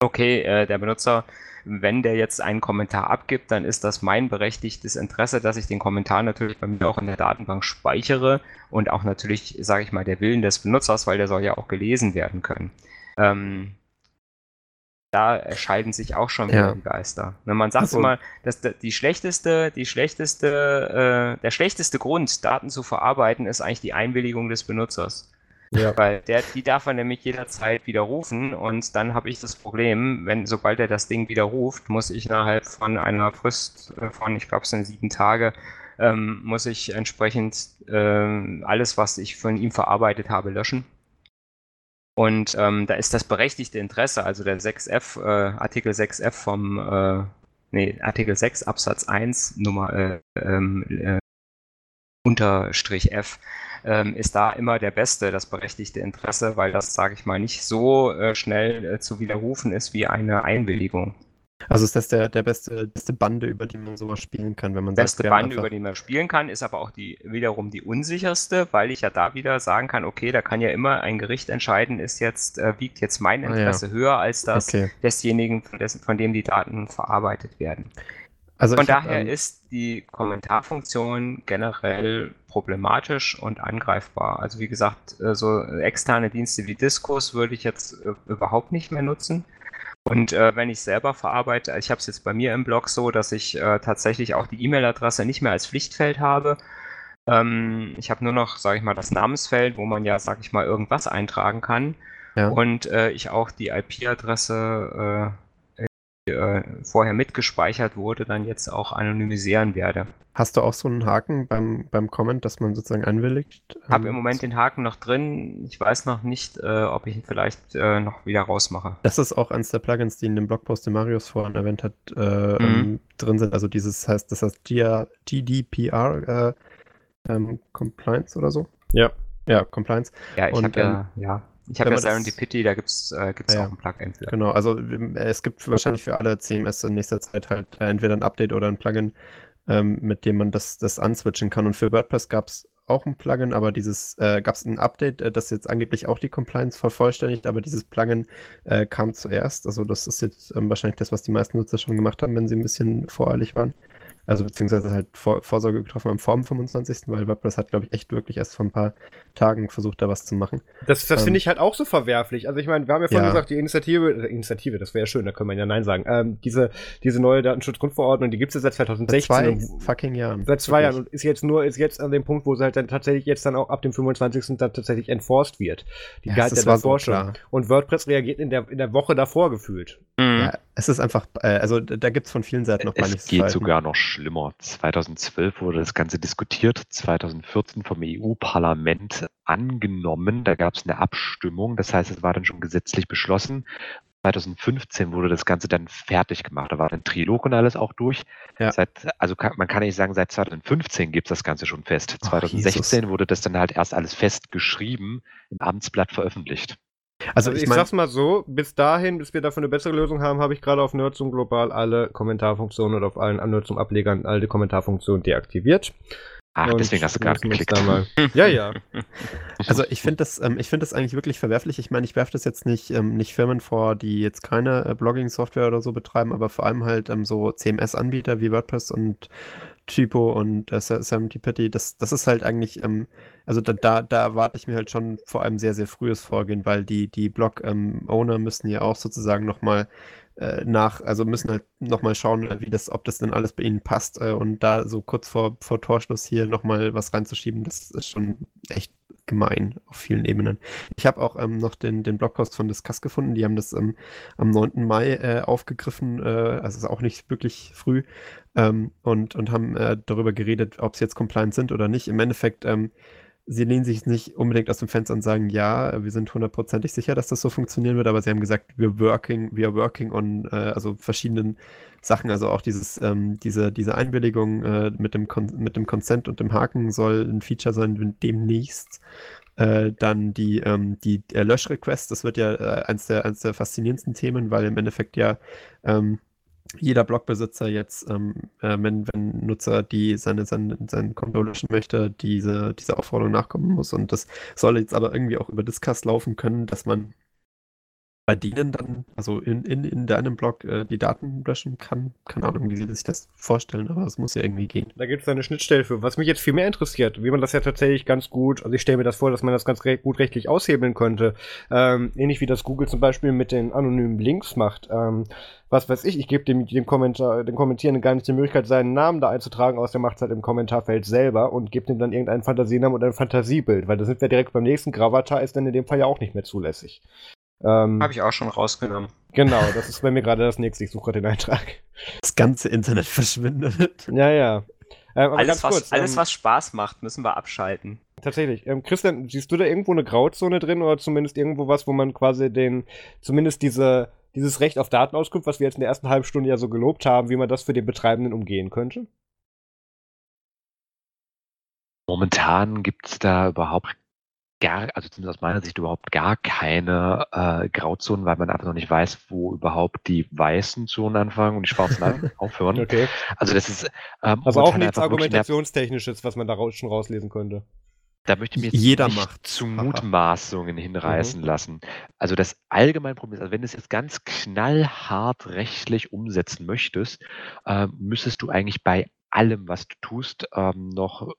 [SPEAKER 3] okay, äh, der Benutzer wenn der jetzt einen Kommentar abgibt, dann ist das mein berechtigtes Interesse, dass ich den Kommentar natürlich bei mir auch in der Datenbank speichere und auch natürlich, sage ich mal, der Willen des Benutzers, weil der soll ja auch gelesen werden können. Ähm, da erscheiden sich auch schon wieder ja. die Geister. Ne, man sagt also, immer, dass die schlechteste, die schlechteste, äh, der schlechteste Grund, Daten zu verarbeiten, ist eigentlich die Einwilligung des Benutzers. Ja. Weil der, die darf er nämlich jederzeit widerrufen und dann habe ich das Problem, wenn sobald er das Ding widerruft, muss ich innerhalb von einer Frist äh, von, ich glaube, es sind sieben Tage, ähm, muss ich entsprechend ähm, alles, was ich von ihm verarbeitet habe, löschen. Und ähm, da ist das berechtigte Interesse, also der 6f, äh, Artikel 6f vom, äh, nee, Artikel 6 Absatz 1 Nummer äh, ähm, äh, Unterstrich F ähm, ist da immer der beste, das berechtigte Interesse, weil das, sage ich mal, nicht so äh, schnell äh, zu widerrufen ist wie eine Einwilligung.
[SPEAKER 2] Also ist das der, der beste, beste Bande, über die man sowas spielen kann, wenn man
[SPEAKER 3] beste sagt, Bande, über die man spielen kann, ist aber auch die wiederum die unsicherste, weil ich ja da wieder sagen kann, okay, da kann ja immer ein Gericht entscheiden, ist jetzt, äh, wiegt jetzt mein Interesse ah, ja. höher als das okay. desjenigen, von, dessen, von dem die Daten verarbeitet werden. Also Von daher hab, ähm, ist die Kommentarfunktion generell problematisch und angreifbar. Also wie gesagt, äh, so externe Dienste wie Diskus würde ich jetzt äh, überhaupt nicht mehr nutzen. Und äh, wenn ich selber verarbeite, ich habe es jetzt bei mir im Blog so, dass ich äh, tatsächlich auch die E-Mail-Adresse nicht mehr als Pflichtfeld habe. Ähm, ich habe nur noch, sage ich mal, das Namensfeld, wo man ja, sage ich mal, irgendwas eintragen kann. Ja. Und äh, ich auch die IP-Adresse äh, vorher mitgespeichert wurde, dann jetzt auch anonymisieren werde.
[SPEAKER 2] Hast du auch so einen Haken beim, beim Comment, dass man sozusagen einwilligt?
[SPEAKER 3] Habe
[SPEAKER 2] Ähm,
[SPEAKER 3] im Moment den Haken noch drin. Ich weiß noch nicht, äh, ob ich ihn vielleicht äh, noch wieder rausmache.
[SPEAKER 2] Das ist auch eines der Plugins, die in dem Blogpost, den Marius vorhin erwähnt hat, äh,
[SPEAKER 3] Mhm.
[SPEAKER 2] ähm, drin sind. Also dieses heißt, das heißt GDPR äh, ähm, Compliance oder so.
[SPEAKER 1] Ja.
[SPEAKER 2] Ja, Compliance.
[SPEAKER 3] Ja, ich
[SPEAKER 2] Und,
[SPEAKER 3] habe ja, ja, ich habe ja Serendipity, da gibt's äh, gibt's
[SPEAKER 2] Ja,
[SPEAKER 3] auch ein Plugin für.
[SPEAKER 2] Genau, also ähm, es gibt wahrscheinlich für alle CMS in nächster Zeit halt äh, entweder ein Update oder ein Plugin, ähm, mit dem man das, das answitchen kann. Und für WordPress gab es auch ein Plugin, aber dieses äh, gab es ein Update, äh, das jetzt angeblich auch die Compliance vervollständigt, aber dieses Plugin äh, kam zuerst. Also das ist jetzt ähm, wahrscheinlich das, was die meisten Nutzer schon gemacht haben, wenn sie ein bisschen voreilig waren. Also beziehungsweise halt vor, Vorsorge getroffen haben vor dem 25., weil WordPress hat, glaube ich, echt wirklich erst vor ein paar Tagen versucht, da was zu machen.
[SPEAKER 1] Das, das
[SPEAKER 2] Ähm,
[SPEAKER 1] finde ich halt auch so verwerflich. Also ich meine, wir haben ja vorhin
[SPEAKER 2] Ja.
[SPEAKER 1] gesagt, die Initiative, äh, Initiative, das wäre ja schön, da können wir ja Nein sagen. Ähm, diese, diese neue Datenschutzgrundverordnung, die gibt es ja seit
[SPEAKER 2] Seit
[SPEAKER 1] 2016.
[SPEAKER 2] zwei
[SPEAKER 1] und-
[SPEAKER 2] fucking Jahren.
[SPEAKER 1] Seit zwei Jahren
[SPEAKER 2] Wirklich.
[SPEAKER 1] und ist jetzt nur, ist jetzt an dem Punkt, wo sie halt dann tatsächlich jetzt dann auch ab dem 25. dann tatsächlich enforced wird. Die
[SPEAKER 2] Ja,
[SPEAKER 1] galt
[SPEAKER 2] das
[SPEAKER 1] ja davor
[SPEAKER 2] so
[SPEAKER 1] schon.
[SPEAKER 2] klar.
[SPEAKER 1] Und WordPress reagiert in der, in der Woche davor gefühlt.
[SPEAKER 3] Mhm.
[SPEAKER 2] Ja, es ist einfach, äh, also da gibt es von vielen Seiten noch
[SPEAKER 4] Es
[SPEAKER 2] manches
[SPEAKER 4] geht
[SPEAKER 2] Verhalten.
[SPEAKER 4] sogar noch schlimmer. 2012 wurde das Ganze diskutiert, 2014 vom EU-Parlament angenommen. Da gab es eine Abstimmung, das heißt, es war dann schon gesetzlich beschlossen. 2015 wurde das Ganze dann fertig gemacht. Da war dann Trilog und alles auch durch.
[SPEAKER 2] Ja.
[SPEAKER 4] Seit, also kann, man kann nicht sagen, seit 2015 gibt es das Ganze schon fest.
[SPEAKER 2] Ach,
[SPEAKER 4] 2016
[SPEAKER 2] Jesus.
[SPEAKER 4] wurde das dann halt erst alles festgeschrieben, im Amtsblatt veröffentlicht.
[SPEAKER 2] Also,
[SPEAKER 1] Also
[SPEAKER 2] ich
[SPEAKER 1] ich,
[SPEAKER 2] meine,
[SPEAKER 1] sag's mal so, bis dahin, bis wir dafür eine bessere Lösung haben, habe ich gerade auf Nerdsum Global alle Kommentarfunktionen oder auf allen Nerdsum Ablegern alle Kommentarfunktionen deaktiviert.
[SPEAKER 4] Ach,
[SPEAKER 1] Und
[SPEAKER 4] deswegen hast du gerade geklickt.
[SPEAKER 1] mal- <laughs> Ja, ja.
[SPEAKER 2] also ich <laughs> finde das, ähm, ich finde das eigentlich wirklich verwerflich. Ich meine, ich werfe das jetzt nicht, ähm, nicht Firmen vor, die jetzt keine äh, Blogging-Software oder so betreiben, aber vor allem halt ähm, so CMS-Anbieter wie WordPress und Typo und äh, Serendipity. Das, das ist halt eigentlich, ähm, also da, da, da erwarte ich mir halt schon vor allem sehr, sehr frühes Vorgehen, weil die, die Blog-Owner müssen ja auch sozusagen nochmal äh, nach, also müssen halt nochmal schauen, äh, wie das, ob das denn alles bei ihnen passt äh, und da so kurz vor, vor Torschluss hier nochmal was reinzuschieben, das ist schon echt gemein auf vielen Ebenen. Ich habe auch ähm, noch den, den Blogpost von Discuss gefunden, die haben das ähm, am 9. Mai äh, aufgegriffen, äh, also ist auch nicht wirklich früh ähm, und, und haben äh, darüber geredet, ob sie jetzt compliant sind oder nicht. Im Endeffekt ähm, sie lehnen sich nicht unbedingt aus dem Fenster und sagen, ja, wir sind hundertprozentig sicher, dass das so funktionieren wird, aber sie haben gesagt, we're working, we are working on, äh, also verschiedenen Sachen, also auch dieses, ähm, diese, diese Einwilligung äh, mit, dem mit dem Consent und dem Haken soll ein Feature sein, demnächst. Äh, dann die, ähm, die äh, Löschrequest, das wird ja äh, eins, der, eins der faszinierendsten Themen, weil im Endeffekt ja ähm, jeder Blogbesitzer jetzt, ähm, äh, wenn, wenn Nutzer die seine, seine, sein Konto löschen möchte, diese, diese Aufforderung nachkommen muss. Und das soll jetzt aber irgendwie auch über Discuss laufen können, dass man bei denen dann, also in, in, in deinem Blog, äh, die Daten löschen kann. Keine Ahnung, wie sie sich das vorstellen, aber es muss ja irgendwie gehen.
[SPEAKER 1] Da gibt es eine Schnittstelle für. Was mich jetzt viel mehr interessiert, wie man das ja tatsächlich ganz gut, also ich stelle mir das vor, dass man das ganz re gut rechtlich aushebeln könnte. Ähm, ähnlich wie das Google zum Beispiel mit den anonymen Links macht. Ähm, was weiß ich, ich gebe dem, dem, dem Kommentierenden gar nicht die Möglichkeit, seinen Namen da einzutragen, aus der macht es halt im Kommentarfeld selber und gibt ihm dann irgendeinen Fantasienamen oder ein Fantasiebild, weil da sind wir direkt beim nächsten. Gravatar ist dann in dem Fall ja auch nicht mehr zulässig. Ähm,
[SPEAKER 3] Habe ich auch schon rausgenommen.
[SPEAKER 1] Genau, das ist bei mir gerade das nächste. Ich suche gerade den Eintrag.
[SPEAKER 2] Das ganze Internet verschwindet.
[SPEAKER 1] Ja, ja. Ähm, aber
[SPEAKER 3] Alles, was,
[SPEAKER 1] kurz,
[SPEAKER 3] alles
[SPEAKER 1] ähm,
[SPEAKER 3] was Spaß macht, müssen wir abschalten.
[SPEAKER 1] Tatsächlich. Ähm, Christian, siehst du da irgendwo eine Grauzone drin oder zumindest irgendwo was, wo man quasi den, zumindest diese, dieses Recht auf Datenauskunft, was wir jetzt in der ersten halben Stunde ja so gelobt haben, wie man das für den Betreibenden umgehen könnte?
[SPEAKER 4] Momentan gibt es da überhaupt gar, also zumindest aus meiner Sicht überhaupt gar keine äh, Grauzonen, weil man einfach noch nicht weiß, wo überhaupt die weißen Zonen anfangen und die schwarzen <laughs> aufhören.
[SPEAKER 1] Okay.
[SPEAKER 4] Also das ist ähm,
[SPEAKER 1] Also auch nichts Argumentationstechnisches, was man da raus, schon rauslesen könnte.
[SPEAKER 4] Da möchte ich mir jetzt
[SPEAKER 2] Jeder
[SPEAKER 4] nicht
[SPEAKER 2] macht.
[SPEAKER 4] zu. Mutmaßungen hinreißen lassen. Also das allgemeine Problem ist, also wenn du es jetzt ganz knallhart rechtlich umsetzen möchtest, ähm, müsstest du eigentlich bei allem, was du tust, ähm, noch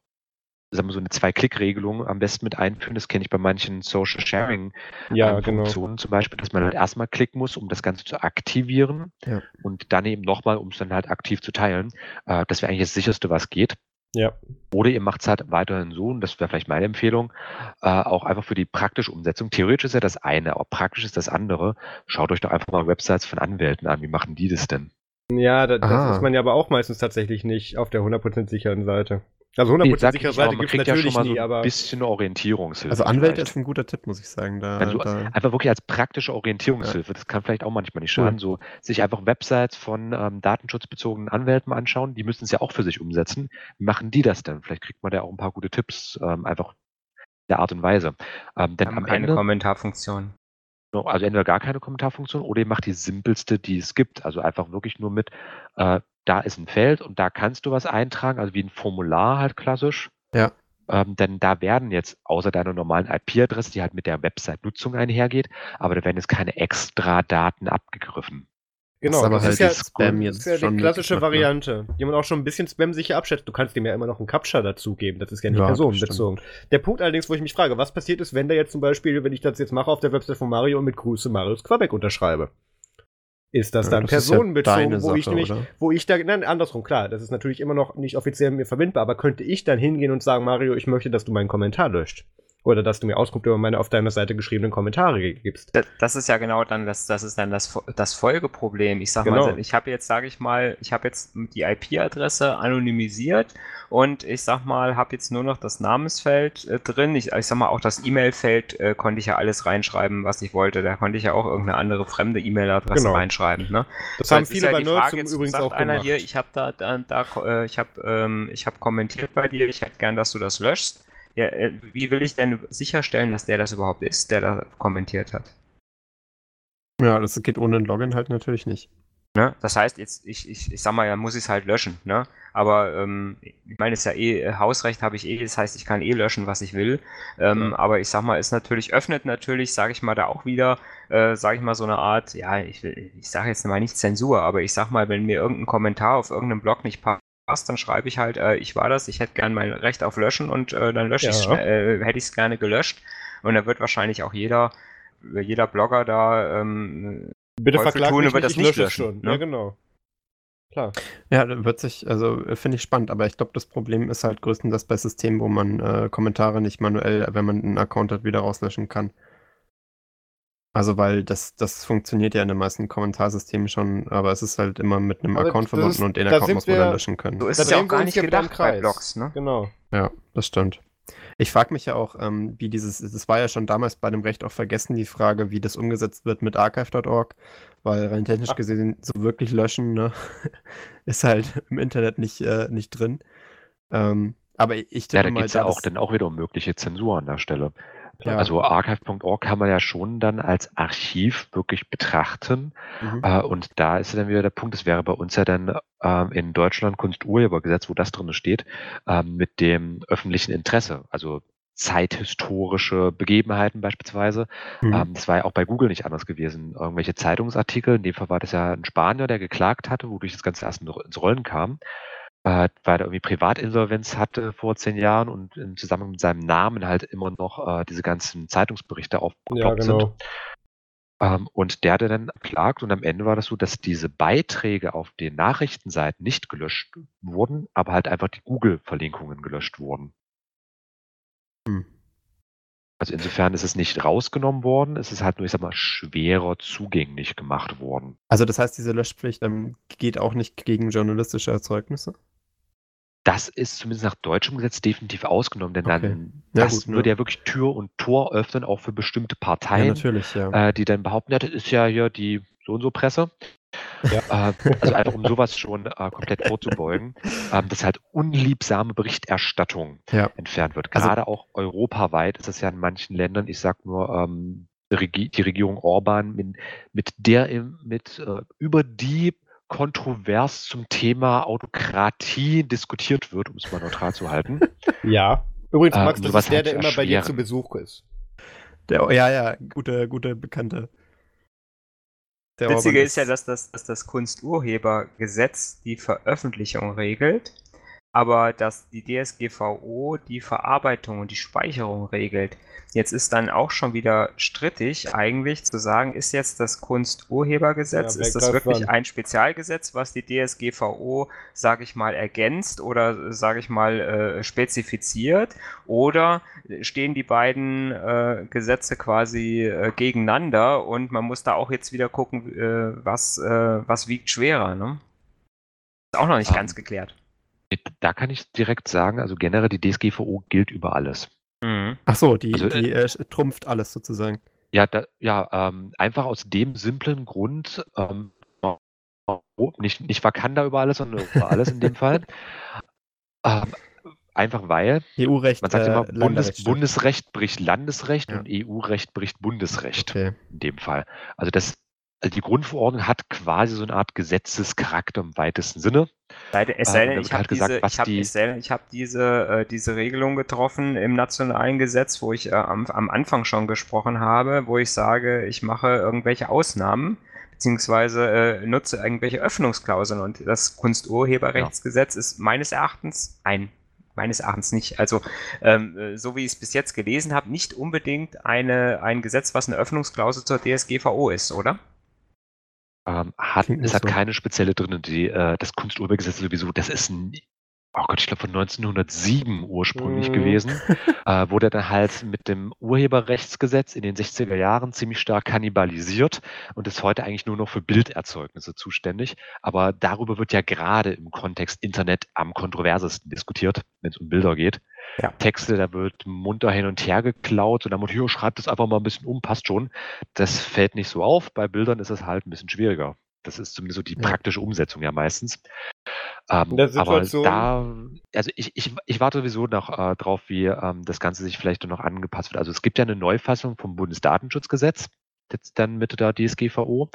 [SPEAKER 4] sagen wir so eine Zwei-Klick-Regelung am besten mit einführen. Das kenne ich bei manchen Social Sharing
[SPEAKER 1] Ja,
[SPEAKER 4] ähm,
[SPEAKER 1] genau.
[SPEAKER 4] Funktionen zum Beispiel, dass man halt erstmal klicken muss, um das Ganze zu aktivieren
[SPEAKER 2] Ja.
[SPEAKER 4] und dann eben nochmal, um es dann halt aktiv zu teilen. Äh, das wäre eigentlich das sicherste, was geht.
[SPEAKER 1] Ja.
[SPEAKER 4] Oder ihr macht es halt weiterhin so, und das wäre vielleicht meine Empfehlung, äh, auch einfach für die praktische Umsetzung. Theoretisch ist ja das eine, aber praktisch ist das andere. Schaut euch doch einfach mal Websites von Anwälten an. Wie machen die das denn?
[SPEAKER 1] Ja, da, das ist man ja aber auch meistens tatsächlich nicht auf der 100% sicheren Seite. Also 100%
[SPEAKER 4] Nee,
[SPEAKER 1] sichere Seite
[SPEAKER 4] man
[SPEAKER 1] gibt es
[SPEAKER 4] ja
[SPEAKER 1] natürlich
[SPEAKER 4] schon mal
[SPEAKER 1] nie,
[SPEAKER 4] so ein
[SPEAKER 1] aber
[SPEAKER 4] bisschen Orientierungshilfe.
[SPEAKER 2] Also Anwälte
[SPEAKER 4] vielleicht.
[SPEAKER 2] ist ein guter Tipp, muss ich sagen. Da,
[SPEAKER 4] Also
[SPEAKER 2] da,
[SPEAKER 4] einfach wirklich als praktische Orientierungshilfe. Das kann vielleicht auch manchmal nicht schaden. So sich einfach Websites von ähm, datenschutzbezogenen Anwälten anschauen. Die müssen es ja auch für sich umsetzen. Wie machen die das denn? Vielleicht kriegt man da auch ein paar gute Tipps, ähm, einfach der Art und Weise. Ähm, denn
[SPEAKER 3] Wir haben
[SPEAKER 4] am
[SPEAKER 3] keine
[SPEAKER 4] Ende,
[SPEAKER 3] Kommentarfunktion.
[SPEAKER 4] also entweder gar keine Kommentarfunktion oder ihr macht die simpelste, die es gibt. Also einfach wirklich nur mit, äh, da ist ein Feld und da kannst du was eintragen, also wie ein Formular halt klassisch.
[SPEAKER 2] Ja.
[SPEAKER 4] Ähm, denn da werden jetzt außer deiner normalen IP-Adresse, die halt mit der Website-Nutzung einhergeht, aber da werden jetzt keine extra Daten abgegriffen.
[SPEAKER 1] genau,
[SPEAKER 2] aber
[SPEAKER 1] das
[SPEAKER 2] halt
[SPEAKER 1] ist ja,
[SPEAKER 2] die Spam
[SPEAKER 1] das
[SPEAKER 2] jetzt
[SPEAKER 1] ist ja
[SPEAKER 2] schon
[SPEAKER 1] die klassische
[SPEAKER 2] ne?
[SPEAKER 1] Variante, die man auch schon ein bisschen spamsicher abschätzt. Du kannst dem ja immer noch einen Captcha dazugeben, das ist ja nicht
[SPEAKER 2] Ja, das
[SPEAKER 1] personenbezogen. Der Punkt allerdings, wo ich mich frage, was passiert ist, wenn der jetzt zum Beispiel, wenn ich das jetzt mache auf der Website von Mario und mit Grüße Marius Quabeck unterschreibe? Ist das
[SPEAKER 2] Ja,
[SPEAKER 1] dann
[SPEAKER 2] das ja
[SPEAKER 1] personenbezogen,
[SPEAKER 2] deine
[SPEAKER 1] wo ich
[SPEAKER 2] Sache,
[SPEAKER 1] nämlich,
[SPEAKER 2] oder?
[SPEAKER 1] wo ich da, nein, andersrum, klar, das ist natürlich immer noch nicht offiziell mit mir verbindbar, aber könnte ich dann hingehen und sagen, Mario, ich möchte, dass du meinen Kommentar löscht? Oder dass du mir Auskunft über meine auf deiner Seite geschriebenen Kommentare gibst?
[SPEAKER 3] Das, das ist ja genau dann das, das ist dann das, das Folgeproblem. Ich sag
[SPEAKER 1] Genau.
[SPEAKER 3] mal, ich habe jetzt, sage ich mal, ich habe jetzt die IP-Adresse anonymisiert und ich sag mal, habe jetzt nur noch das Namensfeld äh, drin. Ich, ich sag mal, auch das E-Mail-Feld äh, konnte ich ja alles reinschreiben, was ich wollte. Da konnte ich ja auch irgendeine andere fremde E-Mail-Adresse
[SPEAKER 1] Genau.
[SPEAKER 3] reinschreiben. Ne?
[SPEAKER 1] Das haben viele
[SPEAKER 3] ja
[SPEAKER 1] bei Nerds
[SPEAKER 3] Frage, jetzt
[SPEAKER 1] übrigens auch
[SPEAKER 3] einer
[SPEAKER 1] gemacht.
[SPEAKER 3] hier, ich habe da, da, da äh, ich habe ähm, ich habe kommentiert bei dir, ich hätte gern, dass du das löschst. Ja, äh, wie will ich denn sicherstellen, dass der das überhaupt ist, der da kommentiert hat?
[SPEAKER 2] Ja, das geht ohne ein Login halt natürlich nicht.
[SPEAKER 3] Ne? Das heißt, jetzt, ich, ich, ich sag mal, dann muss ich es halt löschen, ne? Aber ähm, ich meine, es ist ja eh, äh, Hausrecht habe ich eh, das heißt, ich kann eh löschen, was ich will. Ähm,
[SPEAKER 1] Ja.
[SPEAKER 3] Aber ich sag mal, es natürlich, öffnet natürlich, sage ich mal, da auch wieder, äh, sage ich mal, so eine Art, ja, ich will, ich sage jetzt mal nicht Zensur, aber ich sag mal, wenn mir irgendein Kommentar auf irgendeinem Blog nicht passt, dann schreibe ich halt, äh, ich war das, ich hätte gern mein Recht auf Löschen und äh, dann lösche ich
[SPEAKER 1] Ja.
[SPEAKER 3] äh, hätte ich es gerne gelöscht. Und dann wird wahrscheinlich auch jeder, jeder Blogger da ähm,
[SPEAKER 1] Bitte verklag
[SPEAKER 3] tun,
[SPEAKER 1] mich
[SPEAKER 3] wird das
[SPEAKER 1] ich
[SPEAKER 3] nicht löschen,
[SPEAKER 1] schon.
[SPEAKER 3] ne?
[SPEAKER 1] Ja, genau. Klar.
[SPEAKER 2] Ja, da wird sich, also äh, finde ich spannend, aber ich glaube, das Problem ist halt größtenteils bei Systemen, wo man äh, Kommentare nicht manuell, wenn man einen Account hat, wieder rauslöschen kann. Also, weil das, das funktioniert ja in den meisten Kommentarsystemen schon, aber es ist halt immer mit einem
[SPEAKER 1] Aber
[SPEAKER 2] Account
[SPEAKER 1] das
[SPEAKER 2] verbunden
[SPEAKER 1] ist-
[SPEAKER 2] und den
[SPEAKER 1] da
[SPEAKER 2] Account muss man dann löschen können.
[SPEAKER 3] so ist
[SPEAKER 1] Da
[SPEAKER 3] es ja auch gar nicht
[SPEAKER 1] ja
[SPEAKER 3] gedacht bei. Blogs, ne?
[SPEAKER 1] Genau.
[SPEAKER 2] Ja, das stimmt. Ich frage mich ja auch, ähm, wie dieses, das war ja schon damals bei dem Recht auch vergessen, die Frage, wie das umgesetzt wird mit archive.org, weil rein technisch
[SPEAKER 1] Ach.
[SPEAKER 2] gesehen so wirklich löschen, ne, <laughs> ist halt im Internet nicht, äh, nicht drin. Ähm, aber ich
[SPEAKER 4] Ja,
[SPEAKER 2] tippe
[SPEAKER 4] da
[SPEAKER 2] mal,
[SPEAKER 4] geht es ja
[SPEAKER 2] da
[SPEAKER 4] auch
[SPEAKER 2] das-
[SPEAKER 4] dann auch wieder um mögliche Zensur an der Stelle.
[SPEAKER 2] Ja.
[SPEAKER 4] Also archive.org kann man ja schon dann als Archiv wirklich betrachten.
[SPEAKER 2] Mhm.
[SPEAKER 4] Äh, und da ist dann wieder der Punkt, das wäre bei uns ja dann ähm, in Deutschland Kunsturhebergesetz, wo das drin steht, ähm, mit dem öffentlichen Interesse. Also zeithistorische Begebenheiten beispielsweise.
[SPEAKER 2] Mhm.
[SPEAKER 4] Ähm, das war ja auch bei Google nicht anders gewesen. Irgendwelche Zeitungsartikel, in dem Fall war das ja ein Spanier, der geklagt hatte, wodurch das Ganze erst in- ins Rollen kam, äh, weil er irgendwie Privatinsolvenz hatte vor zehn Jahren und im Zusammenhang mit seinem Namen halt immer noch äh, diese ganzen Zeitungsberichte
[SPEAKER 1] Ja,
[SPEAKER 4] aufgeploppt
[SPEAKER 1] genau.
[SPEAKER 4] sind. Ähm, und der hatte dann geklagt und am Ende war das so, dass diese Beiträge auf den Nachrichtenseiten nicht gelöscht wurden, aber halt einfach die Google-Verlinkungen gelöscht wurden.
[SPEAKER 2] Hm.
[SPEAKER 4] Also insofern ist es nicht rausgenommen worden, es ist halt nur, ich sag mal, schwerer zugänglich gemacht worden.
[SPEAKER 2] Also das heißt, diese Löschpflicht ähm, geht auch nicht gegen journalistische Erzeugnisse?
[SPEAKER 4] Das ist zumindest nach deutschem Gesetz definitiv ausgenommen, denn
[SPEAKER 2] Okay.
[SPEAKER 4] dann
[SPEAKER 2] Ja,
[SPEAKER 4] das
[SPEAKER 2] gut,
[SPEAKER 4] würde
[SPEAKER 2] ja.
[SPEAKER 4] ja wirklich Tür und Tor öffnen, auch für bestimmte
[SPEAKER 2] Ja,
[SPEAKER 4] Parteien,
[SPEAKER 2] natürlich, ja.
[SPEAKER 4] äh, die dann behaupten, ja, das ist ja hier die so und so Presse. Äh, also einfach um sowas schon äh, komplett vorzubeugen, <laughs> ähm, dass halt unliebsame Berichterstattung
[SPEAKER 2] Ja.
[SPEAKER 4] entfernt wird.
[SPEAKER 2] Also-
[SPEAKER 4] Gerade auch europaweit ist es ja in manchen Ländern, ich sag nur, ähm, die, Regi die Regierung Orban, mit, mit der mit äh, über die kontrovers zum Thema Autokratie diskutiert wird, um es mal neutral zu halten. <laughs>
[SPEAKER 1] Ja. Übrigens,
[SPEAKER 4] Ähm,
[SPEAKER 1] Max, das
[SPEAKER 4] sowas
[SPEAKER 1] ist der, der
[SPEAKER 4] zu
[SPEAKER 1] immer bei dir zu Besuch ist.
[SPEAKER 2] Der, ja, ja, gute, gute Bekannte. Der
[SPEAKER 3] Witzige ist ja, dass das, dass das Kunsturhebergesetz die Veröffentlichung regelt. Aber dass die DSGVO die Verarbeitung und die Speicherung regelt. Jetzt ist dann auch schon wieder strittig, eigentlich zu sagen, ist jetzt das Kunsturhebergesetz,
[SPEAKER 1] Ja,
[SPEAKER 3] ist das wirklich
[SPEAKER 1] wann?
[SPEAKER 3] ein Spezialgesetz, was die DSGVO, sage ich mal, ergänzt oder, sage ich mal, äh, spezifiziert? Oder stehen die beiden äh, Gesetze quasi äh, gegeneinander und man muss da auch jetzt wieder gucken, äh, was, äh, was wiegt schwerer, ne? Ist auch noch nicht
[SPEAKER 4] Ähm,
[SPEAKER 3] ganz geklärt.
[SPEAKER 4] Da kann ich direkt sagen, also generell die DSGVO gilt über alles.
[SPEAKER 3] Mhm.
[SPEAKER 2] Ach so, die,
[SPEAKER 4] Also,
[SPEAKER 2] die äh, trumpft alles sozusagen.
[SPEAKER 4] Ja, da, ja ähm, einfach aus dem simplen Grund, ähm, nicht, nicht Wakanda über alles, sondern über alles in dem Fall. <laughs> Ähm, einfach weil,
[SPEAKER 2] EU-Recht.
[SPEAKER 4] man sagt
[SPEAKER 2] äh,
[SPEAKER 4] immer, Bundes,
[SPEAKER 2] Länderrecht.
[SPEAKER 4] Bundesrecht bricht Landesrecht
[SPEAKER 2] Ja.
[SPEAKER 4] und EU-Recht bricht Bundesrecht
[SPEAKER 2] Okay.
[SPEAKER 4] in dem Fall. Also das, also die Grundverordnung hat quasi so eine Art Gesetzescharakter im weitesten Sinne.
[SPEAKER 3] Sei denn- Es sei denn, ich habe
[SPEAKER 4] halt
[SPEAKER 3] diese, ich hab,
[SPEAKER 4] die-
[SPEAKER 3] ich hab diese, äh, diese Regelung getroffen im nationalen Gesetz, wo ich äh, am, am Anfang schon gesprochen habe, wo ich sage, ich mache irgendwelche Ausnahmen beziehungsweise äh, nutze irgendwelche Öffnungsklauseln und das Kunsturheberrechtsgesetz ist meines Erachtens ein meines Erachtens nicht. Also ähm, äh, so wie ich es bis jetzt gelesen habe, nicht unbedingt eine, ein Gesetz, was eine Öffnungsklausel zur DSGVO ist, oder?
[SPEAKER 4] Ähm, hat,
[SPEAKER 2] Klingt
[SPEAKER 4] es hat
[SPEAKER 2] so.
[SPEAKER 4] keine spezielle drin. Die, äh, das Kunsturhebergesetz sowieso, das ist ein, oh Gott, ich glaube von 1907 ursprünglich
[SPEAKER 1] Mhm.
[SPEAKER 4] gewesen. <laughs> äh, wurde dann halt mit dem Urheberrechtsgesetz in den 60er Jahren ziemlich stark kannibalisiert und ist heute eigentlich nur noch für Bilderzeugnisse zuständig. Aber darüber wird ja gerade im Kontext Internet am kontroversesten diskutiert, wenn es um Bilder geht.
[SPEAKER 3] Ja.
[SPEAKER 4] Texte, da wird munter hin und her geklaut und dann wird, hier, schreibt es einfach mal ein bisschen um, passt schon. Das fällt nicht so auf. Bei Bildern ist es halt ein bisschen schwieriger. Das ist zumindest so die praktische Umsetzung ja meistens. Ähm, aber da, also ich, ich, ich warte sowieso noch äh, drauf, wie ähm, das Ganze sich vielleicht noch angepasst wird. Also es gibt ja eine Neufassung vom Bundesdatenschutzgesetz, jetzt dann mit der DSGVO.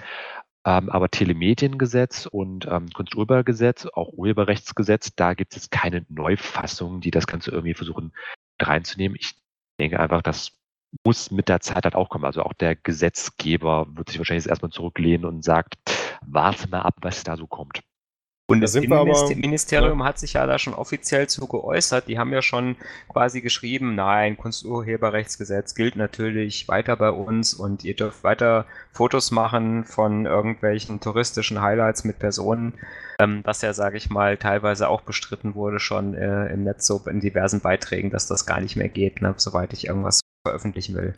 [SPEAKER 4] Ähm, aber Telemediengesetz und ähm, Kunsturhebergesetz, auch Urheberrechtsgesetz, da gibt es jetzt keine Neufassungen, die das Ganze irgendwie versuchen reinzunehmen. Ich denke einfach, das muss mit der Zeit halt auch kommen. Also auch der Gesetzgeber wird sich wahrscheinlich jetzt erstmal zurücklehnen und sagt, warte mal ab, was da so kommt.
[SPEAKER 1] sind wir aber-
[SPEAKER 3] Bundesinnenministerium hat sich ja da schon offiziell zu geäußert. Die haben ja schon quasi geschrieben, nein, Kunsturheberrechtsgesetz gilt natürlich weiter bei uns und ihr dürft weiter Fotos machen von irgendwelchen touristischen Highlights mit Personen, ähm, was ja, sage ich mal, teilweise auch bestritten wurde schon äh, im Netz so in diversen Beiträgen, dass das gar nicht mehr geht, ne, soweit ich irgendwas veröffentlichen will.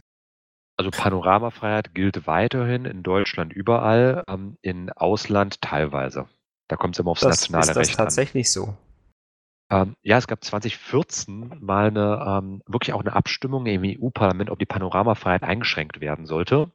[SPEAKER 4] Also Panoramafreiheit gilt weiterhin in Deutschland überall, ähm, in Ausland teilweise. Da kommt es immer aufs
[SPEAKER 3] Das,
[SPEAKER 4] nationale
[SPEAKER 3] ist das
[SPEAKER 4] Recht an.
[SPEAKER 3] tatsächlich so?
[SPEAKER 4] Ähm, ja, es gab 2014 mal eine, ähm, wirklich auch eine Abstimmung im EU-Parlament, ob die Panoramafreiheit eingeschränkt werden sollte.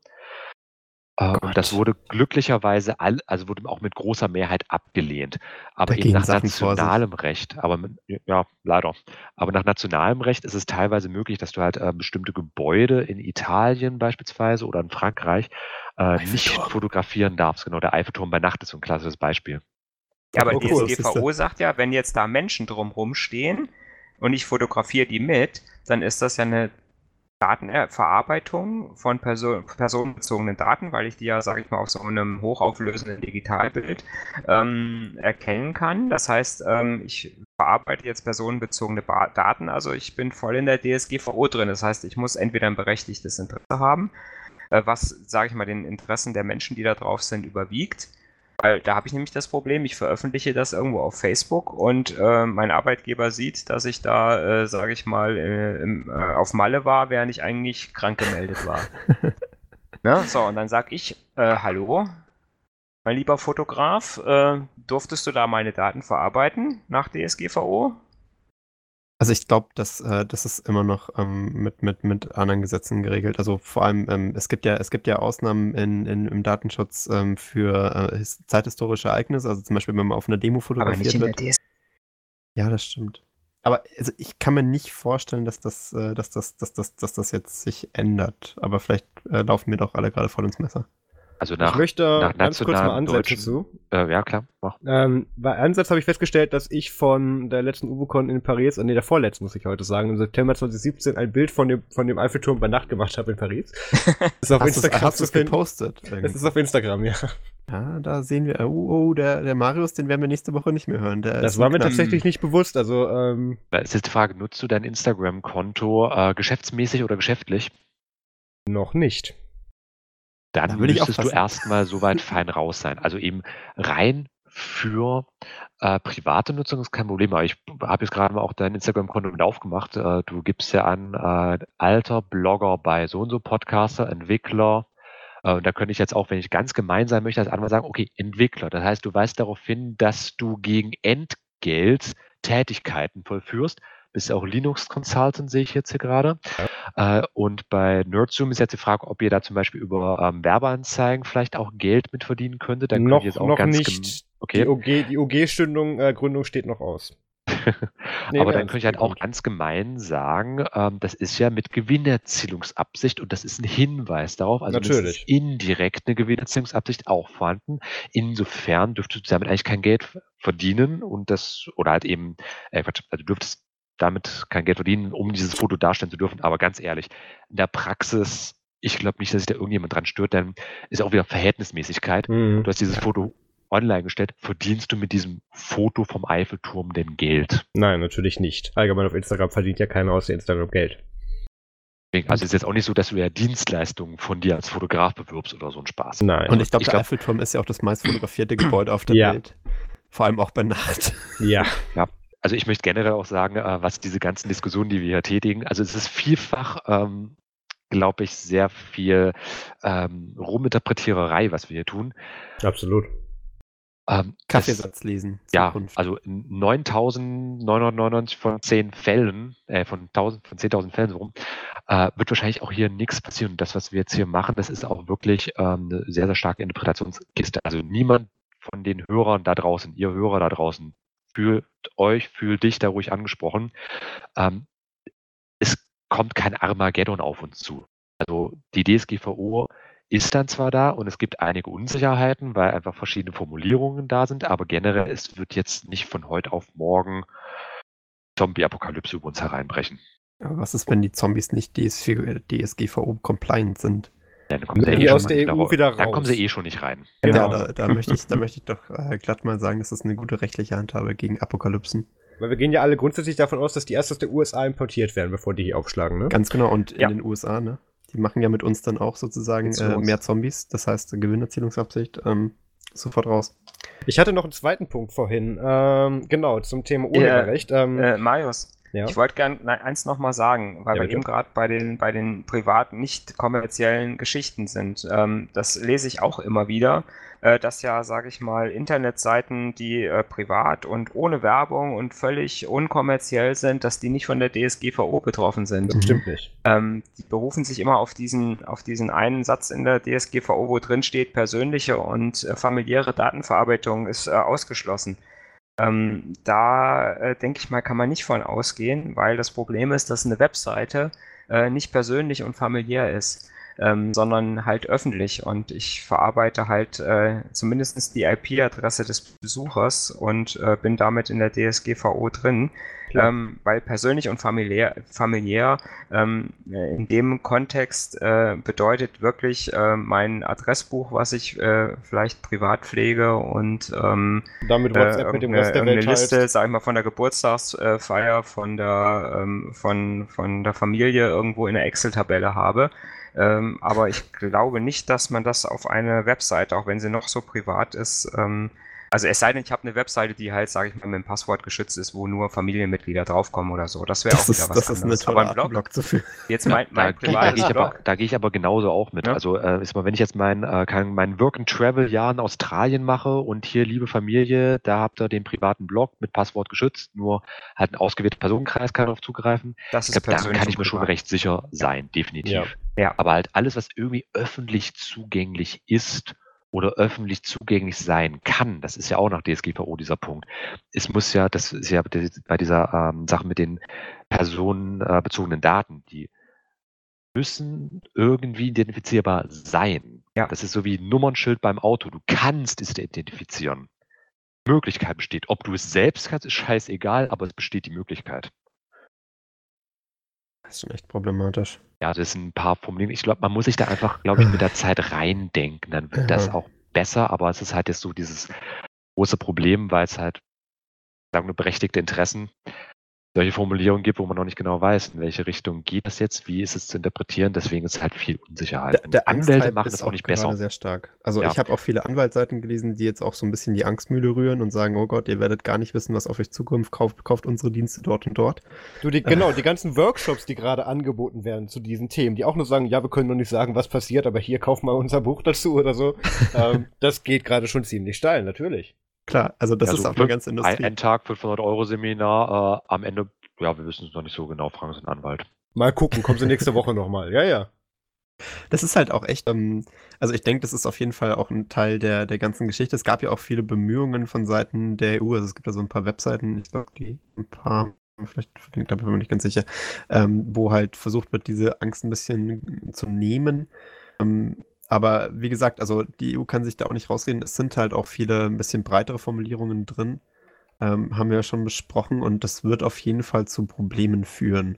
[SPEAKER 4] Äh,
[SPEAKER 2] Gott.
[SPEAKER 4] das wurde glücklicherweise, all, also wurde auch mit großer Mehrheit abgelehnt. Aber
[SPEAKER 2] Da
[SPEAKER 4] eben nach
[SPEAKER 2] Sachen
[SPEAKER 4] nationalem Recht, aber mit, ja, leider. Aber nach nationalem Recht ist es teilweise möglich, dass du halt äh, bestimmte Gebäude in Italien beispielsweise oder in Frankreich äh, nicht fotografieren darfst. Genau, der Eiffelturm bei Nacht ist so ein klassisches Beispiel.
[SPEAKER 3] Ja, aber
[SPEAKER 2] Oh, cool,
[SPEAKER 3] DSGVO sagt ja, wenn jetzt da Menschen drumrum stehen und ich fotografiere die mit, dann ist das ja eine Datenverarbeitung von Person, personenbezogenen Daten, weil ich die ja, sage ich mal, auf so einem hochauflösenden Digitalbild ähm, erkennen kann. Das heißt, ähm, ich verarbeite jetzt personenbezogene ba Daten, also ich bin voll in der DSGVO drin. Das heißt, ich muss entweder ein berechtigtes Interesse haben, äh, was, sage ich mal, den Interessen der Menschen, die da drauf sind, überwiegt. Weil da habe ich nämlich das Problem, ich veröffentliche das irgendwo auf Facebook und äh, mein Arbeitgeber sieht, dass ich da, äh, sage ich mal, äh, im, äh, auf Malle war, während ich eigentlich krank gemeldet war. <laughs> ne? So, und dann sag ich, äh, hallo, mein lieber Fotograf, äh, durftest du da meine Daten verarbeiten nach DSGVO?
[SPEAKER 2] Also ich glaube, dass äh, das ist immer noch ähm, mit, mit, mit anderen Gesetzen geregelt. Also vor allem, ähm, es gibt ja, es gibt ja Ausnahmen in, in, im Datenschutz ähm, für äh, his- zeithistorische Ereignisse, also zum Beispiel, wenn man auf einer Demo fotografiert wird. Ja, das stimmt. Aber also ich kann mir nicht vorstellen, dass das, äh, dass das, dass das, dass das jetzt sich ändert. Aber vielleicht äh, laufen mir doch alle gerade voll ins Messer.
[SPEAKER 4] Also nach,
[SPEAKER 1] ich möchte
[SPEAKER 4] nach
[SPEAKER 1] ganz kurz mal
[SPEAKER 4] deutschen-
[SPEAKER 1] zu.
[SPEAKER 4] äh, ja klar, mach.
[SPEAKER 1] Ähm, bei Ansatz habe ich festgestellt, dass ich von der letzten UboCon in Paris, äh, nee, der vorletzten muss ich heute sagen, im September 2017 ein Bild von dem, von dem Eiffelturm bei Nacht gemacht habe in Paris. Das <laughs> ist auf
[SPEAKER 2] Hast
[SPEAKER 1] Instagram
[SPEAKER 2] hast
[SPEAKER 1] zu
[SPEAKER 2] du es
[SPEAKER 1] finden.
[SPEAKER 2] gepostet?
[SPEAKER 1] Das ist auf Instagram, ja.
[SPEAKER 2] Ja, da sehen wir, oh, oh der, der Marius, den werden wir nächste Woche nicht mehr hören. Der
[SPEAKER 1] Das
[SPEAKER 2] ist
[SPEAKER 1] war mir tatsächlich nicht bewusst. Also, ähm,
[SPEAKER 4] Da ist jetzt die Frage, nutzt du dein Instagram-Konto äh, geschäftsmäßig oder geschäftlich?
[SPEAKER 1] noch nicht.
[SPEAKER 4] Dann
[SPEAKER 2] Da würde ich
[SPEAKER 4] müsstest du erstmal so weit fein raus sein. Also eben rein für äh, private Nutzung ist kein Problem. Aber ich habe jetzt gerade mal auch dein Instagram-Konto mit aufgemacht. Äh, du gibst ja an, äh, alter Blogger bei so und so Podcaster, Entwickler. Äh, und da könnte ich jetzt auch, wenn ich ganz gemein sein möchte, als andere sagen, okay, Entwickler. Das heißt, du weist darauf hin, dass du gegen Entgelt Tätigkeiten vollführst. Bist ja auch Linux-Consultant, sehe ich jetzt hier gerade. Äh, und bei Nerdzoom ist jetzt die Frage, ob ihr da zum Beispiel über ähm, Werbeanzeigen vielleicht auch Geld mit verdienen könntet. Dann
[SPEAKER 1] noch
[SPEAKER 4] jetzt auch
[SPEAKER 1] noch
[SPEAKER 4] ganz
[SPEAKER 1] nicht. Die
[SPEAKER 4] Okay,
[SPEAKER 1] OG, die OG-Gründung äh, Gründung steht noch aus. <laughs> Nee,
[SPEAKER 4] aber dann könnte ich halt
[SPEAKER 1] die
[SPEAKER 4] auch ganz gemein sagen, ähm, das ist ja mit Gewinnerzielungsabsicht und das ist ein Hinweis darauf. Also
[SPEAKER 1] Natürlich.
[SPEAKER 4] ist indirekt eine Gewinnerzielungsabsicht auch vorhanden. Insofern dürftest du damit eigentlich kein Geld verdienen und das, oder halt eben, äh, Quatsch, also du dürftest damit kein Geld verdienen, um dieses Foto darstellen zu dürfen. Aber ganz ehrlich, in der Praxis, ich glaube nicht, dass sich da irgendjemand dran stört, dann ist auch wieder Verhältnismäßigkeit.
[SPEAKER 1] Mhm.
[SPEAKER 4] Du hast dieses Foto online gestellt, verdienst du mit diesem Foto vom Eiffelturm denn Geld?
[SPEAKER 1] Nein, natürlich nicht. Allgemein auf Instagram verdient ja keiner aus Instagram Geld.
[SPEAKER 4] Also es ist jetzt auch nicht so, dass du ja Dienstleistungen von dir als Fotograf bewirbst oder so ein Spaß.
[SPEAKER 1] Nein.
[SPEAKER 2] Und ich glaube, der
[SPEAKER 4] glaub-
[SPEAKER 2] Eiffelturm ist ja auch das meist fotografierte Gebäude auf der
[SPEAKER 1] Ja.
[SPEAKER 2] Welt. Vor allem auch bei Nacht.
[SPEAKER 1] ja.
[SPEAKER 4] Also ich möchte generell auch sagen, äh, was diese ganzen Diskussionen, die wir hier tätigen, also es ist vielfach, ähm, glaube ich, sehr viel ähm, Ruminterpretiererei, was wir hier tun.
[SPEAKER 1] Absolut.
[SPEAKER 4] Ähm, es-
[SPEAKER 2] Kaffeesatz lesen.
[SPEAKER 4] Ja,
[SPEAKER 2] Zukunft.
[SPEAKER 4] also in 9.999 von 10 Fällen, äh, von 1000, von 10.000 Fällen so rum, äh, wird wahrscheinlich auch hier nichts passieren. Und das, was wir jetzt hier machen, das ist auch wirklich ähm, eine sehr, sehr starke Interpretationskiste. Also niemand von den Hörern da draußen, ihr Hörer da draußen, fühlt euch, fühlt dich da ruhig angesprochen. Ähm, es kommt kein Armageddon auf uns zu. Also die DSGVO ist dann zwar da und es gibt einige Unsicherheiten, weil einfach verschiedene Formulierungen da sind, aber generell es wird jetzt nicht von heute auf morgen Zombie-Apokalypse über uns hereinbrechen.
[SPEAKER 2] Aber was ist, wenn die Zombies nicht DSG DSGVO-compliant sind?
[SPEAKER 4] Ja, dann kommen sie eh
[SPEAKER 1] aus der
[SPEAKER 4] nicht
[SPEAKER 1] EU wieder
[SPEAKER 4] Dann kommen
[SPEAKER 1] raus.
[SPEAKER 4] sie eh schon nicht rein.
[SPEAKER 1] Genau.
[SPEAKER 2] Ja, da, da, möchte ich, da möchte ich doch äh, glatt mal sagen, das ist eine gute rechtliche Handhabe gegen Apokalypsen.
[SPEAKER 1] Weil wir gehen ja alle grundsätzlich davon aus, dass die erst aus der USA importiert werden, bevor die hier aufschlagen, ne?
[SPEAKER 2] Ganz genau. Und in
[SPEAKER 3] Ja.
[SPEAKER 2] den USA, ne? Die machen ja mit uns dann auch sozusagen äh, mehr Zombies. Das heißt, Gewinnerzielungsabsicht. Ähm, sofort raus.
[SPEAKER 1] Ich hatte noch einen zweiten Punkt vorhin. Ähm, genau, zum Thema Urheberrecht. Ähm,
[SPEAKER 3] Äh, Marius,
[SPEAKER 1] ja.
[SPEAKER 3] ich wollte gerne eins nochmal sagen, weil
[SPEAKER 1] Ja,
[SPEAKER 3] wir eben gerade bei den, bei den privaten, nicht kommerziellen Geschichten sind. Ähm, das lese ich auch immer wieder, äh, dass ja, sage ich mal, Internetseiten, die äh, privat und ohne Werbung und völlig unkommerziell sind, dass die nicht von der DSGVO betroffen sind.
[SPEAKER 1] das stimmt nicht.
[SPEAKER 3] Ähm, die berufen sich immer auf diesen, auf diesen einen Satz in der DSGVO, wo drin steht, persönliche und äh, familiäre Datenverarbeitung ist äh, ausgeschlossen. Ähm, da äh, denke ich mal, kann man nicht von ausgehen, weil das Problem ist, dass eine Webseite äh, nicht persönlich und familiär ist, ähm, sondern halt öffentlich. Und ich verarbeite halt äh, zumindest die IP-Adresse des Besuchers und äh, bin damit in der DSGVO drin.
[SPEAKER 1] Klar.
[SPEAKER 3] Ähm, weil persönlich und familiär, familiär ähm, äh, in dem Kontext äh, bedeutet wirklich äh, mein Adressbuch, was ich äh, vielleicht privat pflege und ähm,
[SPEAKER 1] Damit
[SPEAKER 3] äh,
[SPEAKER 1] WhatsApp mit dem Rest der Welt
[SPEAKER 3] Liste, sag ich mal, von der Geburtstagsfeier, von der ähm, von, von der Familie irgendwo in der Excel-Tabelle habe. Ähm, aber ich glaube nicht, dass man das auf eine Webseite, auch wenn sie noch so privat ist, ähm, also es sei denn, ich habe eine Webseite, die halt, sage ich mal, mit dem Passwort geschützt ist, wo nur Familienmitglieder draufkommen oder so. Das wäre auch wieder
[SPEAKER 2] ist,
[SPEAKER 3] was
[SPEAKER 2] das ist eine
[SPEAKER 3] anderes.
[SPEAKER 2] tolle
[SPEAKER 3] aber ein Blog,
[SPEAKER 2] Blog zu führen.
[SPEAKER 3] jetzt mein,
[SPEAKER 4] Da,
[SPEAKER 3] mein
[SPEAKER 4] da
[SPEAKER 3] privates
[SPEAKER 4] ich, aber-
[SPEAKER 3] Blog,
[SPEAKER 4] da gehe ich aber genauso auch mit.
[SPEAKER 3] Ja.
[SPEAKER 4] Also äh, ist mal, wenn ich jetzt mein, äh, kann, mein Work-and-Travel-Jahr in Australien mache und hier, liebe Familie, da habt ihr den privaten Blog mit Passwort geschützt, nur halt ein ausgewählter Personenkreis kann darauf zugreifen.
[SPEAKER 3] das
[SPEAKER 4] Ich
[SPEAKER 3] ist
[SPEAKER 4] glaube, daran
[SPEAKER 3] persönlich
[SPEAKER 4] kann ich mir schon recht sicher sein, definitiv.
[SPEAKER 1] Ja.
[SPEAKER 3] Ja.
[SPEAKER 4] Aber halt alles, was irgendwie öffentlich zugänglich ist oder öffentlich zugänglich sein kann, das ist ja auch nach DSGVO dieser Punkt. Es muss ja, das ist ja bei dieser ähm, Sache mit den personenbezogenen Daten, die müssen irgendwie identifizierbar sein.
[SPEAKER 3] Ja.
[SPEAKER 4] Das ist so wie ein Nummernschild beim Auto. Du kannst es identifizieren. Möglichkeit besteht. Ob du es selbst kannst, ist scheißegal, aber es besteht die Möglichkeit.
[SPEAKER 2] Das ist schon echt problematisch.
[SPEAKER 4] Ja, das sind ein paar Formulierungen. Ich glaube, man muss sich da einfach, glaube ich, mit der Zeit reindenken. Dann wird das
[SPEAKER 2] Ja.
[SPEAKER 4] auch besser, aber es ist halt jetzt so dieses große Problem, weil es halt, sagen wir, berechtigte Interessen solche Formulierungen gibt, wo man noch nicht genau weiß, in welche Richtung geht das jetzt, wie ist es zu interpretieren. Deswegen ist halt viel Unsicherheit.
[SPEAKER 2] Der,
[SPEAKER 4] Und
[SPEAKER 2] der
[SPEAKER 4] Anwälte machen
[SPEAKER 2] ist
[SPEAKER 4] das auch nicht besser.
[SPEAKER 2] sehr stark. Also
[SPEAKER 4] Ja.
[SPEAKER 2] ich habe auch viele Anwaltsseiten gelesen, die jetzt auch so ein bisschen die Angstmühle rühren und sagen, oh Gott, ihr werdet gar nicht wissen, was auf euch zukommt, kauft, kauft unsere Dienste dort und dort.
[SPEAKER 1] Du, die, <laughs> genau, die ganzen Workshops, die gerade angeboten werden zu diesen Themen, die auch nur sagen, ja, wir können noch nicht sagen, was passiert, aber hier kauf mal unser Buch dazu oder so. <laughs> ähm, das geht gerade schon ziemlich steil, natürlich.
[SPEAKER 2] Klar, also das
[SPEAKER 4] Ja,
[SPEAKER 2] ist
[SPEAKER 4] so
[SPEAKER 2] auch eine ganze
[SPEAKER 4] Ein,
[SPEAKER 2] Industrie.
[SPEAKER 4] ein Tag, 500 Euro Seminar, äh, am Ende, ja, wir wissen es noch nicht so genau, fragen Sie einen Anwalt.
[SPEAKER 1] Mal gucken, kommen sie nächste Woche nochmal. Ja, ja.
[SPEAKER 2] Das ist halt auch echt, ähm, also ich denke, das ist auf jeden Fall auch ein Teil der, der ganzen Geschichte. Es gab ja auch viele Bemühungen von Seiten der EU, also es gibt da so ein paar Webseiten, ich glaube, die ein paar, vielleicht da bin ich mir nicht ganz sicher, ähm, wo halt versucht wird, diese Angst ein bisschen zu nehmen. Ähm, aber wie gesagt, also die EU kann sich da auch nicht rausreden. Es sind halt auch viele ein bisschen breitere Formulierungen drin. Ähm, haben wir ja schon besprochen und das wird auf jeden Fall zu Problemen führen.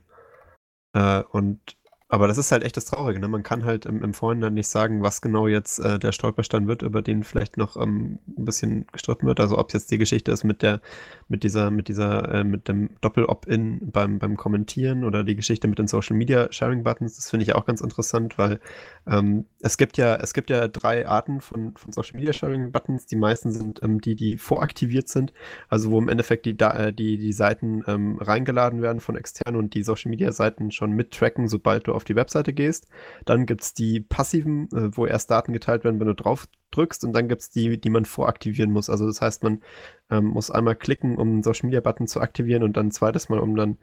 [SPEAKER 2] Äh, und aber das ist halt echt das Traurige, ne? Man kann halt im, im Vorhinein nicht sagen, was genau jetzt äh, der Stolperstein wird, über den vielleicht noch ähm, ein bisschen gestritten wird. Also ob es jetzt die Geschichte ist mit der, mit dieser, mit dieser, äh, mit dem Doppel-Opt-in beim, beim Kommentieren oder die Geschichte mit den Social Media Sharing Buttons, das finde ich auch ganz interessant, weil ähm, es gibt ja, es gibt ja drei Arten von, von Social Media Sharing Buttons. Die meisten sind ähm, die, die voraktiviert sind, also wo im Endeffekt die, äh, die, die Seiten ähm, reingeladen werden von extern und die Social Media Seiten schon mittracken, sobald du auf die Webseite gehst. Dann gibt es die passiven, äh, wo erst Daten geteilt werden, wenn du drauf drückst. Und dann gibt es die, die man voraktivieren muss. Also das heißt, man ähm, muss einmal klicken, um einen Social Media Button zu aktivieren und dann ein zweites Mal, um dann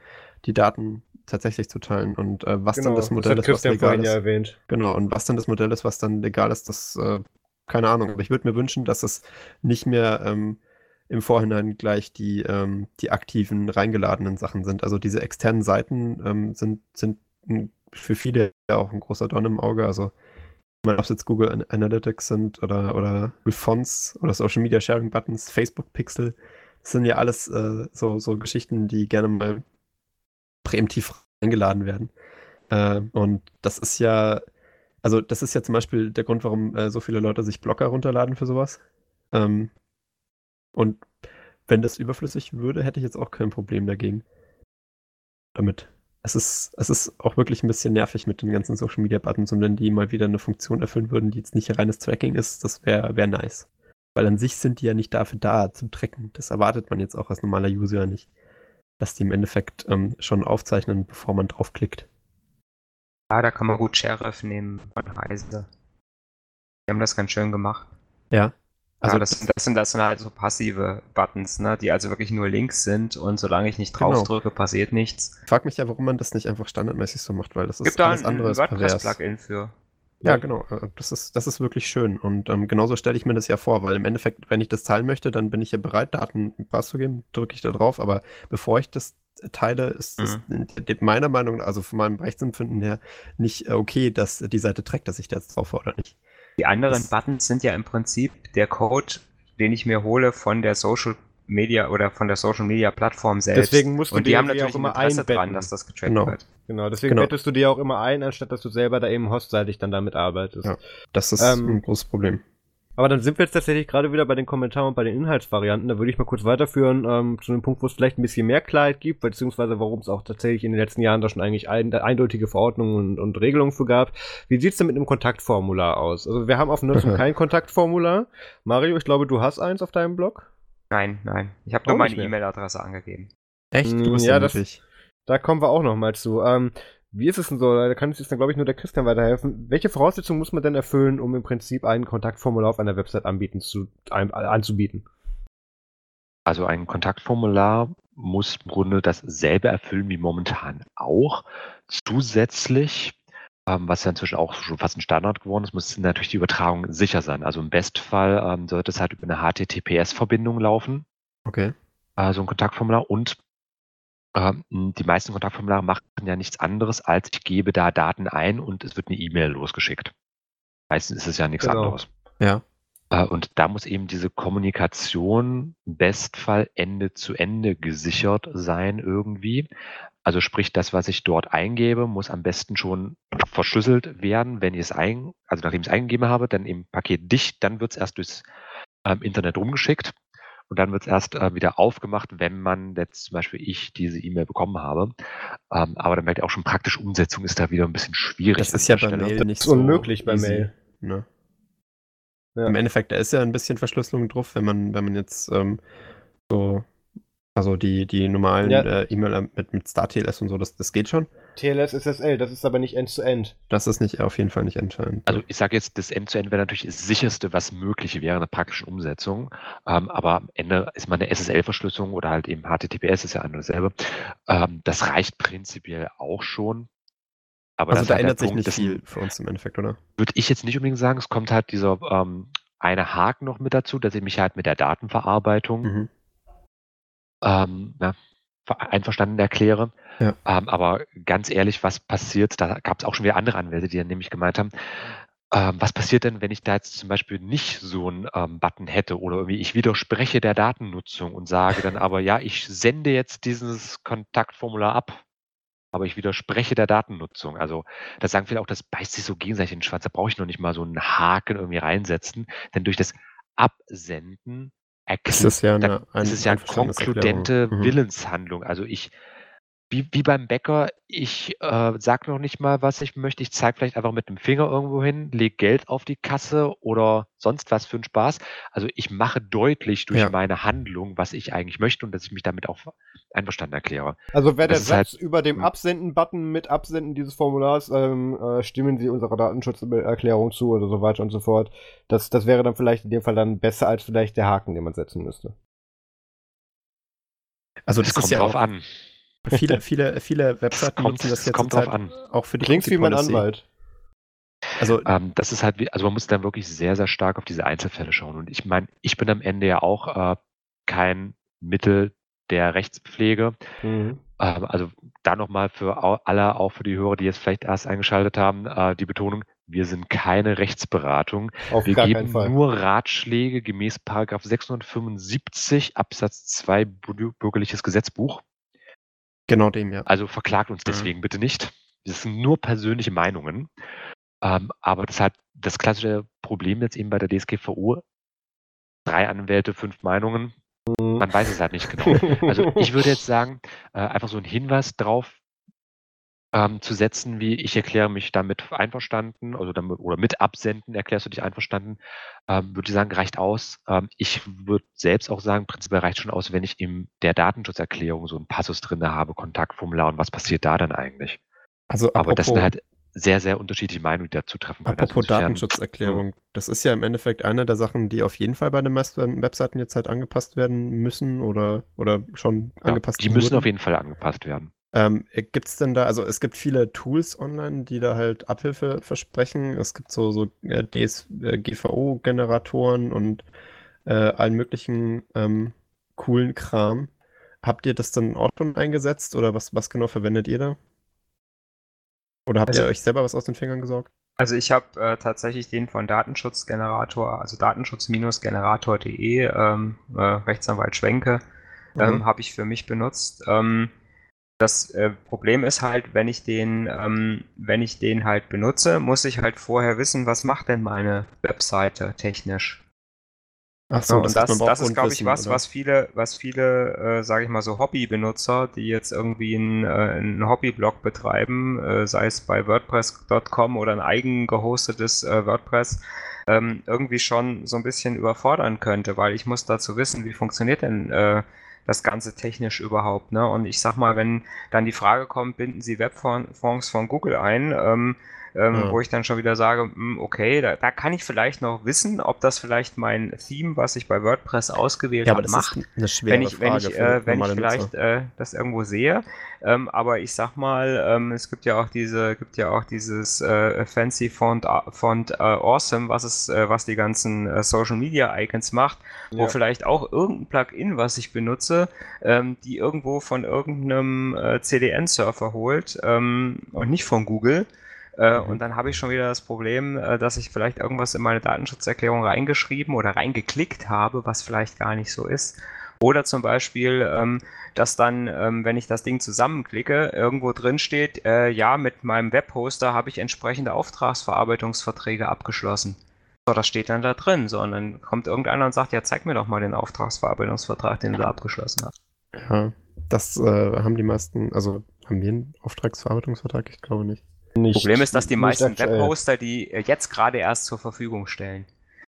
[SPEAKER 2] die Daten tatsächlich zu teilen. Und äh, was dann das Modell
[SPEAKER 1] Genau, hat
[SPEAKER 2] ist, was legal ist.
[SPEAKER 1] ja erwähnt.
[SPEAKER 2] Genau, und was dann das Modell ist, was dann legal ist, das, äh, keine Ahnung. Aber ich würde mir wünschen, dass es nicht mehr ähm, im Vorhinein gleich die, ähm, die aktiven, reingeladenen Sachen sind. Also diese externen Seiten ähm, sind, sind für viele auch ein großer Dorn im Auge. Also, meine, ob es jetzt Google An- Analytics sind oder, oder Fonts oder Social Media Sharing Buttons, Facebook Pixel, das sind ja alles äh, so, so Geschichten, die gerne mal präemptiv eingeladen werden. Äh, und das ist ja, also das ist ja zum Beispiel der Grund, warum äh, so viele Leute sich Blocker runterladen für sowas. Ähm, und wenn das überflüssig würde, hätte ich jetzt auch kein Problem dagegen. Damit. Es ist, es ist auch wirklich ein bisschen nervig mit den ganzen Social Media Buttons und wenn die mal wieder eine Funktion erfüllen würden, die jetzt nicht reines Tracking ist, das wäre wär nice. Weil an sich sind die ja nicht dafür da, zum Tracken. Das erwartet man jetzt auch als normaler User nicht. Dass die im Endeffekt ähm, schon aufzeichnen, bevor man draufklickt.
[SPEAKER 3] Ja, da kann man gut Sheriff nehmen von Heise. Die haben das ganz schön gemacht.
[SPEAKER 2] Ja.
[SPEAKER 3] Also
[SPEAKER 2] Also
[SPEAKER 3] das, sind, das, sind, das sind halt so passive Buttons, ne, die also wirklich nur Links sind und solange ich nicht
[SPEAKER 2] Genau.
[SPEAKER 3] drauf drücke, passiert nichts.
[SPEAKER 2] Ich frage mich ja, warum man das nicht einfach standardmäßig so macht, weil das ist
[SPEAKER 3] Gibt da
[SPEAKER 2] alles
[SPEAKER 3] ein,
[SPEAKER 2] andere
[SPEAKER 3] ein
[SPEAKER 2] ist pervers.
[SPEAKER 3] WordPress-Plugin für.
[SPEAKER 2] Ja, genau. äh, Das ist, das ist wirklich schön. Und ähm, genauso stelle ich mir das ja vor, weil im Endeffekt, wenn ich das teilen möchte, dann bin ich ja bereit, Daten preiszugeben, drücke ich da drauf. Aber bevor ich das teile, ist es d- meiner Meinung nach, also von meinem Rechtsempfinden her, nicht äh, okay, dass die Seite trägt, dass ich da jetzt drauf war oder nicht.
[SPEAKER 3] Die anderen
[SPEAKER 2] Das-
[SPEAKER 3] Buttons sind ja im Prinzip der Code, den ich mir hole von der Social Media oder von der Social Media Plattform selbst.
[SPEAKER 1] Deswegen musst du
[SPEAKER 3] und die
[SPEAKER 1] dir
[SPEAKER 3] haben
[SPEAKER 1] die
[SPEAKER 3] natürlich
[SPEAKER 1] auch immer
[SPEAKER 3] ein dran, dass das getrackt
[SPEAKER 2] Genau.
[SPEAKER 3] wird.
[SPEAKER 1] Genau, deswegen
[SPEAKER 2] Genau.
[SPEAKER 1] bettest du dir auch immer ein, anstatt dass du selber da eben hostseitig dann damit arbeitest.
[SPEAKER 2] Ja. Das ist
[SPEAKER 1] Ähm,
[SPEAKER 2] ein großes Problem.
[SPEAKER 1] Aber dann sind wir jetzt tatsächlich gerade wieder bei den Kommentaren und bei den Inhaltsvarianten. Da würde ich mal kurz weiterführen ähm, zu dem Punkt, wo es vielleicht ein bisschen mehr Klarheit gibt, beziehungsweise warum es auch tatsächlich in den letzten Jahren da schon eigentlich ein, eindeutige Verordnungen und, und Regelungen für gab. Wie sieht's denn mit einem Kontaktformular aus? Also wir haben auf Nutzung <laughs> kein Kontaktformular. Mario, ich glaube, du hast eins auf deinem Blog.
[SPEAKER 3] Nein, nein. Ich habe nur meine. E-Mail-Adresse angegeben.
[SPEAKER 2] Echt?
[SPEAKER 1] mm,
[SPEAKER 2] Du bist
[SPEAKER 1] ja,
[SPEAKER 2] ja
[SPEAKER 1] das-. Da kommen wir auch noch mal zu. Ähm, wie ist es denn so? Da kann uns jetzt dann, glaube ich, nur der Christian weiterhelfen. Welche Voraussetzungen muss man denn erfüllen, um im Prinzip ein Kontaktformular auf einer Website anbieten zu, ein, anzubieten?
[SPEAKER 4] Also ein Kontaktformular muss im Grunde dasselbe erfüllen wie momentan auch. Zusätzlich, ähm, was ja inzwischen auch schon fast ein Standard geworden ist, muss natürlich die Übertragung sicher sein. Also im Bestfall ähm, sollte es halt über eine HTTPS-Verbindung laufen,
[SPEAKER 2] Okay.
[SPEAKER 4] äh, so ein Kontaktformular. Und die meisten Kontaktformulare machen ja nichts anderes, als ich gebe da Daten ein und es wird eine E-Mail losgeschickt. Meistens ist es ja nichts
[SPEAKER 1] Genau.
[SPEAKER 4] anderes.
[SPEAKER 2] Ja.
[SPEAKER 4] Äh, Und da muss eben diese Kommunikation im Bestfall Ende zu Ende gesichert sein irgendwie. Also sprich, das, was ich dort eingebe, muss am besten schon verschlüsselt werden, wenn ich es ein, also nachdem ich es eingegeben habe, dann im Paket dicht, dann wird es erst durchs ähm, Internet rumgeschickt und dann wird es erst äh, wieder aufgemacht, wenn man jetzt zum Beispiel ich diese E-Mail bekommen habe. Ähm, aber dann merkt ihr auch schon, praktische Umsetzung ist da wieder ein bisschen schwierig.
[SPEAKER 2] Das ist ja bei. Mail nicht
[SPEAKER 1] ist
[SPEAKER 2] so
[SPEAKER 1] unmöglich bei
[SPEAKER 2] easy,
[SPEAKER 1] Mail.
[SPEAKER 2] Ne?
[SPEAKER 1] Ja.
[SPEAKER 2] Im Endeffekt, da ist ja ein bisschen Verschlüsselung drauf, wenn man, wenn man jetzt ähm, so, also die, die normalen
[SPEAKER 1] Ja.
[SPEAKER 2] äh, E-Mail mit, mit StarTLS und so, das, das geht schon.
[SPEAKER 1] TLS SSL, das ist aber nicht End-to-End.
[SPEAKER 2] Das ist nicht auf jeden Fall nicht entscheidend.
[SPEAKER 4] Also ich sage jetzt, das End-zu-End wäre natürlich das sicherste, was möglich wäre in der praktischen Umsetzung. Ähm, aber am Ende ist man eine SSL-Verschlüsselung oder halt eben HTTPS ist ja ein und dasselbe. Ähm, das reicht prinzipiell auch schon. Aber
[SPEAKER 2] also
[SPEAKER 4] das ist
[SPEAKER 2] da
[SPEAKER 4] der
[SPEAKER 2] ändert sich
[SPEAKER 4] Punkt,
[SPEAKER 2] nicht viel für uns im Endeffekt, oder?
[SPEAKER 4] Würde ich jetzt nicht unbedingt sagen. Es kommt halt dieser ähm, eine Haken noch mit dazu, dass ich mich halt mit der Datenverarbeitung
[SPEAKER 2] Mhm.
[SPEAKER 4] Ähm, ver- einverstanden erkläre.
[SPEAKER 2] Ja.
[SPEAKER 4] Ähm, aber ganz ehrlich, was passiert, da gab es auch schon wieder andere Anwälte, die dann nämlich gemeint haben, ähm, was passiert denn, wenn ich da jetzt zum Beispiel nicht so einen ähm, Button hätte oder irgendwie ich widerspreche der Datennutzung und sage dann aber, ja, ich sende jetzt dieses Kontaktformular ab, aber ich widerspreche der Datennutzung. Also da sagen viele auch, das beißt sich so gegenseitig in den Schwanz, da brauche ich noch nicht mal so einen Haken irgendwie reinsetzen, denn durch das Absenden
[SPEAKER 2] Ist das ja
[SPEAKER 4] da-
[SPEAKER 2] eine ein-
[SPEAKER 4] es ist ja eine konkludente
[SPEAKER 2] Mhm.
[SPEAKER 4] Willenshandlung. Also ich, wie, wie beim Bäcker, ich äh, sag noch nicht mal, was ich möchte. Ich zeige vielleicht einfach mit dem Finger irgendwo hin, lege Geld auf die Kasse oder sonst was für einen Spaß. Also ich mache deutlich durch
[SPEAKER 2] Ja.
[SPEAKER 4] meine Handlung, was ich eigentlich möchte und dass ich mich damit auch einverstanden erkläre.
[SPEAKER 1] Also wäre der
[SPEAKER 4] Das halt-
[SPEAKER 1] Satz über dem Absenden-Button mit Absenden dieses Formulars, ähm, äh, stimmen Sie unserer Datenschutzerklärung zu oder so weiter und so fort. Das, das wäre dann vielleicht in dem Fall dann besser als vielleicht der Haken, den man setzen müsste.
[SPEAKER 2] Also
[SPEAKER 4] Es
[SPEAKER 2] das
[SPEAKER 4] kommt
[SPEAKER 2] ja
[SPEAKER 4] drauf an.
[SPEAKER 2] Viele, <laughs> viele, viele Webseiten
[SPEAKER 4] kommt,
[SPEAKER 2] nutzen das
[SPEAKER 4] es
[SPEAKER 2] jetzt
[SPEAKER 4] kommt drauf an.
[SPEAKER 2] auch für die
[SPEAKER 1] Klingt wie mein. Anwalt.
[SPEAKER 2] Also
[SPEAKER 4] Ähm, das ist halt, also man muss dann wirklich sehr, sehr stark auf diese Einzelfälle schauen. Und ich meine, ich bin am Ende ja auch äh, kein Mittel der Rechtspflege.
[SPEAKER 1] Mhm.
[SPEAKER 4] Ähm, also da nochmal für alle, auch für die Hörer, die jetzt vielleicht erst eingeschaltet haben, äh, die Betonung, wir sind keine Rechtsberatung.
[SPEAKER 1] Auf
[SPEAKER 4] Wir
[SPEAKER 1] gar
[SPEAKER 4] geben
[SPEAKER 1] keinen Fall.
[SPEAKER 4] nur Ratschläge gemäß Paragraph 675 Absatz 2 Bü- Bürgerliches Gesetzbuch.
[SPEAKER 2] Genau dem, ja.
[SPEAKER 4] Also verklagt uns
[SPEAKER 2] Mhm.
[SPEAKER 4] deswegen bitte nicht. Das sind nur persönliche Meinungen. Ähm, aber das hat das klassische Problem jetzt eben bei der DSGVO. Drei Anwälte, fünf Meinungen.
[SPEAKER 1] Mhm.
[SPEAKER 4] Man weiß es halt nicht genau. Also ich würde jetzt sagen, äh, einfach so einen Hinweis drauf ähm, zu setzen, wie ich erkläre mich damit einverstanden, also damit, oder mit Absenden erklärst du dich einverstanden, ähm, würde ich sagen, reicht aus. Ähm, ich würde selbst auch sagen, prinzipiell reicht schon aus, wenn ich in der Datenschutzerklärung so einen Passus drin habe, Kontaktformular und was passiert da dann eigentlich.
[SPEAKER 2] Also
[SPEAKER 4] Aber das sind
[SPEAKER 2] apropos-
[SPEAKER 4] halt sehr, sehr unterschiedliche Meinungen, die dazu treffen können. Also
[SPEAKER 2] Apropos
[SPEAKER 4] insofern-
[SPEAKER 2] Datenschutzerklärung, das ist ja im Endeffekt eine der Sachen, die auf jeden Fall bei den meisten Webseiten jetzt halt angepasst werden müssen oder, oder schon
[SPEAKER 4] Ja,
[SPEAKER 2] angepasst
[SPEAKER 4] die müssen
[SPEAKER 2] wurden.
[SPEAKER 4] auf jeden Fall angepasst werden.
[SPEAKER 2] Ähm, gibt es denn da, also es gibt viele Tools online, die da halt Abhilfe versprechen. Es gibt so, so äh, DSGVO-Generatoren und äh, allen möglichen ähm, coolen Kram. Habt ihr das dann auch schon eingesetzt oder was, was genau verwendet ihr da? Oder habt
[SPEAKER 3] Also-
[SPEAKER 2] ihr euch selber was aus den Fingern gesaugt?
[SPEAKER 3] Also ich habe äh, tatsächlich den von Datenschutzgenerator, also datenschutz-generator.de, ähm, äh, Rechtsanwalt Schwenke, ähm,
[SPEAKER 2] Mhm.
[SPEAKER 3] habe ich für mich benutzt. Das äh, Problem ist halt, wenn ich den, ähm, wenn ich den halt benutze, muss ich halt vorher wissen, was macht denn meine Webseite technisch.
[SPEAKER 2] Ach so,
[SPEAKER 3] Ja, und das,
[SPEAKER 2] braucht
[SPEAKER 3] das ist, glaube ich, was,
[SPEAKER 2] oder?
[SPEAKER 3] was viele, was viele, äh, sage ich mal so Hobbybenutzer, die jetzt irgendwie einen, äh, einen Hobbyblog betreiben, äh, sei es bei WordPress.com oder ein eigen gehostetes äh, WordPress, ähm, irgendwie schon so ein bisschen überfordern könnte, weil ich muss dazu wissen, wie funktioniert denn äh, das Ganze technisch überhaupt. Ne? Und ich sag mal, wenn dann die Frage kommt, binden Sie Webfonds von Google ein, ähm, ähm,
[SPEAKER 2] Ja.
[SPEAKER 3] wo ich dann schon wieder sage, hm, okay, da, da kann ich vielleicht noch wissen, ob das vielleicht mein Theme, was ich bei WordPress ausgewählt
[SPEAKER 2] Ja,
[SPEAKER 3] habe, macht
[SPEAKER 2] eine schwere
[SPEAKER 3] wenn ich, wenn ich, äh, wenn ich vielleicht äh, das irgendwo sehe. Ähm, aber ich sag mal, ähm, es gibt ja auch diese, gibt ja auch dieses äh, fancy Font, Font äh, Awesome, was es, äh, was die ganzen äh, Social Media Icons macht, wo
[SPEAKER 1] Ja.
[SPEAKER 3] vielleicht auch irgendein Plugin, was ich benutze, ähm, die irgendwo von irgendeinem äh, CDN-Surfer holt ähm, und nicht von Google. Äh,
[SPEAKER 1] Mhm.
[SPEAKER 3] Und dann habe ich schon wieder das Problem, äh, dass ich vielleicht irgendwas in meine Datenschutzerklärung reingeschrieben oder reingeklickt habe, was vielleicht gar nicht so ist. Oder zum Beispiel, ähm, dass dann, ähm, wenn ich das Ding zusammenklicke, irgendwo drin steht, äh, ja, mit meinem Webhoster habe ich entsprechende Auftragsverarbeitungsverträge abgeschlossen. So, das steht dann da drin. So, und dann kommt irgendeiner und sagt, ja, zeig mir doch mal den Auftragsverarbeitungsvertrag, den du da abgeschlossen hast.
[SPEAKER 2] Ja, das äh, haben die meisten, also haben wir einen Auftragsverarbeitungsvertrag? Ich glaube nicht.
[SPEAKER 1] Nicht,
[SPEAKER 3] Problem ist, dass die meisten. Webhoster die äh, jetzt gerade erst zur Verfügung stellen.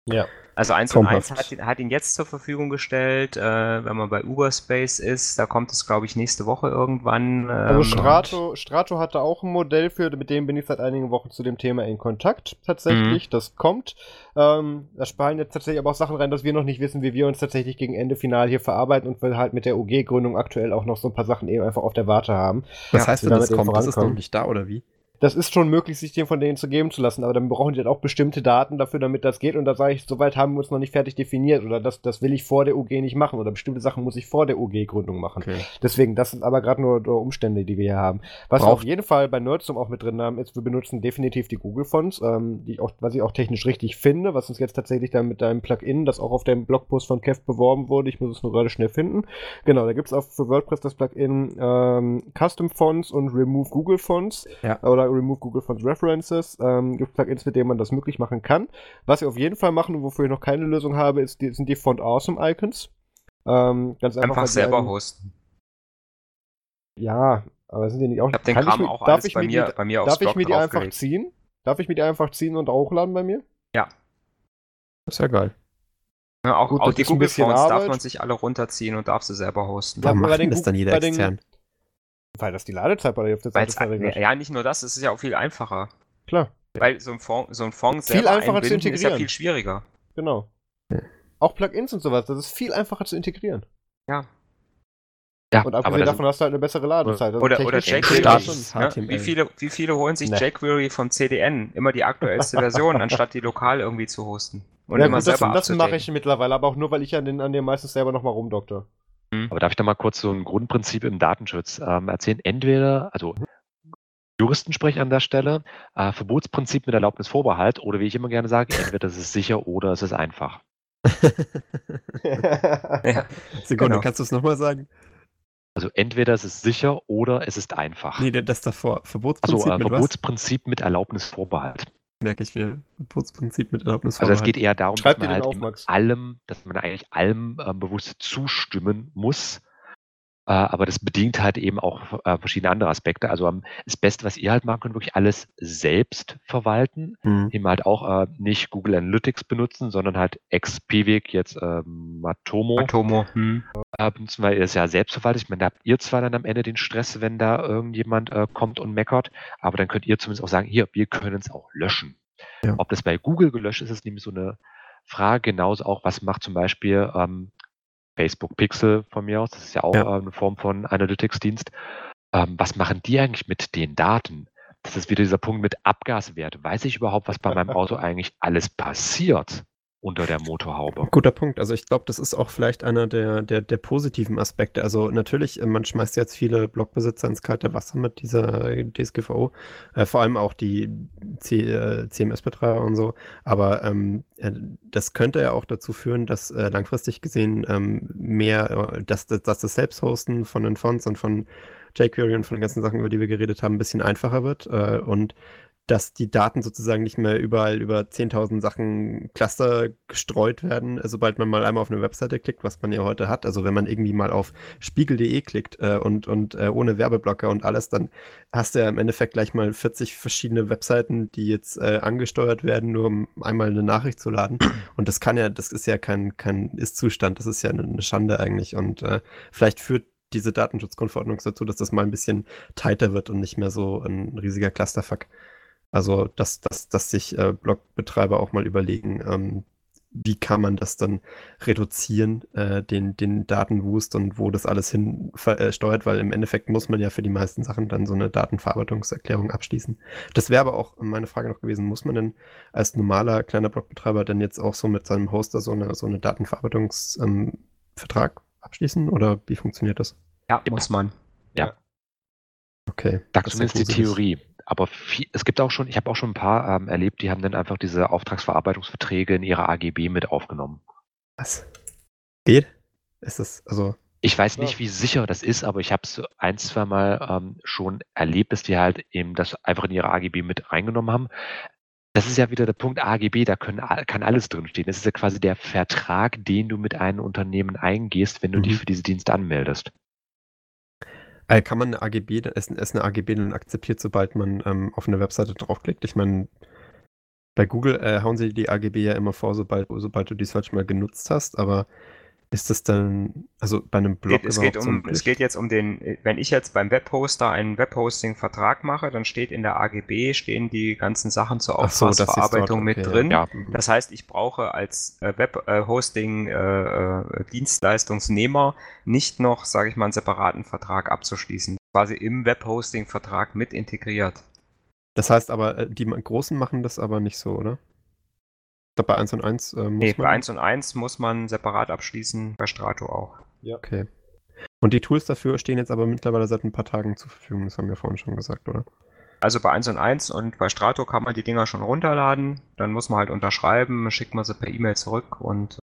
[SPEAKER 1] Ja.
[SPEAKER 3] Also 1 und 1
[SPEAKER 2] Traumhaft.
[SPEAKER 3] hat, ihn- hat ihn jetzt zur Verfügung gestellt. Äh, wenn man bei Uberspace ist, da kommt es, glaube ich, nächste Woche irgendwann.
[SPEAKER 1] Also
[SPEAKER 3] ähm,
[SPEAKER 1] Strato, Strato hatte auch ein Modell für, mit dem bin ich seit einigen Wochen zu dem Thema in Kontakt tatsächlich. Das kommt. Ähm, da sparen jetzt tatsächlich aber auch Sachen rein, dass wir noch nicht wissen, wie wir uns tatsächlich gegen Ende final hier verarbeiten und wir halt mit der UG-Gründung aktuell auch noch so ein paar Sachen eben einfach auf der Warte haben.
[SPEAKER 2] Was
[SPEAKER 3] Ja,
[SPEAKER 2] heißt denn, das kommt? Das ist noch nicht da, oder wie?
[SPEAKER 1] Das ist schon möglich, sich den von denen zu geben zu lassen, aber dann brauchen die halt auch bestimmte Daten dafür, damit das geht. Und da sage ich, soweit haben wir uns noch nicht fertig definiert oder das, das will ich vor der UG nicht machen oder bestimmte Sachen muss ich vor der UG-Gründung machen.
[SPEAKER 2] Okay.
[SPEAKER 1] Deswegen, das sind aber gerade nur, nur Umstände, die wir hier haben. Was wir
[SPEAKER 2] Braucht-
[SPEAKER 1] auf jeden Fall bei Nerdsum auch mit drin haben, ist, wir benutzen definitiv die Google-Fonts, ähm, die ich auch, was ich auch technisch richtig finde, was uns jetzt tatsächlich dann mit deinem Plugin, das auch auf dem Blogpost von Kev beworben wurde, ich muss es nur gerade schnell finden. Genau, da gibt es auch für WordPress das Plugin ähm, Custom Fonts und Remove Google Fonts
[SPEAKER 2] Ja.
[SPEAKER 1] oder Remove Google Fonts References. Ähm, gibt Plugins, mit denen man das möglich machen kann. Was wir auf jeden Fall machen und wofür ich noch keine Lösung habe, ist die, sind die Font Awesome Icons. Ähm, ganz einfach,
[SPEAKER 3] einfach selber
[SPEAKER 1] einen-
[SPEAKER 3] hosten.
[SPEAKER 1] ja, aber sind die nicht auch
[SPEAKER 3] Ich habe den Kram
[SPEAKER 1] mir-
[SPEAKER 3] auch
[SPEAKER 1] darf
[SPEAKER 3] alles
[SPEAKER 1] ich
[SPEAKER 3] bei
[SPEAKER 1] mir die,
[SPEAKER 3] bei mir aufs
[SPEAKER 1] Darf ich
[SPEAKER 3] Blog
[SPEAKER 1] mir die einfach ziehen? Darf ich mir die einfach ziehen und hochladen bei mir?
[SPEAKER 3] Ja.
[SPEAKER 2] ist ja geil.
[SPEAKER 3] Ja, auch,
[SPEAKER 1] Gut,
[SPEAKER 3] auch die Google Fonts darf
[SPEAKER 1] Arbeit.
[SPEAKER 3] man sich alle runterziehen und darf sie selber hosten.
[SPEAKER 1] Ja,
[SPEAKER 2] macht
[SPEAKER 1] den
[SPEAKER 2] das dann jeder
[SPEAKER 1] bei den-
[SPEAKER 2] extern?
[SPEAKER 1] Weil das die Ladezeit bei dir auf der Seite verringert.
[SPEAKER 3] ja, nicht nur das, es ist ja auch viel einfacher.
[SPEAKER 1] Klar,
[SPEAKER 3] Weil so ein Fond, so ein Fond
[SPEAKER 1] Viel einfacher zu
[SPEAKER 3] einbinden ist ja
[SPEAKER 1] integrieren.
[SPEAKER 3] viel schwieriger.
[SPEAKER 1] genau. Auch Plugins und sowas, das ist viel einfacher zu integrieren.
[SPEAKER 3] Ja.
[SPEAKER 4] Ja,
[SPEAKER 1] Und
[SPEAKER 4] aber
[SPEAKER 1] abgesehen
[SPEAKER 4] das,
[SPEAKER 1] davon hast du halt eine bessere Ladezeit. Also
[SPEAKER 3] Oder, oder jQuery. Ne? Wie, viele, wie viele holen sich
[SPEAKER 1] Nee.
[SPEAKER 3] jQuery vom CDN? Immer die aktuellste <laughs> Version, anstatt die lokal irgendwie zu hosten. Und
[SPEAKER 1] ja,
[SPEAKER 3] immer
[SPEAKER 1] gut, das,
[SPEAKER 3] selber
[SPEAKER 1] das mache
[SPEAKER 3] abzudaten.
[SPEAKER 1] ich mittlerweile, aber auch nur, weil ich an den, an dem meistens selber nochmal rumdoktor.
[SPEAKER 4] aber darf ich da mal kurz so ein Grundprinzip im Datenschutz ähm, erzählen? Entweder, also Juristen sprechen an der Stelle, äh, Verbotsprinzip mit Erlaubnisvorbehalt oder wie ich immer gerne sage, entweder es ist sicher oder es ist einfach. <laughs>
[SPEAKER 3] Ja.
[SPEAKER 2] Sekunde,
[SPEAKER 3] Genau.
[SPEAKER 2] kannst du es nochmal sagen?
[SPEAKER 4] Also entweder es ist sicher oder es ist einfach.
[SPEAKER 2] Nee, das davor.
[SPEAKER 4] also
[SPEAKER 2] Verbotsprinzip
[SPEAKER 4] äh,
[SPEAKER 2] mit was?
[SPEAKER 4] Verbotsprinzip mit Erlaubnisvorbehalt.
[SPEAKER 2] Merke ich mir. Verbotsprinzip mit Erlaubnis.
[SPEAKER 4] Also es geht eher darum, dass man halt allem, dass man eigentlich allem ähm, bewusst zustimmen muss. Äh, aber das bedingt halt eben auch äh, verschiedene andere Aspekte. Also ähm, das Beste, was ihr halt machen könnt, wirklich alles selbst verwalten.
[SPEAKER 2] Hm.
[SPEAKER 4] Eben halt auch äh, nicht Google Analytics benutzen, sondern halt XPWIG, jetzt ähm, Matomo
[SPEAKER 3] Atomo. Hm.
[SPEAKER 4] äh, benutzen, weil ihr es ja selbst verwaltet. Ich meine, da habt ihr zwar dann am Ende den Stress, wenn da irgendjemand äh, kommt und meckert, aber dann könnt ihr zumindest auch sagen, hier, wir können es auch löschen.
[SPEAKER 2] Ja.
[SPEAKER 4] Ob das bei Google gelöscht ist, ist nämlich so eine Frage. Genauso auch, was macht zum Beispiel ähm, Facebook Pixel von mir aus, das ist ja auch
[SPEAKER 2] Ja.
[SPEAKER 4] äh, eine Form von Analytics-Dienst. Ähm, was machen die eigentlich mit den Daten? Das ist wieder dieser Punkt mit Abgaswert. Weiß ich überhaupt, was bei meinem Auto <laughs> eigentlich alles passiert unter der Motorhaube?
[SPEAKER 2] Guter Punkt. Also ich glaube, das ist auch vielleicht einer der, der, der positiven Aspekte. Also natürlich, äh, man schmeißt jetzt viele Blogbesitzer ins kalte Wasser mit dieser DSGVO, äh, vor allem auch die C, äh, CMS-Betreiber und so. Aber ähm, äh, das könnte ja auch dazu führen, dass äh, langfristig gesehen ähm, mehr, äh, dass, dass das Selbsthosten von den Fonts und von jQuery und von den ganzen Sachen, über die wir geredet haben, ein bisschen einfacher wird und dass die Daten sozusagen nicht mehr überall über 10.000 Sachen Cluster gestreut werden, äh, sobald man mal einmal auf eine Webseite klickt, was man ja heute hat. Also wenn man irgendwie mal auf spiegel.de klickt äh, und, und äh, ohne Werbeblocker und alles, dann hast du ja im Endeffekt gleich mal 40 verschiedene Webseiten, die jetzt äh, angesteuert werden, nur um einmal eine Nachricht zu laden. <clears throat> Und das kann ja, das ist ja kein, kein Ist-Zustand, das ist ja eine, eine Schande eigentlich. Und äh, vielleicht führt diese Datenschutzgrundverordnung dazu, dass das mal ein bisschen tighter wird und nicht mehr so ein riesiger Clusterfuck. Also, dass, dass, dass sich äh, Blogbetreiber auch mal überlegen, ähm, wie kann man das dann reduzieren, äh, den, den Datenwust und wo das alles hin äh, steuert, weil im Endeffekt muss man ja für die meisten Sachen dann so eine Datenverarbeitungserklärung abschließen. Das wäre aber auch meine Frage noch gewesen, muss man denn als normaler kleiner Blogbetreiber denn jetzt auch so mit seinem Hoster so eine, so eine Datenverarbeitungsvertrag ähm, abschließen oder wie funktioniert das?
[SPEAKER 3] Ja, muss man.
[SPEAKER 4] Ja.
[SPEAKER 2] Okay. Das ist
[SPEAKER 4] zumindest die. Theorie. Aber viel, es gibt auch schon, ich habe auch schon ein paar ähm, erlebt, die haben dann einfach diese Auftragsverarbeitungsverträge in ihre AGB mit aufgenommen.
[SPEAKER 2] Was? Geht? Ist das, also.
[SPEAKER 4] Ich weiß
[SPEAKER 1] Ja.
[SPEAKER 4] nicht, wie sicher das ist, aber ich habe es ein, zwei Mal ähm, schon erlebt, dass die halt eben das einfach in ihre AGB mit reingenommen haben. Das ist ja wieder der Punkt AGB, da können, kann alles drinstehen. Das ist ja quasi der Vertrag, den du mit einem Unternehmen eingehst, wenn du dich
[SPEAKER 2] Mhm.
[SPEAKER 4] für diese Dienste anmeldest.
[SPEAKER 2] Äh, kann man eine AGB, ist, ist eine AGB dann akzeptiert, sobald man ähm, auf eine Webseite draufklickt? Ich meine, bei Google äh, hauen sie die AGB ja immer vor, sobald, sobald du die Search mal genutzt hast, aber ist das dann, also bei einem Blog
[SPEAKER 3] Geht, es, geht um, es geht jetzt um den, wenn ich jetzt beim Webhoster einen Webhosting-Vertrag mache, dann steht in der AGB, stehen die ganzen Sachen zur Auftragsverarbeitung mit
[SPEAKER 2] okay, ja.
[SPEAKER 3] drin.
[SPEAKER 4] Ja.
[SPEAKER 3] Das heißt, ich brauche als äh, Web-Hosting-Dienstleistungsnehmer nicht noch, sage ich mal, einen separaten Vertrag abzuschließen. Quasi im Web-Hosting-Vertrag mit integriert.
[SPEAKER 2] Das heißt aber, äh, die Großen machen das aber nicht so, oder? Glaube, bei 1 und 1 äh, muss
[SPEAKER 3] Nee,
[SPEAKER 2] man.
[SPEAKER 3] bei 1 und 1 muss man separat abschließen, bei Strato auch.
[SPEAKER 2] Okay. Und die Tools dafür stehen jetzt aber mittlerweile seit ein paar Tagen zur Verfügung, das haben wir vorhin schon gesagt, oder?
[SPEAKER 3] Also bei 1 und 1 und bei Strato kann man die Dinger schon runterladen. Dann muss man halt unterschreiben, schickt man sie per E-Mail zurück und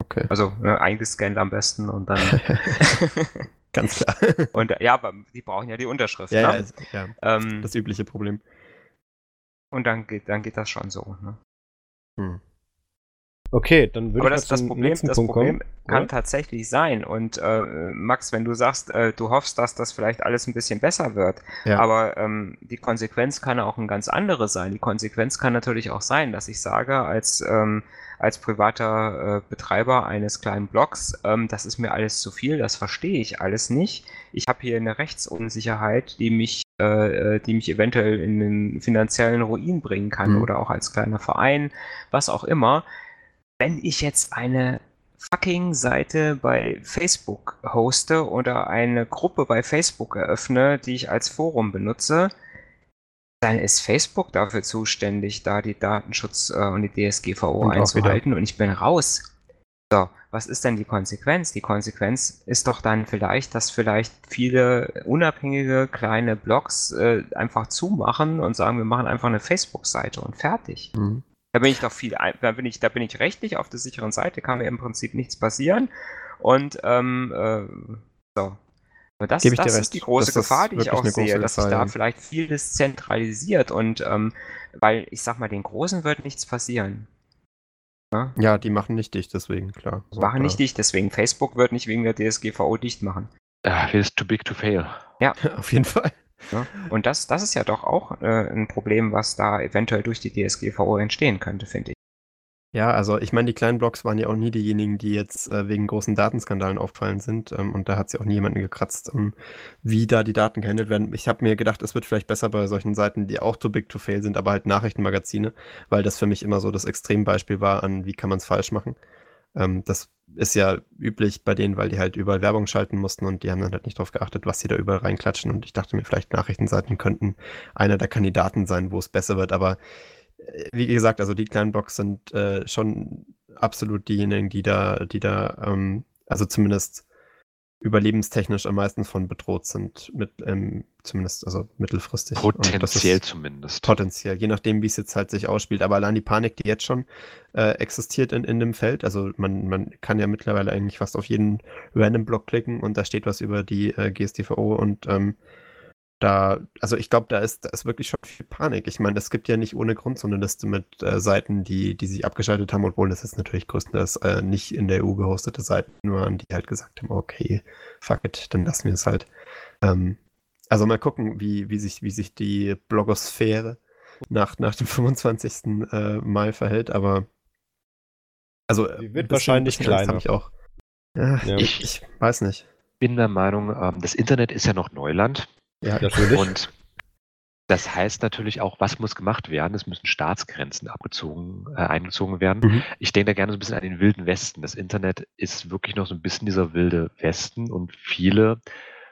[SPEAKER 2] Okay.
[SPEAKER 3] also ne, eingescannt am besten und dann. <laughs> <laughs>
[SPEAKER 2] Ganz klar.
[SPEAKER 3] und ja, aber die brauchen ja die Unterschrift.
[SPEAKER 2] ja, ja,
[SPEAKER 3] ne?
[SPEAKER 2] ist, ja,
[SPEAKER 3] ähm,
[SPEAKER 2] das übliche Problem.
[SPEAKER 3] und dann geht, dann geht das schon so. Ne?
[SPEAKER 2] Hm.
[SPEAKER 1] Okay, dann würde
[SPEAKER 3] Aber
[SPEAKER 1] ich
[SPEAKER 3] das, das Problem, das
[SPEAKER 1] Punkt
[SPEAKER 3] Problem
[SPEAKER 1] kommen.
[SPEAKER 3] kann
[SPEAKER 1] oder?
[SPEAKER 3] tatsächlich sein. Und äh, Max, wenn du sagst, äh, du hoffst, dass das vielleicht alles ein bisschen besser wird,
[SPEAKER 2] Ja.
[SPEAKER 3] aber ähm, die Konsequenz kann auch ein ganz andere sein. Die Konsequenz kann natürlich auch sein, dass ich sage, als, ähm, als privater äh, Betreiber eines kleinen Blogs, ähm, das ist mir alles zu viel, das verstehe ich alles nicht. Ich habe hier eine Rechtsunsicherheit, die mich, äh, äh, die mich eventuell in den finanziellen Ruin bringen kann
[SPEAKER 2] Mhm.
[SPEAKER 3] oder auch als kleiner Verein, was auch immer. Wenn ich jetzt eine fucking Seite bei Facebook hoste oder eine Gruppe bei Facebook eröffne, die ich als Forum benutze, dann ist Facebook dafür zuständig, da die Datenschutz- äh, und die DSGVO
[SPEAKER 2] Und
[SPEAKER 3] einzuhalten und ich bin raus. So, was ist denn die Konsequenz? Die Konsequenz ist doch dann vielleicht, dass vielleicht viele unabhängige kleine Blogs äh, einfach zumachen und sagen, wir machen einfach eine Facebook-Seite und fertig.
[SPEAKER 2] Mhm.
[SPEAKER 3] Da bin ich doch viel, da bin ich, da bin ich rechtlich auf der sicheren Seite, kann mir im Prinzip nichts passieren. Und ähm, äh, so. Aber das, das
[SPEAKER 2] recht.
[SPEAKER 3] ist die große
[SPEAKER 2] Das
[SPEAKER 3] Gefahr, die ich auch sehe, dass sich da
[SPEAKER 2] ja.
[SPEAKER 3] vielleicht vieles zentralisiert und ähm, weil ich sag mal, den Großen wird nichts passieren. Ja?
[SPEAKER 2] Ja, die machen nicht dicht, deswegen, klar. So,
[SPEAKER 3] Machen nicht dicht, deswegen Facebook wird nicht wegen der DSGVO dicht machen.
[SPEAKER 4] Äh, ist too big to fail. <laughs>
[SPEAKER 2] Auf jeden Fall.
[SPEAKER 3] Ja? Und das, das ist ja doch auch äh, ein Problem, was da eventuell durch die DSGVO entstehen könnte, finde ich.
[SPEAKER 2] Ja, also ich meine, die kleinen Blogs waren ja auch nie diejenigen, die jetzt äh, wegen großen Datenskandalen auffallen sind. Ähm, und da hat sich auch nie jemanden gekratzt, ähm, wie da die Daten gehandelt werden. Ich habe mir gedacht, es wird vielleicht besser bei solchen Seiten, die auch too big to fail sind, aber halt Nachrichtenmagazine, weil das für mich immer so das Extrembeispiel war an, wie kann man es falsch machen. Ähm, das ist ja üblich bei denen, weil die halt überall Werbung schalten mussten und die haben dann halt nicht drauf geachtet, was sie da überall reinklatschen. Und ich dachte mir, vielleicht Nachrichtenseiten könnten einer der Kandidaten sein, wo es besser wird. Aber äh, wie gesagt, also die kleinen Blogs sind äh, schon absolut diejenigen, die da, die da, ähm, also zumindest überlebenstechnisch am meisten von bedroht sind, mit, ähm, zumindest, also mittelfristig.
[SPEAKER 4] Potenziell zumindest.
[SPEAKER 2] Potenziell, je nachdem, wie es jetzt halt sich ausspielt. Aber allein die Panik, die jetzt schon äh, existiert in, in dem Feld, also man, man kann ja mittlerweile eigentlich fast auf jeden Random-Block klicken und da steht was über die äh, GSTVO und ähm, da, also ich glaube, da ist, da ist wirklich schon viel Panik. Ich meine, es gibt ja nicht ohne Grund so eine Liste mit äh, Seiten, die, die sich abgeschaltet haben, obwohl das jetzt natürlich größtenteils äh, nicht in der EU gehostete Seiten waren, die halt gesagt haben, okay, fuck it, dann lassen wir es halt. Ähm, also mal gucken, wie, wie, sich, wie sich die Blogosphäre nach, nach dem <laughs> 25. Äh, Mai verhält, aber also
[SPEAKER 1] Sie
[SPEAKER 2] ein
[SPEAKER 1] wird
[SPEAKER 2] bisschen-
[SPEAKER 1] wahrscheinlich kleiner.
[SPEAKER 2] ich auch. Ja,
[SPEAKER 1] Ja.
[SPEAKER 2] ich, ich weiß nicht.
[SPEAKER 4] bin der Meinung, ähm, das Internet ist ja noch Neuland.
[SPEAKER 2] Ja,
[SPEAKER 1] Natürlich.
[SPEAKER 4] Und das heißt natürlich auch, was muss gemacht werden? Es müssen Staatsgrenzen abgezogen, äh, eingezogen werden.
[SPEAKER 2] Mhm.
[SPEAKER 4] Ich denke da gerne so ein bisschen an den wilden Westen. Das Internet ist wirklich noch so ein bisschen dieser wilde Westen und viele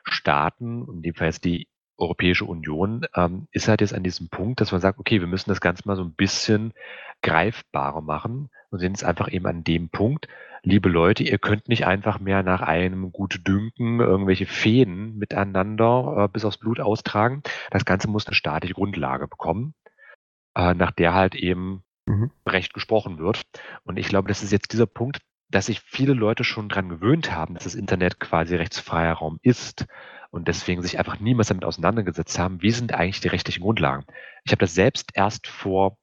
[SPEAKER 4] Staaten, in dem Fall jetzt die Europäische Union, ähm, ist halt jetzt an diesem Punkt, dass man sagt, okay, wir müssen das Ganze mal so ein bisschen greifbarer machen und sind jetzt einfach eben an dem Punkt, liebe Leute, ihr könnt nicht einfach mehr nach einem gut Dünken irgendwelche Fäden miteinander äh, bis aufs Blut austragen. Das Ganze muss eine staatliche Grundlage bekommen, äh, nach der halt eben mhm. Recht gesprochen wird. Und ich glaube, das ist jetzt dieser Punkt, dass sich viele Leute schon dran gewöhnt haben, dass das Internet quasi rechtsfreier Raum ist und deswegen sich einfach niemals damit auseinandergesetzt haben, wie sind eigentlich die rechtlichen Grundlagen. Ich habe das selbst erst vor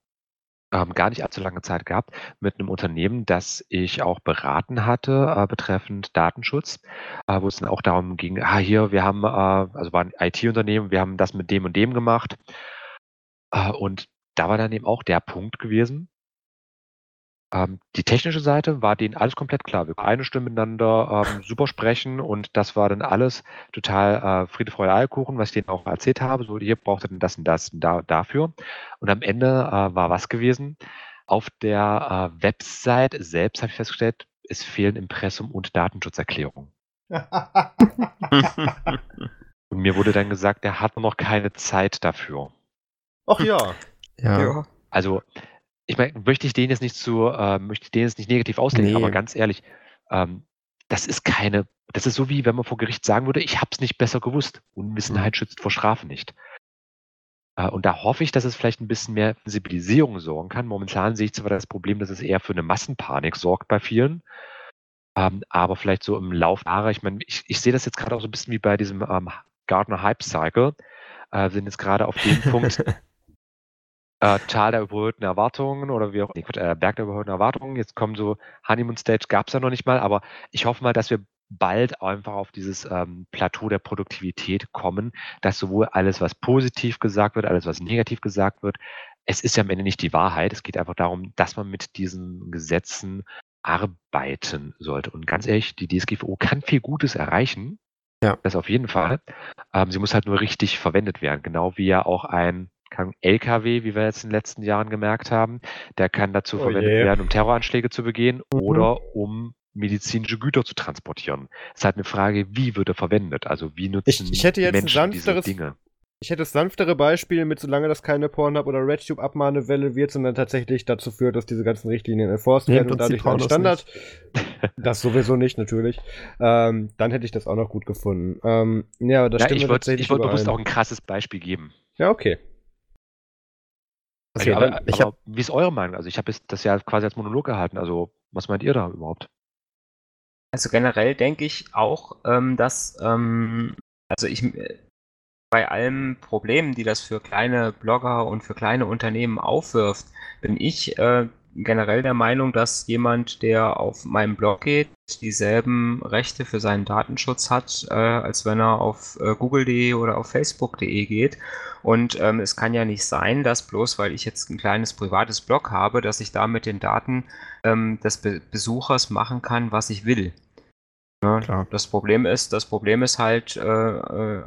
[SPEAKER 4] ähm, gar nicht allzu lange Zeit gehabt mit einem Unternehmen, das ich auch beraten hatte äh, betreffend Datenschutz, äh, wo es dann auch darum ging, ah hier, wir haben, äh, also war ein IT-Unternehmen, wir haben das mit dem und dem gemacht. Äh, und da war dann eben auch der Punkt gewesen, ähm, die technische Seite war denen alles komplett klar. Wir konnten eine Stimme miteinander ähm, <laughs> super sprechen und das war dann alles total äh, Friede, Freude, Eierkuchen, was ich denen auch erzählt habe. So, hier braucht ihr denn das und das und da, dafür. Und am Ende äh, war was gewesen? Auf der äh, Website selbst habe ich festgestellt, es fehlen Impressum und Datenschutzerklärung. <laughs> und mir wurde dann gesagt, er hat noch keine Zeit dafür.
[SPEAKER 1] Ach ja.
[SPEAKER 2] Ja. ja.
[SPEAKER 4] Also ich meine, möchte ich den jetzt nicht zu, äh, möchte ich den jetzt nicht negativ auslegen, nee. aber ganz ehrlich, ähm, das ist keine, das ist so wie, wenn man vor Gericht sagen würde, ich habe es nicht besser gewusst. Unwissenheit mhm. schützt vor Strafe nicht. Äh, und da hoffe ich, dass es vielleicht ein bisschen mehr Sensibilisierung sorgen kann. Momentan sehe ich zwar das Problem, dass es eher für eine Massenpanik sorgt bei vielen. Ähm, aber vielleicht so im Lauf Jahre, ich meine, ich, ich sehe das jetzt gerade auch so ein bisschen wie bei diesem ähm, Gartner Hype Cycle. Äh, sind jetzt gerade auf dem Punkt, <laughs> äh, Tal der überhöhten Erwartungen oder wie auch nee, äh, Berg der überhöhten Erwartungen. Jetzt kommen so Honeymoon Stage, gab es ja noch nicht mal, aber ich hoffe mal, dass wir bald einfach auf dieses ähm, Plateau der Produktivität kommen, dass sowohl alles, was positiv gesagt wird, alles, was negativ gesagt wird, es ist ja am Ende nicht die Wahrheit. Es geht einfach darum, dass man mit diesen Gesetzen arbeiten sollte. Und ganz ehrlich, die DSGVO kann viel Gutes erreichen. Ja. Das auf jeden Fall. Ähm, sie muss halt nur richtig verwendet werden. Genau wie ja auch ein kann LKW, wie wir jetzt in den letzten Jahren gemerkt haben, der kann dazu oh verwendet je. werden, um Terroranschläge zu begehen mhm. oder um medizinische Güter zu transportieren. Es ist halt eine Frage, wie wird er verwendet? Also wie nutzen
[SPEAKER 1] ich, ich hätte jetzt Menschen ein diese Dinge? Ich hätte das sanftere Beispiel mit, solange das keine Pornhub oder RedTube Abmahnewelle wird, sondern tatsächlich dazu führt, dass diese ganzen Richtlinien enforced werden und dadurch ein Standard. das sowieso nicht, natürlich. Ähm, dann hätte ich das auch noch gut gefunden. Ähm, ja, das
[SPEAKER 4] ja, stimmt ich wollte wollt bewusst auch ein krasses Beispiel geben.
[SPEAKER 1] Ja, okay.
[SPEAKER 4] Okay, aber, ich aber hab, wie ist eure Meinung? Also ich habe das ja quasi als Monolog gehalten. Also was meint ihr da überhaupt?
[SPEAKER 3] Also generell denke ich auch, ähm, dass ähm, also ich äh, bei allen Problemen, die das für kleine Blogger und für kleine Unternehmen aufwirft, bin ich äh, generell der Meinung, dass jemand, der auf meinem Blog geht, dieselben Rechte für seinen Datenschutz hat, äh, als wenn er auf äh, google.de oder auf facebook.de geht. Und ähm, es kann ja nicht sein, dass bloß weil ich jetzt ein kleines privates Blog habe, dass ich da mit den Daten ähm, des Be Besuchers machen kann, was ich will. Ja, ne? das Problem ist, das Problem ist halt, äh, äh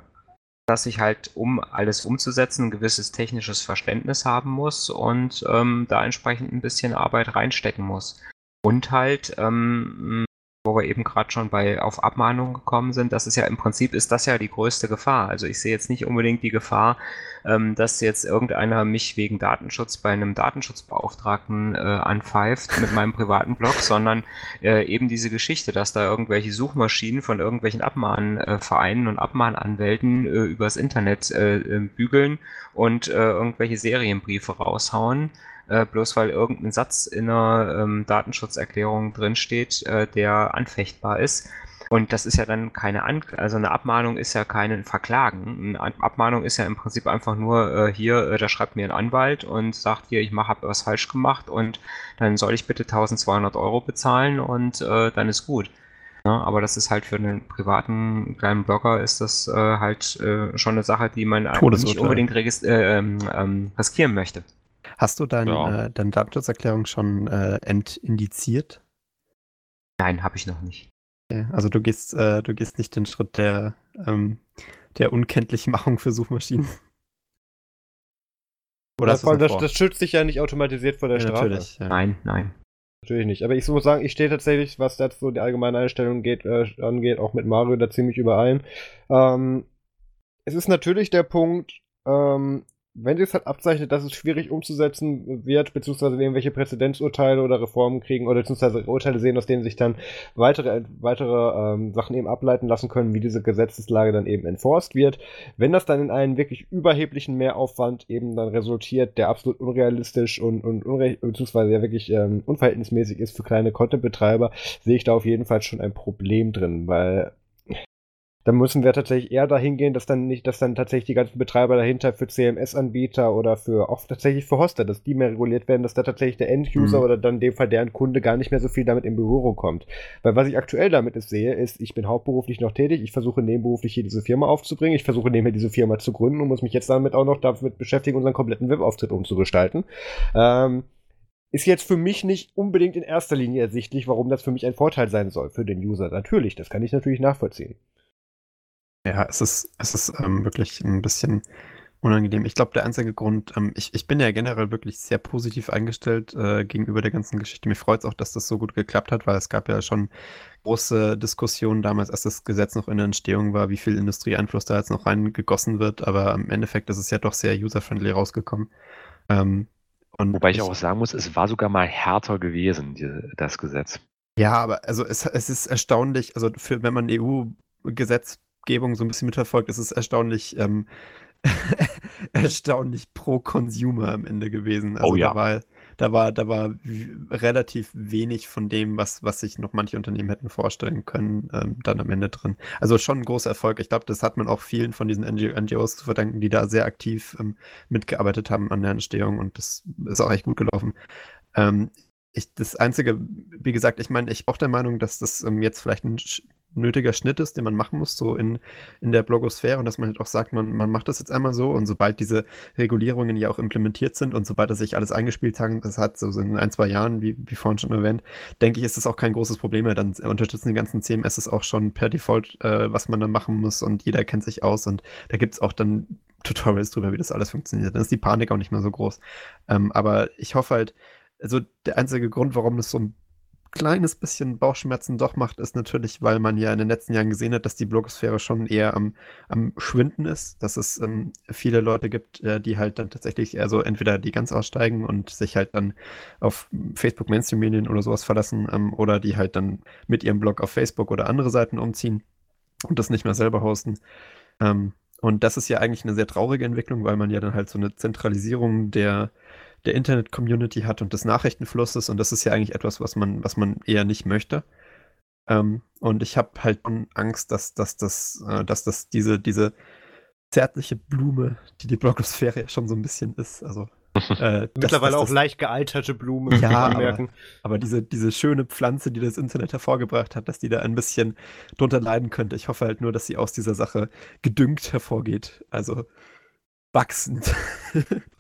[SPEAKER 3] dass ich halt, um alles umzusetzen, ein gewisses technisches Verständnis haben muss und ähm, da entsprechend ein bisschen Arbeit reinstecken muss. Und halt, ähm, wo wir eben gerade schon bei auf Abmahnungen gekommen sind, das ist ja im Prinzip ist das ja die größte Gefahr. Also ich sehe jetzt nicht unbedingt die Gefahr, ähm, dass jetzt irgendeiner mich wegen Datenschutz bei einem Datenschutzbeauftragten äh, anpfeift mit meinem <laughs> privaten Blog, sondern äh, eben diese Geschichte, dass da irgendwelche Suchmaschinen von irgendwelchen Abmahnvereinen und Abmahnanwälten äh, übers Internet äh, äh, bügeln und äh, irgendwelche Serienbriefe raushauen äh, bloß weil irgendein Satz in einer ähm, Datenschutzerklärung drinsteht, äh, der anfechtbar ist. Und das ist ja dann keine An also eine Abmahnung ist ja kein Verklagen. Eine Abmahnung ist ja im Prinzip einfach nur äh, hier, äh, da schreibt mir ein Anwalt und sagt hier, ich mache hab was falsch gemacht und dann soll ich bitte 1200 Euro bezahlen und äh, dann ist gut. Ja, aber das ist halt für einen privaten kleinen Blogger ist das äh, halt äh, schon eine Sache, die man nicht unbedingt äh, ähm, ähm, riskieren möchte.
[SPEAKER 2] Hast du dein, ja. äh, deine Datenschutzerklärung schon äh, entindiziert?
[SPEAKER 3] Nein, habe ich noch nicht.
[SPEAKER 2] Okay. Also du gehst, äh, du gehst nicht den Schritt der, ähm, der Unkenntlichmachung für Suchmaschinen. <laughs>
[SPEAKER 1] Oder das, das, das, schützt dich ja nicht automatisiert vor der ja, Strafe.
[SPEAKER 3] Natürlich, ja. Nein, nein.
[SPEAKER 1] Natürlich nicht. Aber ich muss sagen, ich stehe tatsächlich, was dazu so die allgemeine Einstellung geht, äh, angeht, auch mit Mario da ziemlich überein. Ähm, es ist natürlich der Punkt, ähm, wenn sich halt abzeichnet, dass es schwierig umzusetzen wird, beziehungsweise irgendwelche Präzedenzurteile oder Reformen kriegen oder beziehungsweise Urteile sehen, aus denen sich dann weitere, weitere ähm, Sachen eben ableiten lassen können, wie diese Gesetzeslage dann eben enforced wird. Wenn das dann in einen wirklich überheblichen Mehraufwand eben dann resultiert, der absolut unrealistisch und, und unre beziehungsweise ja wirklich ähm, unverhältnismäßig ist für kleine Content-Betreiber, sehe ich da auf jeden Fall schon ein Problem drin, weil dann müssen wir tatsächlich eher dahin gehen, dass dann nicht, dass dann tatsächlich die ganzen Betreiber dahinter für CMS-Anbieter oder für auch tatsächlich für Hoster, dass die mehr reguliert werden, dass da tatsächlich der End-User mhm. oder dann in dem Fall deren Kunde gar nicht mehr so viel damit in Berührung kommt. Weil was ich aktuell damit ist, sehe, ist, ich bin hauptberuflich noch tätig, ich versuche nebenberuflich hier diese Firma aufzubringen, ich versuche nebenher diese Firma zu gründen und muss mich jetzt damit auch noch damit beschäftigen, unseren kompletten Webauftritt umzugestalten. Ähm, ist jetzt für mich nicht unbedingt in erster Linie ersichtlich, warum das für mich ein Vorteil sein soll für den User. Natürlich, das kann ich natürlich nachvollziehen.
[SPEAKER 2] Ja, es ist, es ist ähm, wirklich ein bisschen unangenehm. Ich glaube, der einzige Grund, ähm, ich, ich bin ja generell wirklich sehr positiv eingestellt äh, gegenüber der ganzen Geschichte. Mir freut es auch, dass das so gut geklappt hat, weil es gab ja schon große Diskussionen damals, als das Gesetz noch in der Entstehung war, wie viel Industrieeinfluss da jetzt noch reingegossen wird. Aber im Endeffekt ist es ja doch sehr user-friendly rausgekommen. Ähm,
[SPEAKER 4] Wobei ich auch sagen muss, es war sogar mal härter gewesen, die, das Gesetz.
[SPEAKER 2] Ja, aber also es, es ist erstaunlich, also für, wenn man EU-Gesetz Gesetzgebung so ein bisschen mitverfolgt, ist es erstaunlich, ähm, <laughs> erstaunlich pro Consumer am Ende gewesen.
[SPEAKER 4] Also oh ja.
[SPEAKER 2] Da war, da war, da war relativ wenig von dem, was, was sich noch manche Unternehmen hätten vorstellen können, ähm, dann am Ende drin. Also schon ein großer Erfolg. Ich glaube, das hat man auch vielen von diesen NGOs zu verdanken, die da sehr aktiv ähm, mitgearbeitet haben an der Entstehung und das ist auch echt gut gelaufen. Ähm, ich, das Einzige, wie gesagt, ich meine, ich bin auch der Meinung, dass das ähm, jetzt vielleicht ein nötiger Schnitt ist, den man machen muss, so in, in der Blogosphäre und dass man halt auch sagt, man, man macht das jetzt einmal so und sobald diese Regulierungen ja auch implementiert sind und sobald das sich alles eingespielt hat, das hat so in ein, zwei Jahren, wie, wie vorhin schon erwähnt, denke ich, ist das auch kein großes Problem mehr. Dann unterstützen die ganzen CMS auch schon per Default, äh, was man da machen muss und jeder kennt sich aus und da gibt es auch dann Tutorials drüber, wie das alles funktioniert. Dann ist die Panik auch nicht mehr so groß. Ähm, aber ich hoffe halt, also der einzige Grund, warum es so ein kleines bisschen Bauchschmerzen doch macht, ist natürlich, weil man ja in den letzten Jahren gesehen hat, dass die Blogosphäre schon eher am, am Schwinden ist, dass es ähm, viele Leute gibt, äh, die halt dann tatsächlich eher so entweder die ganz aussteigen und sich halt dann auf Facebook Mainstream-Medien oder sowas verlassen ähm, oder die halt dann mit ihrem Blog auf Facebook oder andere Seiten umziehen und das nicht mehr selber hosten. Ähm, und das ist ja eigentlich eine sehr traurige Entwicklung, weil man ja dann halt so eine Zentralisierung der der Internet-Community hat und des Nachrichtenflusses. Und das ist ja eigentlich etwas, was man, was man eher nicht möchte. Ähm, und ich habe halt Angst, dass, dass, dass, äh, dass das diese, diese zärtliche Blume, die die Blogosphäre ja schon so ein bisschen ist, also <laughs>
[SPEAKER 1] äh, Mittlerweile das, auch das, leicht gealterte Blume.
[SPEAKER 2] Ja, aber, aber, diese, diese schöne Pflanze, die das Internet hervorgebracht hat, dass die da ein bisschen drunter leiden könnte. Ich hoffe halt nur, dass sie aus dieser Sache gedüngt hervorgeht. Also wachsend. <laughs>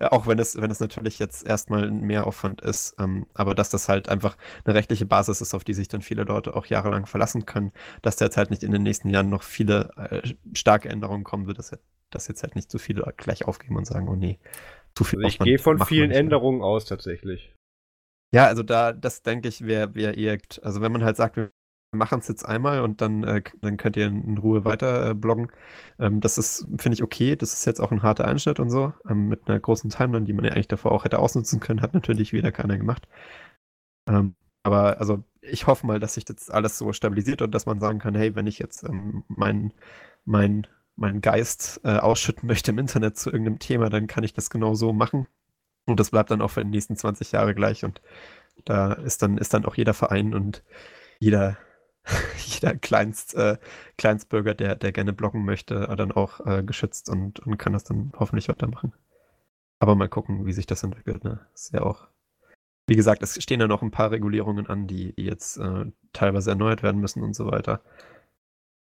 [SPEAKER 2] auch wenn es, wenn es natürlich jetzt erstmal ein Mehraufwand ist, ähm, aber dass das halt einfach eine rechtliche Basis ist, auf die sich dann viele Leute auch jahrelang verlassen können, dass da jetzt halt nicht in den nächsten Jahren noch viele äh, starke Änderungen kommen wird, dass, dass jetzt halt nicht zu viele gleich aufgeben und sagen, oh nee,
[SPEAKER 1] zu viel. Also ich gehe von vielen Änderungen aus tatsächlich.
[SPEAKER 2] Ja, also da, das denke ich, wäre wär eher, also wenn man halt sagt, wir machen es jetzt einmal und dann, äh, dann könnt ihr in Ruhe weiter äh, bloggen. Ähm, das ist, finde ich, okay. Das ist jetzt auch ein harter Einschnitt und so. Ähm, mit einer großen Timeline, die man ja eigentlich davor auch hätte ausnutzen können, hat natürlich wieder keiner gemacht. Ähm, aber also ich hoffe mal, dass sich das alles so stabilisiert und dass man sagen kann, hey, wenn ich jetzt ähm, meinen mein, mein Geist äh, ausschütten möchte im Internet zu irgendeinem Thema, dann kann ich das genau so machen. Und das bleibt dann auch für die nächsten 20 Jahre gleich. Und da ist dann, ist dann auch jeder Verein und jeder <laughs> jeder Kleinst, äh, Kleinstbürger, der, der gerne bloggen möchte, äh, dann auch äh, geschützt und, und kann das dann hoffentlich weitermachen. Aber mal gucken, wie sich das entwickelt. Ne? Ist ja auch, wie gesagt, es stehen ja noch ein paar Regulierungen an, die, die jetzt äh, teilweise erneuert werden müssen und so weiter.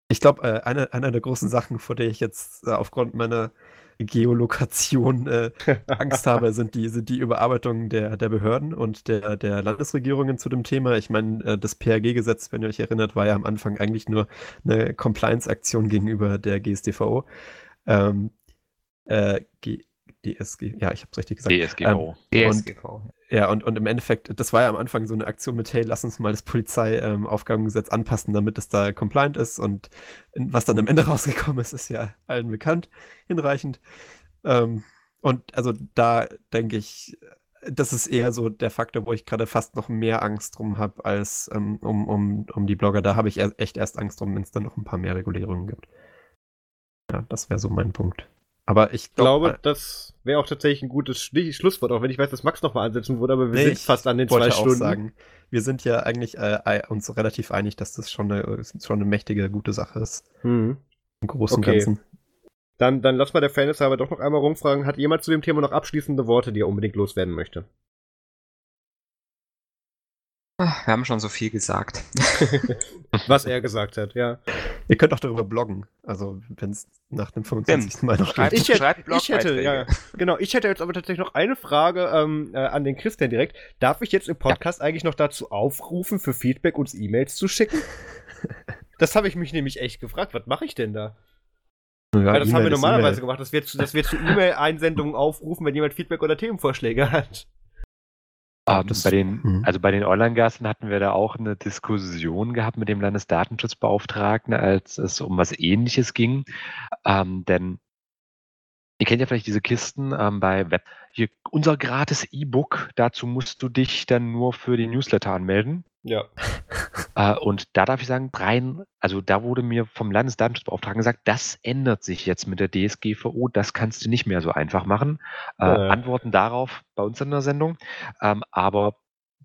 [SPEAKER 2] Ich glaube, äh, eine, eine der großen Sachen, vor der ich jetzt äh, aufgrund meiner Geolokation äh, <laughs> Angst habe, sind die, sind die Überarbeitungen der, der Behörden und der, der Landesregierungen zu dem Thema. Ich meine, äh, das PHG-Gesetz, wenn ihr euch erinnert, war ja am Anfang eigentlich nur eine Compliance-Aktion gegenüber der GSDVO. Ähm, äh, DSG, ja, ich habe es richtig gesagt.
[SPEAKER 4] DSGVO.
[SPEAKER 2] Ähm, DSGVO. Ja, und, und im Endeffekt, das war ja am Anfang so eine Aktion mit, hey, lass uns mal das Polizeiaufgabengesetz ähm, anpassen, damit es da compliant ist. Und was dann am Ende <laughs> rausgekommen ist, ist ja allen bekannt, hinreichend. Ähm, Und also da denke ich, das ist eher so der Faktor, wo ich gerade fast noch mehr Angst drum habe, als ähm, um, um, um die Blogger. Da habe ich echt erst Angst drum, wenn es dann noch ein paar mehr Regulierungen gibt. Ja, das wäre so mein Punkt. Aber ich glaub, glaube, das wäre auch tatsächlich ein gutes Schlusswort, auch wenn ich weiß, dass Max nochmal ansetzen würde, aber wir nee, sind fast an den zwei Stunden. Sagen, wir sind ja eigentlich äh, uns relativ einig, dass das schon eine, schon eine mächtige, gute Sache ist. Mhm. Im Großen und okay. Ganzen.
[SPEAKER 1] Dann, dann lass mal der Fairness aber doch noch einmal rumfragen. Hat jemand zu dem Thema noch abschließende Worte, die er unbedingt loswerden möchte?
[SPEAKER 3] Wir haben schon so viel gesagt. <laughs>
[SPEAKER 1] Was er gesagt hat, ja.
[SPEAKER 2] Ihr könnt auch darüber bloggen. Also, wenn es nach dem 25. Mal noch
[SPEAKER 1] geht. Ich, hätte, ich hätte, ja, genau, ich hätte jetzt aber tatsächlich noch eine Frage ähm, äh, an den Christian direkt. Darf ich jetzt im Podcast ja. eigentlich noch dazu aufrufen, für Feedback uns E-Mails zu schicken? <laughs> das habe ich mich nämlich echt gefragt. Was mache ich denn da? Ja, Weil das haben wir normalerweise gemacht, dass wir, zu, dass wir zu E-Mail-Einsendungen aufrufen, wenn jemand Feedback oder Themenvorschläge hat.
[SPEAKER 4] Um, ähm, bei den, mhm. also bei den Online-Gassen hatten wir da auch eine Diskussion gehabt mit dem Landesdatenschutzbeauftragten, als es um was ähnliches ging. Ähm, denn ihr kennt ja vielleicht diese Kisten ähm, bei Web. Hier, unser gratis E-Book, dazu musst du dich dann nur für den Newsletter anmelden.
[SPEAKER 1] Ja. <laughs>
[SPEAKER 4] Äh, und da darf ich sagen, rein, also da wurde mir vom Landesdatenschutzbeauftragten gesagt, das ändert sich jetzt mit der DSGVO, das kannst du nicht mehr so einfach machen. Äh. Antworten darauf bei uns in der Sendung. Ähm, aber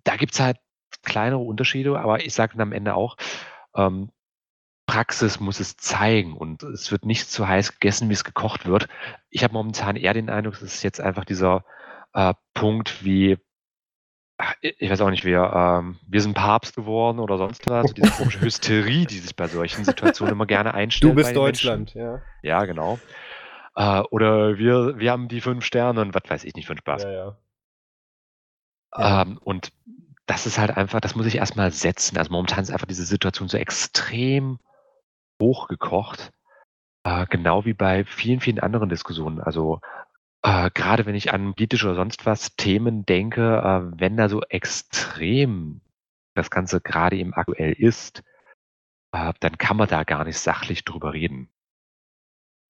[SPEAKER 4] da gibt es halt kleinere Unterschiede, aber ich sage dann am Ende auch, ähm, Praxis muss es zeigen und es wird nicht so heiß gegessen, wie es gekocht wird. Ich habe momentan eher den Eindruck, es ist jetzt einfach dieser äh, Punkt wie ich weiß auch nicht, wir, ähm, wir sind Papst geworden oder sonst was. Also diese komische Hysterie, die sich bei solchen Situationen immer gerne einstellt.
[SPEAKER 1] Du bist Deutschland,
[SPEAKER 4] Menschen. ja. Ja, genau. Äh, oder wir, wir haben die fünf Sterne und was weiß ich nicht für einen Spaß. Ja, ja. ja. Ähm, und das ist halt einfach, das muss ich erstmal setzen. Also momentan ist einfach diese Situation so extrem hochgekocht. Äh, genau wie bei vielen, vielen anderen Diskussionen. Also äh, grade wenn ich an politisch oder sonst was Themen denke, äh, wenn da so extrem das Ganze gerade eben aktuell ist, äh, dann kann man da gar nicht sachlich drüber reden.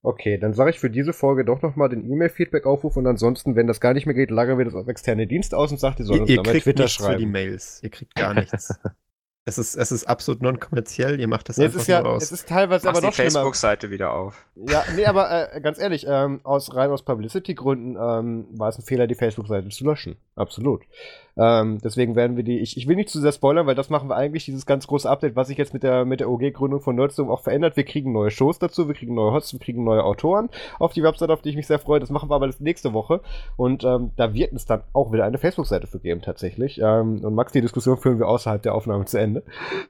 [SPEAKER 1] Okay, dann sage ich für diese Folge doch nochmal den E-Mail-Feedback aufruf und ansonsten, wenn das gar nicht mehr geht, lagern wir das auf externe Dienste aus und sagt, die sollen
[SPEAKER 2] uns ihr, ihr kriegt Twitter schreiben. Für die Mails. Ihr kriegt gar nichts. <laughs> Es ist, es ist absolut non-kommerziell, ihr macht das
[SPEAKER 1] nee, einfach es ist ja, aus. Es ist teilweise Machst aber noch
[SPEAKER 3] die Facebook-Seite wieder auf.
[SPEAKER 1] Ja, nee, aber äh, ganz ehrlich, ähm, aus rein aus Publicity-Gründen ähm, war es ein Fehler, die Facebook-Seite zu löschen. Absolut. Ähm, deswegen werden wir die, ich, ich will nicht zu sehr spoilern, weil das machen wir eigentlich, dieses ganz große Update, was sich jetzt mit der, mit der OG-Gründung von Nerdsum auch verändert. Wir kriegen neue Shows dazu, wir kriegen neue Hosts, wir kriegen neue Autoren auf die Website, auf die ich mich sehr freue. Das machen wir aber das nächste Woche. Und ähm, da wird es dann auch wieder eine Facebook-Seite für geben, tatsächlich. Ähm, und Max, die Diskussion führen wir außerhalb der Aufnahme zu Ende.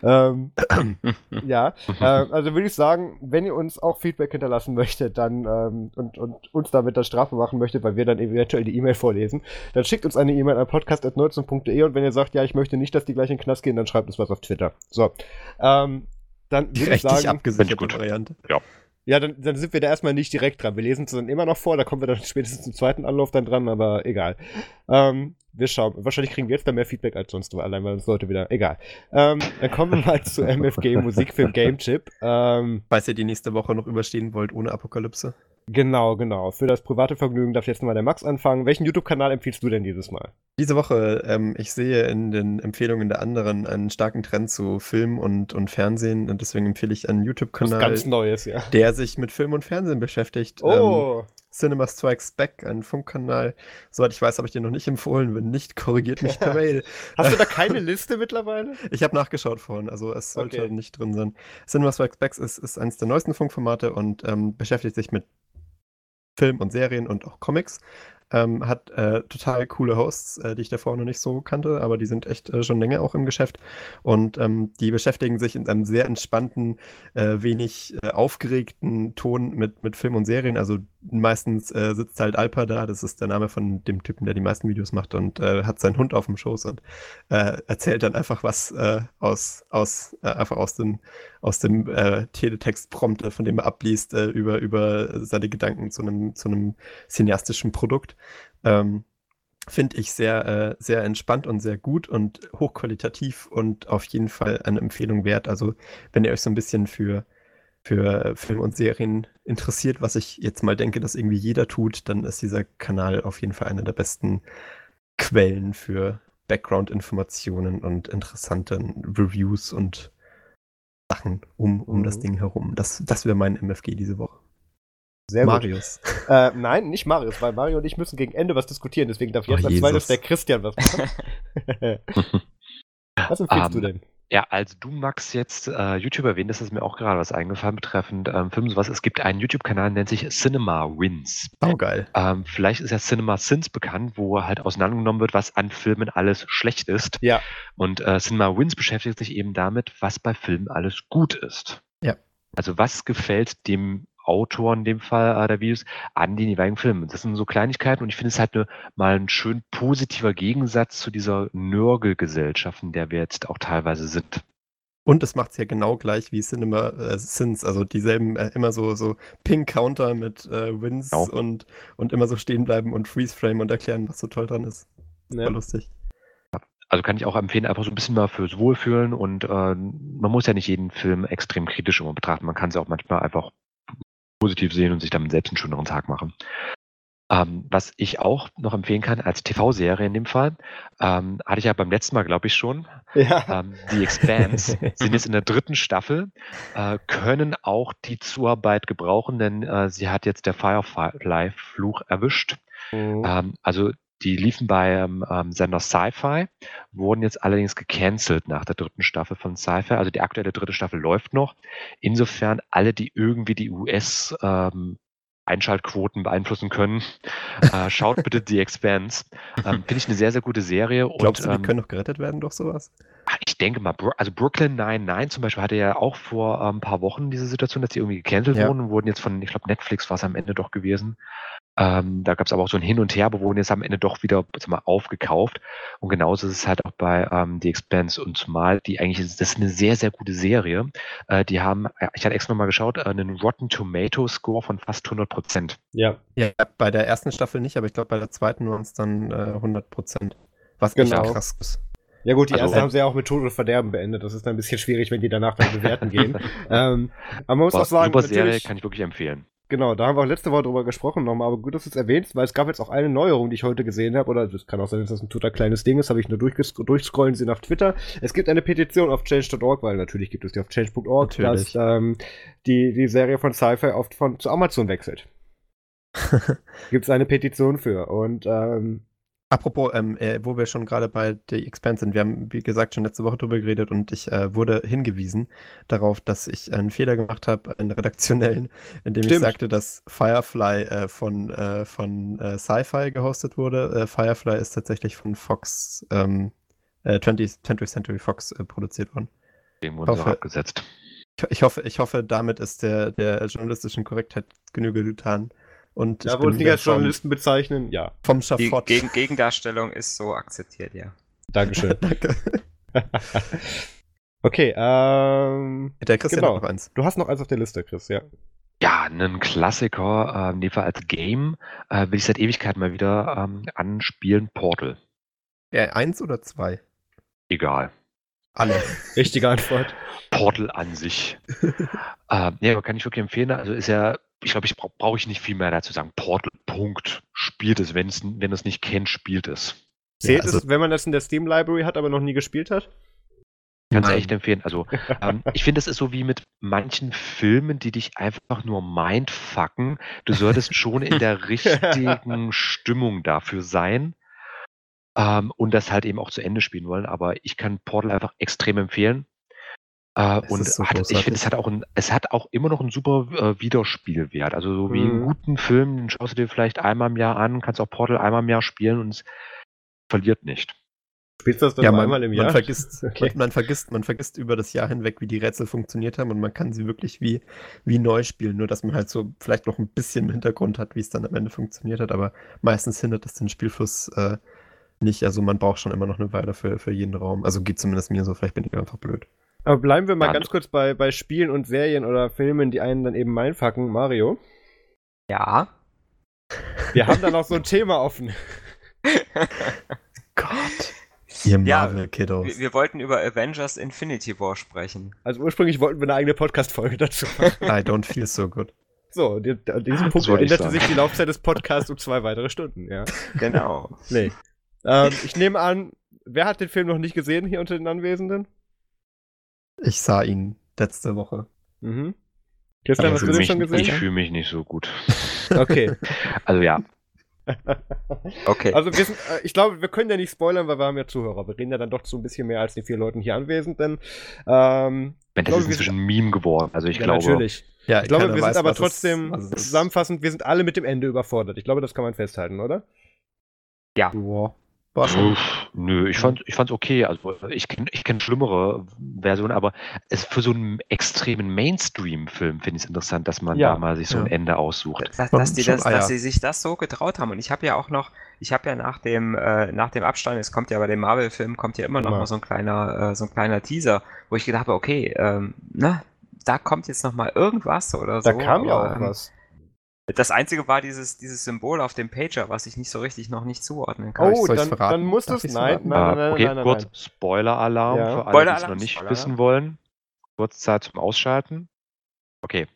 [SPEAKER 1] Ähm, <laughs> ja, ähm, also würde ich sagen, wenn ihr uns auch Feedback hinterlassen möchtet, dann ähm, und, und uns damit dann Strafe machen möchtet, weil wir dann eventuell die E-Mail vorlesen, dann schickt uns eine E-Mail an podcast.nerdsum Amazon.de und wenn ihr sagt, ja, ich möchte nicht, dass die gleich in den Knast gehen, dann schreibt uns was auf Twitter. So. Ähm, dann
[SPEAKER 2] würde ich sagen. abgesicherte Variante.
[SPEAKER 1] Ja. Ja, dann, dann sind wir da erstmal nicht direkt dran. Wir lesen es dann immer noch vor, da kommen wir dann <laughs> spätestens zum zweiten Anlauf dann dran, aber egal. Ähm, wir schauen. Wahrscheinlich kriegen wir jetzt da mehr Feedback als sonst, allein weil uns Leute wieder. Egal. Ähm, dann kommen wir mal zu MFG Musikfilm Game Chip. Ähm,
[SPEAKER 2] Falls ihr die nächste Woche noch überstehen wollt ohne Apokalypse.
[SPEAKER 1] Genau, genau. Für das private Vergnügen darf jetzt mal der Max anfangen. Welchen YouTube-Kanal empfiehlst du denn dieses Mal?
[SPEAKER 2] Diese Woche, ähm, ich sehe in den Empfehlungen der anderen einen starken Trend zu Film und, und Fernsehen und deswegen empfehle ich einen YouTube-Kanal,
[SPEAKER 1] ganz Neues, ja.
[SPEAKER 2] der sich mit Film und Fernsehen beschäftigt.
[SPEAKER 1] Oh! Ähm,
[SPEAKER 2] Cinema Strikes Back, ein Funkkanal. Soweit ich weiß, habe ich dir noch nicht empfohlen. Wenn nicht, korrigiert mich per <laughs> Mail.
[SPEAKER 1] Hast du da keine <laughs> Liste mittlerweile?
[SPEAKER 2] Ich habe nachgeschaut vorhin, also es sollte okay. nicht drin sein. Cinema Strikes Back ist, ist eines der neuesten Funkformate und ähm, beschäftigt sich mit Film und Serien und auch Comics. Ähm, hat äh, total coole Hosts, äh, die ich davor noch nicht so kannte, aber die sind echt äh, schon länger auch im Geschäft. Und ähm, die beschäftigen sich in einem sehr entspannten, äh, wenig äh, aufgeregten Ton mit, mit Film und Serien. Also meistens äh, sitzt halt Alpa da, das ist der Name von dem Typen, der die meisten Videos macht und hat seinen Hund auf dem Schoß und erzählt dann einfach was aus, aus, einfach aus dem, aus dem Teletext-Prompt, von dem er abliest, über, über seine Gedanken zu einem, zu einem cineastischen Produkt. Ähm, Finde ich sehr, äh, sehr entspannt und sehr gut und hochqualitativ und auf jeden Fall eine Empfehlung wert. Also, wenn ihr euch so ein bisschen für für Film und Serien interessiert, was ich jetzt mal denke, dass irgendwie jeder tut, dann ist dieser Kanal auf jeden Fall eine der besten Quellen für Background-Informationen und interessanten Reviews und Sachen um, um mhm. das Ding herum. Das, das wäre mein MFG diese Woche.
[SPEAKER 1] Sehr Marius. Äh, nein, nicht Marius, weil Mario und ich müssen gegen Ende was diskutieren, deswegen darf jetzt oh, als zweites der Christian was machen. <laughs> was empfiehlst um, du ähm, denn?
[SPEAKER 4] Ja, als du, Max, jetzt äh, YouTube erwähnt, ist mir auch gerade was eingefallen betreffend ähm, Filme sowas. Es gibt einen YouTube-Kanal, nennt sich Cinema Wins.
[SPEAKER 2] Oh, geil.
[SPEAKER 4] Ähm, vielleicht ist ja Cinema Sins bekannt, wo halt auseinandergenommen wird, was an Filmen alles schlecht ist.
[SPEAKER 1] Ja.
[SPEAKER 4] Und äh, Cinema Wins beschäftigt sich eben damit, was bei Filmen alles gut ist.
[SPEAKER 2] Ja.
[SPEAKER 4] Also was gefällt dem Autor in dem Fall äh, der Videos an den jeweiligen Filmen. Das sind so Kleinigkeiten und ich finde es halt ne, mal ein schön positiver Gegensatz zu dieser Nörgelgesellschaft, in der wir jetzt auch teilweise sind.
[SPEAKER 2] Und es macht es ja genau gleich wie Cinema äh, Sins, also dieselben äh, immer so, so Ping-Counter mit äh, Wins genau. und, und immer so stehen bleiben und Freeze-Frame und erklären, was so toll dran ist. Ja. War lustig.
[SPEAKER 4] Also kann ich auch empfehlen, einfach so ein bisschen mal fürs Wohlfühlen und äh, man muss ja nicht jeden Film extrem kritisch immer betrachten. Man kann es ja auch manchmal einfach positiv sehen und sich damit selbst einen schöneren Tag machen. Ähm, was ich auch noch empfehlen kann als TV-Serie in dem Fall, ähm, hatte ich ja beim letzten Mal, glaube ich, schon. Ja. Ähm, die Expanse <laughs> sind jetzt in der dritten Staffel, äh, können auch die Zuarbeit gebrauchen, denn äh, sie hat jetzt der Firefly-Fluch erwischt. Mhm. Also die liefen beim ähm, Sender Sci-Fi, wurden jetzt allerdings gecancelt nach der dritten Staffel von Sci-Fi. Also die aktuelle dritte Staffel läuft noch. Insofern alle, die irgendwie die US ähm, Einschaltquoten beeinflussen können, äh, <laughs> schaut bitte The Expanse. Ähm, Finde ich eine sehr, sehr gute Serie.
[SPEAKER 2] Glaubst und, du, die ähm, können noch gerettet werden durch sowas?
[SPEAKER 4] Ah, ich denke mal, also Brooklyn 99 zum Beispiel hatte ja auch vor ein ähm, paar Wochen diese Situation, dass die irgendwie gecancelt ja. wurden und wurden jetzt von, ich glaube, Netflix war es am Ende doch gewesen, ähm, da gab es aber auch so ein Hin und Her, aber wurden jetzt am Ende doch wieder mal, aufgekauft. Und genauso ist es halt auch bei ähm, The Expanse. Und zumal die eigentlich, das ist eine sehr, sehr gute Serie. Äh, die haben, ich hatte extra nochmal geschaut, äh, einen Rotten Tomato Score von fast 100 Prozent.
[SPEAKER 2] Ja. ja, bei der ersten Staffel nicht, aber ich glaube bei der zweiten waren es dann äh, 100 Prozent.
[SPEAKER 1] Was genau. echt krass ist. Ja gut, die also, erste haben sie ja auch mit Tod und Verderben beendet. Das ist dann ein bisschen schwierig, wenn die danach dann bewerten gehen. <laughs> ähm, aber man muss auch sagen,
[SPEAKER 4] super Serie kann ich wirklich empfehlen.
[SPEAKER 1] Genau, da haben wir auch letzte Woche drüber gesprochen nochmal, aber gut, dass du es erwähnst, weil es gab jetzt auch eine Neuerung, die ich heute gesehen habe, oder es kann auch sein, dass das ein total kleines Ding ist, habe ich nur durchscrollen sehen auf Twitter. Es gibt eine Petition auf change.org, weil natürlich gibt es die auf change.org, dass ähm, die, die Serie von Sci-Fi oft von zu Amazon wechselt. <laughs> gibt es eine Petition für und ähm,
[SPEAKER 2] Apropos, ähm, äh, wo wir schon gerade bei The Expanse sind, wir haben, wie gesagt, schon letzte Woche drüber geredet und ich äh, wurde hingewiesen darauf, dass ich einen Fehler gemacht habe, <laughs> einen redaktionellen, indem Stimmt. ich sagte, dass Firefly äh, von, äh, von äh, Sci-Fi gehostet wurde. Äh, Firefly ist tatsächlich von Fox, ähm, 20th, 20th Century Fox produziert worden.
[SPEAKER 4] Dem wurde hoffe, abgesetzt.
[SPEAKER 2] Ich hoffe, ich hoffe, damit ist der, der journalistischen Korrektheit Genüge getan. Und
[SPEAKER 1] ja, ich nicht als Journalisten bezeichnen, ja.
[SPEAKER 3] Vom Schafott. Die Gegen Gegendarstellung ist so akzeptiert, ja.
[SPEAKER 1] Dankeschön. <laughs> Danke. <laughs> okay, ähm.
[SPEAKER 2] Der Christian genau. noch eins.
[SPEAKER 1] Du hast noch eins auf der Liste, Chris, ja.
[SPEAKER 4] Ja, einen Klassiker, äh, in dem Fall als Game, äh, will ich seit Ewigkeit mal wieder ähm, anspielen, Portal.
[SPEAKER 2] Ja, eins oder zwei?
[SPEAKER 4] Egal.
[SPEAKER 1] Alle. <laughs> Richtige Antwort.
[SPEAKER 4] Portal an sich. äh, ja, kann ich wirklich empfehlen. Also ist ja ich glaube, ich brauche brauch ich nicht viel mehr dazu sagen. Portal, Punkt. Spielt es. Wenn es, wenn es nicht kennt, spielt es.
[SPEAKER 1] Zählt ja, also, es, wenn man das in der Steam Library hat, aber noch nie gespielt hat?
[SPEAKER 4] Kann es echt empfehlen. Also, <laughs> ähm, ich finde, es ist so wie mit manchen Filmen, die dich einfach nur mindfucken. Du solltest schon in der <laughs> richtigen Stimmung dafür sein ähm, und das halt eben auch zu Ende spielen wollen. Aber ich kann Portal einfach extrem empfehlen. Äh, und so hat, ich finde, es hat auch ein, es hat auch immer noch einen super äh, Wiederspielwert. Also so wie mhm. einen guten Film, den schaust du dir vielleicht einmal im Jahr an, kannst auch Portal einmal im Jahr spielen und es verliert nicht.
[SPEAKER 1] Spielst du das dann ja, man, einmal im Jahr? <laughs>
[SPEAKER 2] Man vergisst, okay. man, man, vergisst, man vergisst über das Jahr hinweg, wie die Rätsel funktioniert haben und man kann sie wirklich wie, wie neu spielen, nur dass man halt so vielleicht noch ein bisschen im Hintergrund hat, wie es dann am Ende funktioniert hat, aber meistens hindert das den Spielfluss äh, nicht. Also man braucht schon immer noch eine Weile für, für jeden Raum. Also geht zumindest mir so, vielleicht bin ich einfach blöd.
[SPEAKER 1] Aber bleiben wir mal ja, ganz kurz bei, bei Spielen und Serien oder Filmen, die einen dann eben meinfucken. Mario?
[SPEAKER 3] Ja.
[SPEAKER 1] Wir haben da noch so ein Thema offen. <laughs>
[SPEAKER 3] Gott.
[SPEAKER 2] Ihr
[SPEAKER 3] Ja,
[SPEAKER 2] Marvel-Kiddos.
[SPEAKER 3] Wir, wir wollten über Avengers Infinity War sprechen.
[SPEAKER 1] Also ursprünglich wollten wir eine eigene Podcast-Folge dazu machen. <laughs>
[SPEAKER 2] I don't feel so good.
[SPEAKER 1] So, an diesem Punkt änderte sich die Laufzeit des Podcasts um zwei weitere Stunden, ja.
[SPEAKER 3] Genau.
[SPEAKER 1] Nee. ähm, ich nehme an, wer hat den Film noch nicht gesehen hier unter den Anwesenden?
[SPEAKER 2] Ich sah ihn letzte Woche.
[SPEAKER 1] Mhm. Christian,
[SPEAKER 2] Aber
[SPEAKER 1] hast du den
[SPEAKER 4] mich,
[SPEAKER 1] schon
[SPEAKER 4] ich
[SPEAKER 1] gesehen?
[SPEAKER 4] fühle mich nicht so gut. <laughs>
[SPEAKER 1] Okay.
[SPEAKER 4] Also ja, <laughs>
[SPEAKER 3] Okay.
[SPEAKER 1] Also wir sind, äh, ich glaube, wir können ja nicht spoilern, weil wir haben ja Zuhörer. Wir reden ja dann doch zu ein bisschen mehr als die vier Leuten hier Anwesenden. Ähm,
[SPEAKER 4] wenn das
[SPEAKER 1] glaube,
[SPEAKER 4] ist
[SPEAKER 1] wir
[SPEAKER 4] inzwischen ein Meme geworden. Also ich
[SPEAKER 1] ja,
[SPEAKER 4] glaube,
[SPEAKER 1] natürlich.
[SPEAKER 2] Ja,
[SPEAKER 1] Ich glaube, wir sind
[SPEAKER 2] weiß,
[SPEAKER 1] aber
[SPEAKER 2] was es-
[SPEAKER 1] trotzdem
[SPEAKER 2] ist.
[SPEAKER 1] zusammenfassend, wir sind alle mit dem Ende überfordert. Ich glaube, das kann man festhalten, oder?
[SPEAKER 3] ja.
[SPEAKER 2] Ja, war schon.
[SPEAKER 4] Uff, nö, ich fand ich fand's okay. Also ich kenne ich kenn schlimmere Versionen, aber es für so einen extremen Mainstream-Film finde ich es interessant, dass man
[SPEAKER 1] Ja.
[SPEAKER 4] da mal sich so ein
[SPEAKER 2] Ja.
[SPEAKER 4] Ende aussucht.
[SPEAKER 3] dass, dass, die das, dass sie sich das so getraut haben. Und ich habe ja auch noch, ich habe ja nach dem, äh, nach dem Abstand, es kommt ja bei dem Marvel-Film, kommt ja immer noch
[SPEAKER 1] Immer.
[SPEAKER 3] mal so ein kleiner, äh, so ein kleiner Teaser, wo ich gedacht habe, okay, ähm, na, da kommt jetzt noch mal irgendwas oder so.
[SPEAKER 1] Da kam ja auch
[SPEAKER 3] ähm,
[SPEAKER 1] was.
[SPEAKER 3] Das einzige war dieses, dieses Symbol auf dem Pager, was ich nicht so richtig noch nicht zuordnen kann.
[SPEAKER 1] Oh, dann, dann muss
[SPEAKER 2] ich's
[SPEAKER 1] Nein, nein, nein,
[SPEAKER 4] Ah,
[SPEAKER 1] nein,
[SPEAKER 4] okay,
[SPEAKER 1] nein, nein,
[SPEAKER 4] kurz. Spoiler-Alarm
[SPEAKER 1] Ja.
[SPEAKER 4] für alle, die es noch nicht
[SPEAKER 3] Spoiler-Alarm.
[SPEAKER 4] wissen wollen. Kurz Zeit zum Ausschalten. Okay.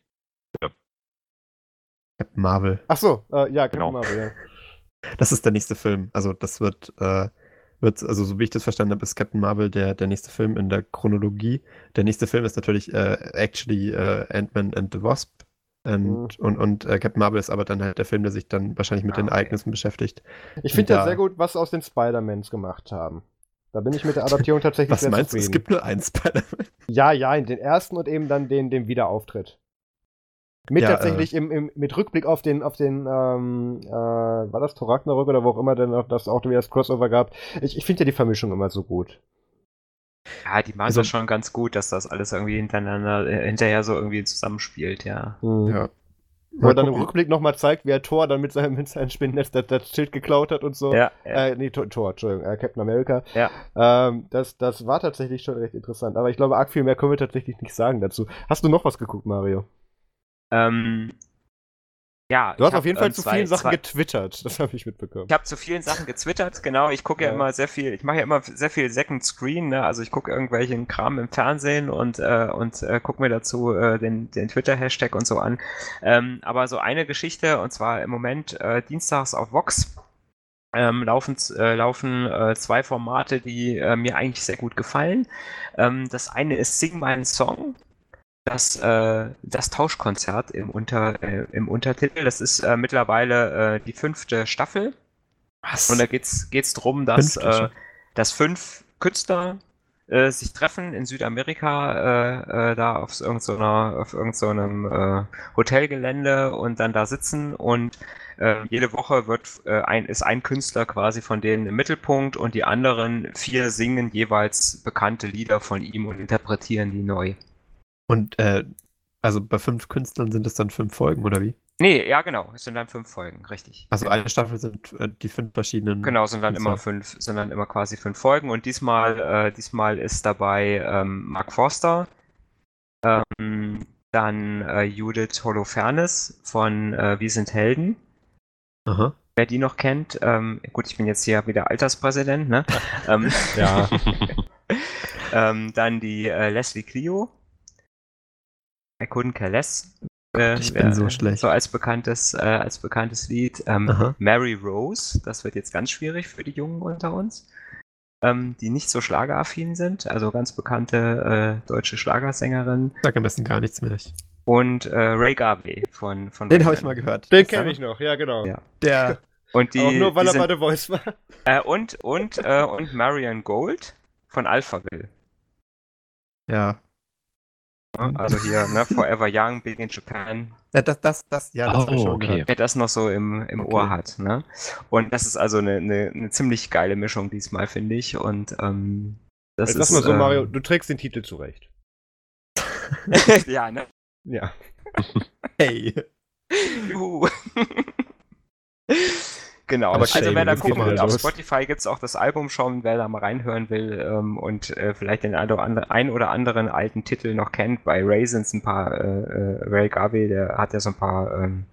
[SPEAKER 2] Captain Marvel.
[SPEAKER 1] Ach so, äh, ja,
[SPEAKER 4] Genau.
[SPEAKER 1] genau. Marvel, ja.
[SPEAKER 2] Das ist der nächste Film. Also das wird, äh, wird, also so wie ich das verstanden habe, ist Captain Marvel der, der nächste Film in der Chronologie. Der nächste Film ist natürlich äh, actually äh, Ant-Man and the Wasp. Und, und, und äh, Captain Marvel ist aber dann halt der Film, der sich dann wahrscheinlich mit
[SPEAKER 3] Ah,
[SPEAKER 2] den
[SPEAKER 3] okay.
[SPEAKER 2] Ereignissen beschäftigt.
[SPEAKER 1] Ich finde ja sehr gut, was sie aus den Spider-Mans gemacht haben. Da bin ich mit der <laughs> Adaptierung tatsächlich
[SPEAKER 2] Was
[SPEAKER 1] sehr
[SPEAKER 2] meinst du?
[SPEAKER 1] zufrieden.
[SPEAKER 2] Es gibt nur einen Spider-Man.
[SPEAKER 1] Ja, ja, in den ersten und eben dann den, den Wiederauftritt. Mit
[SPEAKER 2] Ja,
[SPEAKER 1] tatsächlich im, im, mit Rückblick auf den, auf den, ähm, äh, war das Thor Ragnarök oder wo auch immer denn auch das auch wieder das Crossover gab. Ich, ich finde ja die Vermischung immer so gut.
[SPEAKER 3] Ja, die machen
[SPEAKER 2] Also-
[SPEAKER 3] das schon ganz gut, dass das alles irgendwie hintereinander, äh, hinterher so irgendwie zusammenspielt, ja.
[SPEAKER 1] Mhm.
[SPEAKER 2] Ja.
[SPEAKER 1] Wo er dann im. Rückblick nochmal zeigt, wie er Thor dann mit seinem, mit seinem Spinnennetz das, das Schild geklaut hat und so.
[SPEAKER 3] Ja, ja.
[SPEAKER 1] Äh, nee, Thor, Thor Entschuldigung, äh, Captain America.
[SPEAKER 3] Ja.
[SPEAKER 1] Ähm, das, das war tatsächlich schon recht interessant. Aber ich glaube, arg viel mehr können wir tatsächlich nicht sagen dazu. Hast du noch was geguckt, Mario?
[SPEAKER 3] Ähm, ja,
[SPEAKER 1] Du hast auf jeden Fall
[SPEAKER 3] ähm,
[SPEAKER 1] zu
[SPEAKER 3] zwei-
[SPEAKER 1] vielen Sachen
[SPEAKER 3] zwei-
[SPEAKER 1] getwittert. Das habe ich mitbekommen.
[SPEAKER 3] Ich habe zu vielen Sachen gezwittert, genau. Ich gucke ja.
[SPEAKER 1] Ja.
[SPEAKER 3] immer sehr viel, ich mache ja immer sehr viel Second Screen, ne? also ich gucke irgendwelchen Kram im Fernsehen und, äh, und äh, gucke mir dazu äh, den, den Twitter-Hashtag und so an. Ähm, aber so eine Geschichte, und zwar im Moment äh, dienstags auf Vox, ähm, laufen, äh, laufen äh, zwei Formate, die äh, mir eigentlich sehr gut gefallen. Ähm, das eine ist Sing meinen Song. Das, äh, das Tauschkonzert im, Unter, äh, im Untertitel. Das ist äh, mittlerweile äh, die fünfte Staffel.
[SPEAKER 2] Was?
[SPEAKER 3] Und da geht's geht's drum, dass, äh, dass fünf Künstler äh, sich treffen in Südamerika, da auf irgendeiner, auf irgend so einem äh, Hotelgelände und dann da sitzen und jede Woche wird ein, ist ein Künstler quasi von denen im Mittelpunkt und die anderen vier singen jeweils bekannte Lieder von ihm und interpretieren die neu.
[SPEAKER 2] Und äh, also bei fünf Künstlern sind es dann fünf Folgen, oder wie?
[SPEAKER 3] Nee, ja genau, es sind dann fünf Folgen, richtig.
[SPEAKER 2] Also eine Staffel sind äh, die fünf verschiedenen.
[SPEAKER 3] Genau, sind dann
[SPEAKER 2] Künstler.
[SPEAKER 3] immer fünf, sind dann immer quasi fünf Folgen und diesmal, äh, diesmal ist dabei ähm, Mark Forster, ähm, dann äh, Judith Holofernes von äh, Wir sind Helden.
[SPEAKER 2] Aha.
[SPEAKER 3] Wer die noch kennt, ähm, gut, ich bin jetzt hier wieder Alterspräsident, ne? <laughs> ähm,
[SPEAKER 1] Ja. <laughs>
[SPEAKER 3] ähm, dann die äh, Leslie Clio. I couldn't care less. Äh,
[SPEAKER 2] ich bin so schlecht.
[SPEAKER 3] So als bekanntes, äh, als bekanntes Lied. Ähm. Mary Rose, das wird jetzt ganz schwierig für die Jungen unter uns, ähm, die nicht so schlageraffin sind. Also ganz bekannte äh, deutsche Schlagersängerin.
[SPEAKER 2] Sag am besten gar nichts mehr. Ich-
[SPEAKER 3] Und äh, Ray Garvey von, von
[SPEAKER 2] Den habe ich mal gehört.
[SPEAKER 1] Den kenne ich noch, ja, genau.
[SPEAKER 3] Ja.
[SPEAKER 2] Der. <laughs>
[SPEAKER 3] Und die,
[SPEAKER 1] Auch nur, weil
[SPEAKER 3] die
[SPEAKER 1] er bei The Voice war. <laughs>
[SPEAKER 3] äh, und, und, äh, und Marion Gold von Alphaville.
[SPEAKER 2] Ja.
[SPEAKER 3] Ne? Also hier, ne, Forever Young, Big in Japan,
[SPEAKER 2] Ja, Das, das, das, ja, das
[SPEAKER 4] Oh,
[SPEAKER 2] schon
[SPEAKER 4] okay.
[SPEAKER 2] gehört.
[SPEAKER 3] wer das noch so im, im
[SPEAKER 2] Okay.
[SPEAKER 3] Ohr hat. Ne? Und das ist also eine, eine, eine ziemlich geile Mischung diesmal, finde ich. Und ähm, das
[SPEAKER 1] Jetzt
[SPEAKER 3] ist.
[SPEAKER 1] lass mal so,
[SPEAKER 3] ähm,
[SPEAKER 1] Mario, du trägst den Titel zurecht. <laughs>
[SPEAKER 3] ja, ne?
[SPEAKER 1] Ja. <laughs>
[SPEAKER 2] Hey.
[SPEAKER 3] Juhu. <laughs> genau,
[SPEAKER 2] Aber
[SPEAKER 3] also wer da gucken will, auf. Spotify gibt es auch das Album schon, wer da mal reinhören will ähm, und äh, vielleicht den ein oder, anderen alten Titel noch kennt. Bei Raisins ein paar, äh, äh, Ray Garvey, der hat ja so ein paar ähm,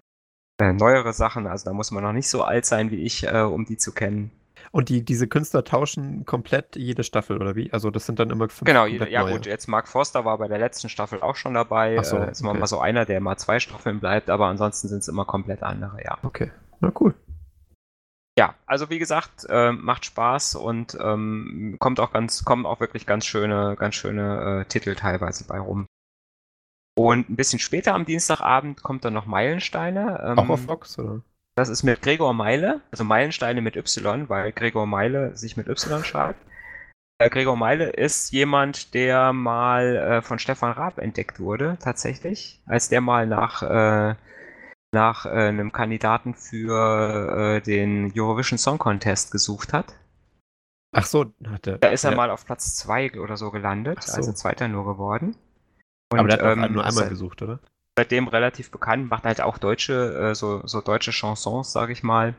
[SPEAKER 3] äh, neuere Sachen, also da muss man noch nicht so alt sein wie ich, äh, um die zu kennen.
[SPEAKER 2] Und die, diese Künstler tauschen komplett jede Staffel, oder wie? Also das sind dann immer fünf
[SPEAKER 3] Genau, ja
[SPEAKER 2] neue.
[SPEAKER 3] gut, jetzt Mark Forster war bei der letzten Staffel auch schon dabei.
[SPEAKER 2] Ach so,
[SPEAKER 3] äh, ist
[SPEAKER 2] okay.
[SPEAKER 3] mal so einer, der mal zwei Staffeln bleibt, aber ansonsten sind es immer komplett andere, ja.
[SPEAKER 2] Okay, na cool.
[SPEAKER 3] Ja, also wie gesagt, ähm, macht Spaß und ähm, kommt auch ganz, kommen auch wirklich ganz schöne, ganz schöne äh, Titel teilweise bei rum. Und ein bisschen später am Dienstagabend kommt dann noch Meilensteine. Ähm,
[SPEAKER 2] Auch auf Fox, oder?
[SPEAKER 3] Das ist mit Gregor Meile, also Meilensteine mit Y, weil Gregor Meile sich mit Y schreibt. Äh, Gregor Meile ist jemand, der mal äh, von Stefan Raab entdeckt wurde, tatsächlich, als der mal nach, äh, nach äh, einem Kandidaten für äh, den Eurovision Song Contest gesucht hat.
[SPEAKER 2] Ach so, hat der.
[SPEAKER 3] Da ist er
[SPEAKER 2] ja.
[SPEAKER 3] mal auf Platz 2 oder so gelandet,
[SPEAKER 2] so.
[SPEAKER 3] also Zweiter nur geworden.
[SPEAKER 2] Aber der hat
[SPEAKER 3] ähm,
[SPEAKER 2] nur einmal gesucht, oder?
[SPEAKER 3] seitdem relativ bekannt, macht halt auch deutsche, äh, so, so deutsche Chansons, sag ich mal.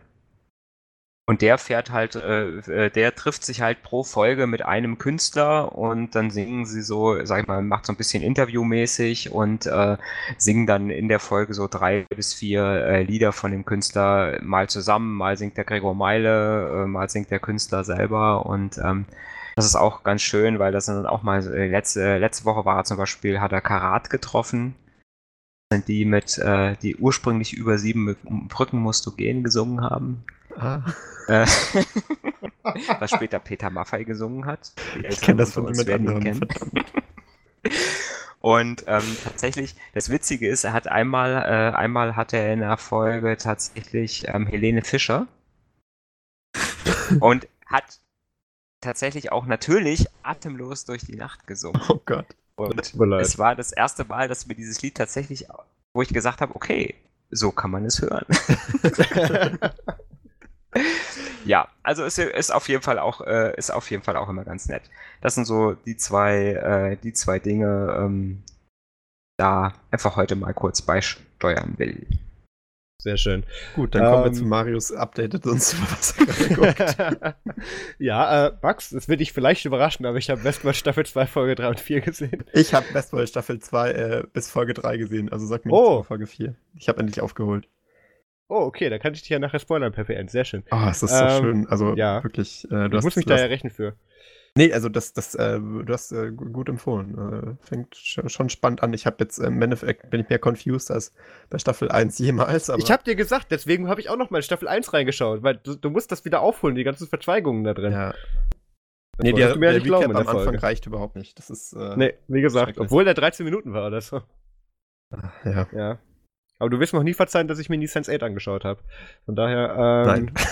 [SPEAKER 3] Und der fährt halt, äh, äh, der trifft sich halt pro Folge mit einem Künstler und dann singen sie so, sag ich mal, macht so ein bisschen interviewmäßig und äh, singen dann in der Folge so drei bis vier äh, Lieder von dem Künstler mal zusammen, mal singt der Gregor Meile, äh, mal singt der Künstler selber und ähm, das ist auch ganz schön, weil das dann auch mal, äh, letzte, letzte Woche war er zum Beispiel, hat er Karat getroffen sind die mit, äh, die ursprünglich über sieben Brücken musst du gehen gesungen haben.
[SPEAKER 2] Ah,
[SPEAKER 3] Äh, <laughs> was später Peter Maffay gesungen hat.
[SPEAKER 2] Ich kenne das von
[SPEAKER 3] uns
[SPEAKER 2] jemand anderem. <laughs>
[SPEAKER 3] Und ähm, tatsächlich, das Witzige ist, er hat einmal, äh, einmal hatte er in der Folge tatsächlich ähm, Helene Fischer <laughs> und hat tatsächlich auch natürlich atemlos durch die Nacht gesungen.
[SPEAKER 2] Oh Gott.
[SPEAKER 3] Und es war das erste Mal, dass mir dieses Lied tatsächlich, wo ich gesagt habe, okay, so kann man es hören. Ja, also es ist auf jeden Fall auch, äh, ist auf jeden Fall auch immer ganz nett. Das sind so die zwei, äh, die zwei Dinge, ähm, da einfach heute mal kurz beisteuern will.
[SPEAKER 1] Sehr schön.
[SPEAKER 2] Gut, dann kommen wir
[SPEAKER 1] Ähm,
[SPEAKER 2] zu Marius updated uns, <laughs> was er gerade guckt. <laughs>
[SPEAKER 1] ja, äh, Max, das wird dich vielleicht überraschen, aber ich habe Westworld Staffel 2, Folge 3 und 4 gesehen.
[SPEAKER 2] Ich habe Westworld Staffel 2 äh, bis Folge 3 gesehen, also sag mir
[SPEAKER 1] Oh.
[SPEAKER 2] Folge 4. Ich habe endlich aufgeholt.
[SPEAKER 1] Oh, okay, da kann ich dich ja nachher spoilern per PN. Sehr schön.
[SPEAKER 2] Oh, es ist so
[SPEAKER 1] Ähm,
[SPEAKER 2] schön. Also
[SPEAKER 1] ja.
[SPEAKER 2] wirklich, äh, du
[SPEAKER 1] Du
[SPEAKER 2] hast,
[SPEAKER 1] musst mich da ja rechnen für.
[SPEAKER 2] Nee, also das, das, äh, du hast äh, gu- gut empfohlen. Äh, fängt sch- schon spannend an. Ich habe jetzt im Endeffekt bin ich mehr confused als bei Staffel 1 jemals, aber
[SPEAKER 1] Ich habe dir gesagt, deswegen habe ich auch noch mal in Staffel 1 reingeschaut, weil du, du musst das wieder aufholen, die ganzen Verzweigungen da drin.
[SPEAKER 2] ja.
[SPEAKER 1] Das
[SPEAKER 2] Nee, der,
[SPEAKER 1] du mir ja
[SPEAKER 2] der Recap am Anfang
[SPEAKER 1] Folge.
[SPEAKER 2] reicht überhaupt nicht. Das ist äh,
[SPEAKER 1] Nee, wie gesagt, obwohl der 13 Minuten war oder so.
[SPEAKER 2] ja.
[SPEAKER 1] Ja. Aber du wirst mir noch nie verzeihen, dass ich mir nie Sense 8 angeschaut habe. Von daher, ähm,
[SPEAKER 2] Nein. <laughs>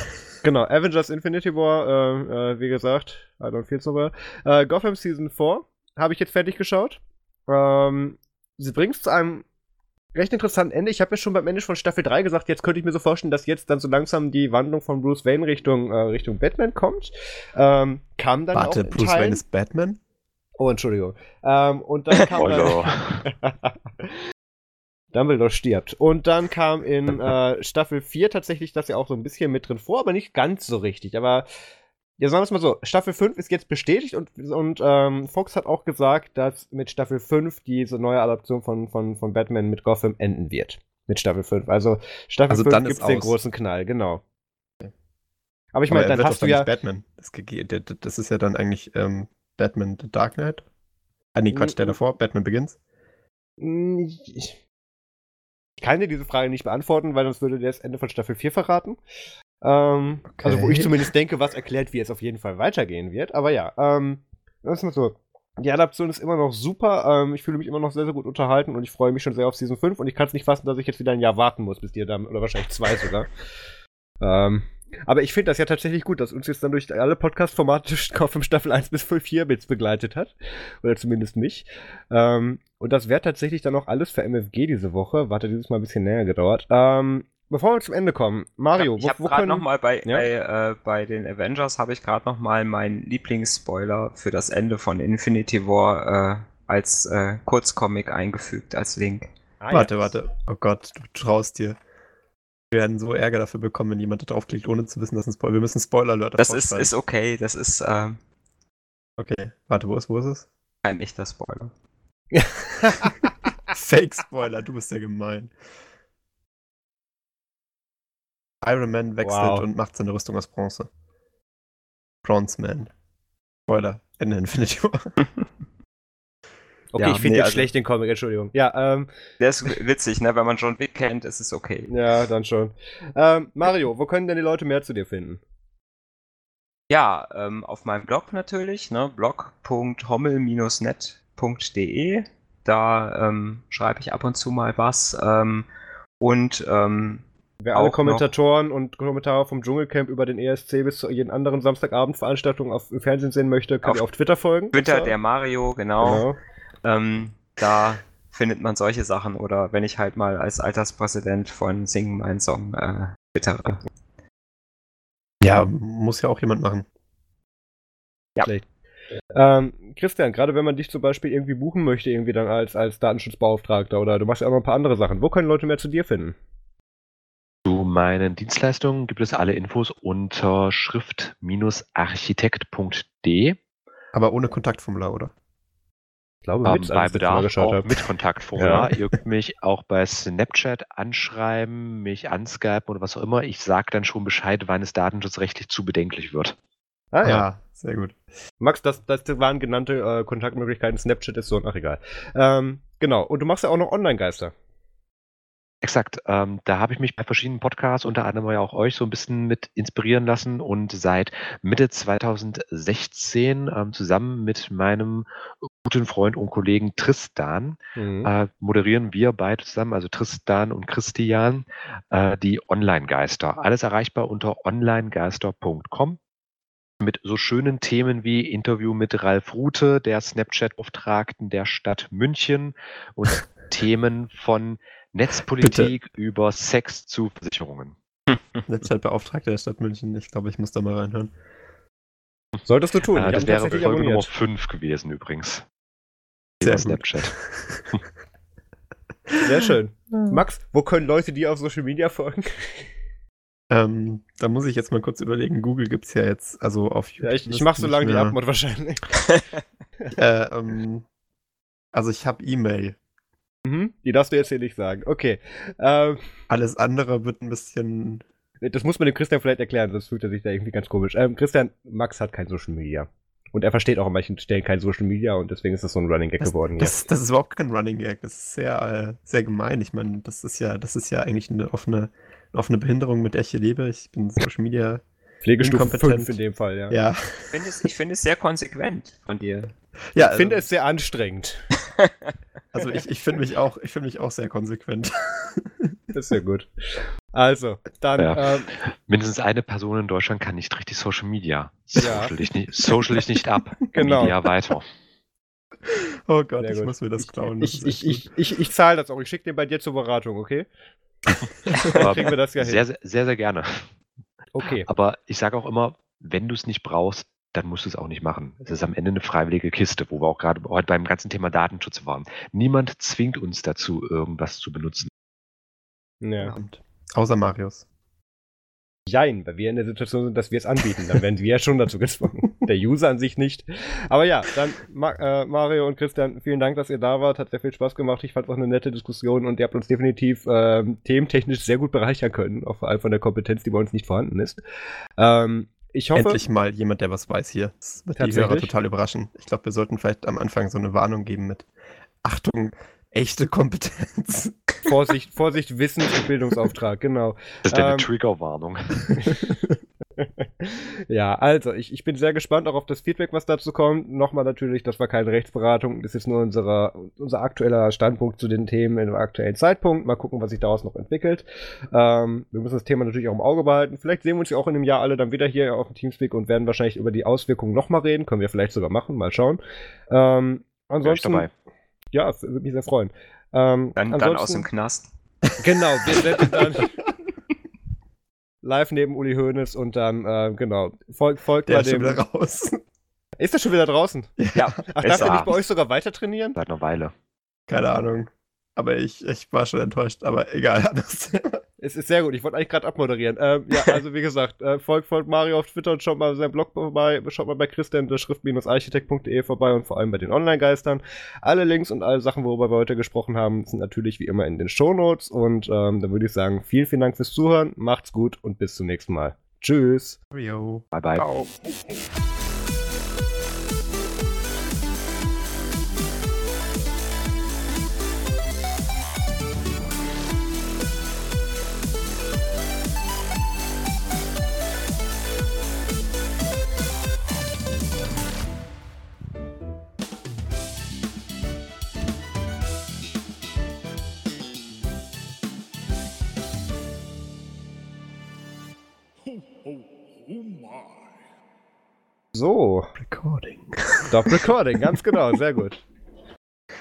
[SPEAKER 1] Genau, Avengers Infinity War, äh, äh, wie gesagt, I don't feel so well. Äh, Gotham Season 4 habe ich jetzt fertig geschaut. Ähm, sie bringt es zu einem recht interessanten Ende. Ich habe ja schon beim Ende von Staffel 3 gesagt, jetzt könnte ich mir so vorstellen, dass jetzt dann so langsam die Wandlung von Bruce Wayne Richtung, äh, Richtung Batman kommt. Ähm, kam dann
[SPEAKER 2] Warte,
[SPEAKER 1] auch
[SPEAKER 2] Bruce
[SPEAKER 1] Teilen.
[SPEAKER 2] Wayne ist Batman?
[SPEAKER 1] Oh, Entschuldigung. Ähm, und dann <laughs> kam
[SPEAKER 4] Spoiler.
[SPEAKER 1] dann <laughs> Dumbledore stirbt. Und dann kam in <laughs> äh, Staffel 4 tatsächlich das ja auch so ein bisschen mit drin vor, aber nicht ganz so richtig. Aber ja, sagen wir es mal so, Staffel 5 ist jetzt bestätigt und, und ähm, Fox hat auch gesagt, dass mit Staffel 5 diese neue Adaption von, von, von Batman mit Gotham enden wird. Mit Staffel 5. Also Staffel
[SPEAKER 2] Also
[SPEAKER 1] 5
[SPEAKER 2] dann
[SPEAKER 1] gibt es den großen Knall, genau. Aber ich meine, dann hast du ja.
[SPEAKER 2] Batman. Das, das ist ja dann eigentlich ähm, Batman The Dark Knight. Ah, nee, Quatsch, der davor, Batman Begins.
[SPEAKER 1] Ich kann dir diese Frage nicht beantworten, weil sonst würde der das Ende von Staffel 4 verraten. Ähm,
[SPEAKER 2] Okay.
[SPEAKER 1] Also, wo ich zumindest denke, was erklärt, wie es auf jeden Fall weitergehen wird. Aber ja, ähm, das ist mal so. Die Adaption ist immer noch super. Ähm, ich fühle mich immer noch sehr, sehr gut unterhalten und ich freue mich schon sehr auf Season 5 und ich kann es nicht fassen, dass ich jetzt wieder ein Jahr warten muss, bis die dann, oder wahrscheinlich zwei sogar. <laughs> ähm, aber ich finde das ja tatsächlich gut, dass uns jetzt dann durch alle Podcast-Formate <laughs> von Staffel 1 bis 4 Bits begleitet hat. Oder zumindest mich. Ähm, und das wäre tatsächlich dann auch alles für MFG diese Woche. Warte, dieses Mal ein bisschen länger gedauert. Ähm, bevor wir zum Ende kommen, Mario,
[SPEAKER 3] ich habe
[SPEAKER 1] wo, wo
[SPEAKER 3] gerade
[SPEAKER 1] können...
[SPEAKER 3] noch mal bei,
[SPEAKER 1] Ja?
[SPEAKER 3] bei, äh, bei den Avengers habe ich gerade noch mal meinen Lieblingsspoiler für das Ende von Infinity War äh, als äh, Kurzcomic eingefügt als Link.
[SPEAKER 1] Ah,
[SPEAKER 2] warte, warte. Oh Gott, du traust dir. Wir werden so Ärger dafür bekommen, wenn jemand da draufklickt, ohne zu wissen, dass ein Spoiler. Wir müssen Spoiler-Alert
[SPEAKER 3] Das
[SPEAKER 2] davor
[SPEAKER 3] ist, ist okay, das ist ähm,
[SPEAKER 2] Okay, warte, wo ist, wo ist es?
[SPEAKER 3] kein echter Spoiler. <laughs>
[SPEAKER 2] Fake-Spoiler, du bist ja gemein. Iron Man wechselt
[SPEAKER 1] Wow.
[SPEAKER 2] und macht seine Rüstung aus Bronze. Bronze Man. Spoiler, in Infinity War. <laughs>
[SPEAKER 1] Okay,
[SPEAKER 3] Ja,
[SPEAKER 1] ich finde
[SPEAKER 3] nee,
[SPEAKER 1] den
[SPEAKER 3] also-
[SPEAKER 1] schlecht, den Comic, Entschuldigung. Ja, ähm,
[SPEAKER 3] Der ist witzig, ne? Wenn man John Wick kennt, ist es okay.
[SPEAKER 1] ja, dann schon. Ähm, Mario, wo können denn die Leute mehr zu dir finden?
[SPEAKER 3] Ja, ähm, auf meinem Blog natürlich, ne? blog.hommel-net.de. Da ähm, schreibe ich ab und zu mal was. Ähm, und ähm,
[SPEAKER 1] Wer alle
[SPEAKER 3] Auch
[SPEAKER 1] Kommentatoren und Kommentare vom Dschungelcamp über den ESC bis zu jeden anderen Samstagabendveranstaltungen auf im Fernsehen sehen möchte, könnt
[SPEAKER 3] Auf
[SPEAKER 1] auf Twitter folgen.
[SPEAKER 3] Twitter, der Mario, genau.
[SPEAKER 1] Genau.
[SPEAKER 3] Ähm, da findet man solche Sachen. Oder wenn ich halt mal als Alterspräsident von Singen meinen Song äh, twittere.
[SPEAKER 2] Ja, muss ja auch jemand machen.
[SPEAKER 1] Ähm, Christian, gerade wenn man dich zum Beispiel irgendwie buchen möchte, irgendwie dann als, als Datenschutzbeauftragter oder du machst ja auch noch ein paar andere Sachen, wo können Leute mehr zu dir finden?
[SPEAKER 4] Zu meinen Dienstleistungen gibt es alle Infos unter schrift-architekt.de.
[SPEAKER 2] Aber ohne Kontaktformular, oder?
[SPEAKER 1] Ich glaube,
[SPEAKER 4] Ähm,
[SPEAKER 1] mit,
[SPEAKER 4] bei Bedarf auch
[SPEAKER 1] habe.
[SPEAKER 4] mit Kontaktformular. Ihr könnt mich auch bei Snapchat anschreiben, mich anskypen oder was auch immer. Ich sage dann schon Bescheid, wann es datenschutzrechtlich zu bedenklich wird.
[SPEAKER 1] Ah ja.
[SPEAKER 2] Ah, sehr gut.
[SPEAKER 1] Max, das, das waren genannte äh, Kontaktmöglichkeiten. Snapchat ist so, ach egal. Ähm, genau. Und du machst ja auch noch Online-Geister.
[SPEAKER 4] Exakt. Ähm, da habe ich mich bei verschiedenen Podcasts, unter anderem ja auch euch, so ein bisschen mit inspirieren lassen und seit Mitte 2016 ähm, zusammen mit meinem guten Freund und Kollegen Tristan
[SPEAKER 1] Mhm.
[SPEAKER 4] äh, moderieren wir beide zusammen, also Tristan und Christian, äh, die Online-Geister. Alles erreichbar unter onlinegeister.com mit so schönen Themen wie Interview mit Ralf Rute, der Snapchat-Beauftragten der Stadt München und <laughs> Themen von Netzpolitik über Sex zu Versicherungen.
[SPEAKER 2] Netzwerkbeauftragter der Stadt München. Ich glaube, ich muss da mal reinhören.
[SPEAKER 1] Solltest du tun.
[SPEAKER 4] Äh, das wäre Folge Nummer
[SPEAKER 1] abonniert.
[SPEAKER 4] 5 gewesen übrigens.
[SPEAKER 2] Sehr.
[SPEAKER 4] Snapchat. <laughs>
[SPEAKER 1] Sehr schön. Max, wo können Leute dir auf Social Media folgen?
[SPEAKER 2] Ähm, da muss ich jetzt mal kurz überlegen. Google gibt es ja jetzt, also auf YouTube.
[SPEAKER 1] Ja, ich, ich
[SPEAKER 2] müsste
[SPEAKER 1] mach so lange die
[SPEAKER 2] mehr-
[SPEAKER 1] Abmod wahrscheinlich. <laughs>
[SPEAKER 2] Äh, ähm, also ich habe E-Mail.
[SPEAKER 1] Mhm. Die darfst du jetzt hier nicht sagen. Okay. Ähm,
[SPEAKER 2] Alles andere wird ein bisschen.
[SPEAKER 1] das muss man dem Christian vielleicht erklären, sonst fühlt er sich da irgendwie ganz komisch. Ähm, Christian, Max hat kein Social Media. Und er versteht auch an manchen Stellen kein Social Media und deswegen ist das so ein Running Gag
[SPEAKER 2] Das,
[SPEAKER 1] geworden
[SPEAKER 2] das, das ist überhaupt kein Running Gag. Das ist sehr, äh, sehr gemein. Ich meine, das ist ja, das ist ja eigentlich eine offene, eine offene Behinderung, mit der ich hier lebe. Ich bin Social Media.
[SPEAKER 1] Pflegestufe
[SPEAKER 2] inkompetent.
[SPEAKER 1] 5 in dem Fall, ja.
[SPEAKER 2] Ja.
[SPEAKER 3] Ich finde es, ich finde es sehr konsequent von dir.
[SPEAKER 2] ja
[SPEAKER 1] Ich finde es sehr anstrengend. <laughs>
[SPEAKER 2] Also ich, ich finde mich auch, ich finde mich auch sehr konsequent.
[SPEAKER 1] Das ist ja gut. Also, dann,
[SPEAKER 4] Ja.
[SPEAKER 1] ähm,
[SPEAKER 4] Mindestens eine Person in Deutschland kann nicht richtig Social Media.
[SPEAKER 1] Ja.
[SPEAKER 4] Social dich nicht, social dich nicht ab. <laughs>
[SPEAKER 1] Genau.
[SPEAKER 4] Media weiter.
[SPEAKER 2] Oh Gott,
[SPEAKER 1] Sehr
[SPEAKER 2] ich
[SPEAKER 1] gut.
[SPEAKER 2] muss mir das klauen. Das
[SPEAKER 1] ich,
[SPEAKER 2] echt
[SPEAKER 1] ich, ich, ich, ich zahle das auch. Ich schicke den bei dir zur Beratung, okay?
[SPEAKER 4] Aber <laughs>
[SPEAKER 1] kriegen wir das ja hin.
[SPEAKER 4] sehr, sehr, sehr, gerne.
[SPEAKER 1] Okay.
[SPEAKER 4] Aber ich sage auch immer, wenn du es nicht brauchst, dann musst du es auch nicht machen. Es ist am Ende eine freiwillige Kiste, wo wir auch gerade heute beim ganzen Thema Datenschutz waren. Niemand zwingt uns dazu, irgendwas zu benutzen.
[SPEAKER 1] Ja.
[SPEAKER 2] verdammt. Außer Marius.
[SPEAKER 1] Jein, weil wir in der Situation sind, dass wir es anbieten. Dann werden wir ja schon dazu gezwungen. Der User an sich nicht. Aber ja, dann Ma äh, Mario und Christian, vielen Dank, dass ihr da wart. Hat sehr viel Spaß gemacht. Ich fand es auch eine nette Diskussion und ihr habt uns definitiv ähm, thementechnisch sehr gut bereichern können. Auch vor allem von der Kompetenz, die bei uns nicht vorhanden ist. Ähm, ich hoffe.
[SPEAKER 2] Endlich mal jemand, der was weiß hier. Das wird die
[SPEAKER 1] Tatsächlich?
[SPEAKER 2] Hörer total überraschen. Ich glaube, wir sollten vielleicht am Anfang so eine Warnung geben mit Achtung, echte Kompetenz.
[SPEAKER 1] Vorsicht, Vorsicht, Wissens- und Bildungsauftrag, genau.
[SPEAKER 4] Das ist deine
[SPEAKER 1] Ähm,
[SPEAKER 4] Triggerwarnung. <laughs> <laughs>
[SPEAKER 1] ja, also ich, ich bin sehr gespannt auch auf das Feedback, was dazu kommt. Nochmal natürlich, das war keine Rechtsberatung, das ist nur unsere, unser aktueller Standpunkt zu den Themen in dem aktuellen Zeitpunkt. Mal gucken, was sich daraus noch entwickelt. Ähm, wir müssen das Thema natürlich auch im Auge behalten. Vielleicht sehen wir uns ja auch in einem Jahr alle dann wieder hier auf dem Teamspeak und werden wahrscheinlich über die Auswirkungen nochmal reden. Können wir vielleicht sogar machen, mal schauen. Ähm, ansonsten, ja, es würde mich sehr freuen. Ähm,
[SPEAKER 3] Dann, dann aus dem Knast.
[SPEAKER 1] Genau, wir senden dann <laughs> live neben Uli Hoeneß und dann, äh, genau, folgt, folgt
[SPEAKER 2] Der
[SPEAKER 1] mal
[SPEAKER 2] ist schon
[SPEAKER 1] dem.
[SPEAKER 2] wieder raus. <laughs>
[SPEAKER 1] Ist er schon wieder draußen?
[SPEAKER 3] Ja,
[SPEAKER 1] Ach, darf er. nicht bei euch sogar weiter trainieren?
[SPEAKER 4] Seit einer Weile.
[SPEAKER 2] Keine Ahnung. Aber ich, ich war schon enttäuscht. Aber egal. <laughs>
[SPEAKER 1] Es ist sehr gut, ich wollte eigentlich gerade abmoderieren. Ähm, ja, also wie gesagt, äh, folgt, folgt Mario auf Twitter und schaut mal seinen Blog vorbei, schaut mal bei Christian der Schrift-architekt.de vorbei und vor allem bei den Online-Geistern. Alle Links und alle Sachen, worüber wir heute gesprochen haben, sind natürlich wie immer in den Shownotes und ähm, dann würde ich sagen, vielen, vielen Dank fürs Zuhören, macht's gut und bis zum nächsten Mal. Tschüss.
[SPEAKER 4] Bye bye.
[SPEAKER 3] Ciao.
[SPEAKER 1] So,
[SPEAKER 2] Recording.
[SPEAKER 1] Stop Recording, <laughs> ganz genau, sehr gut.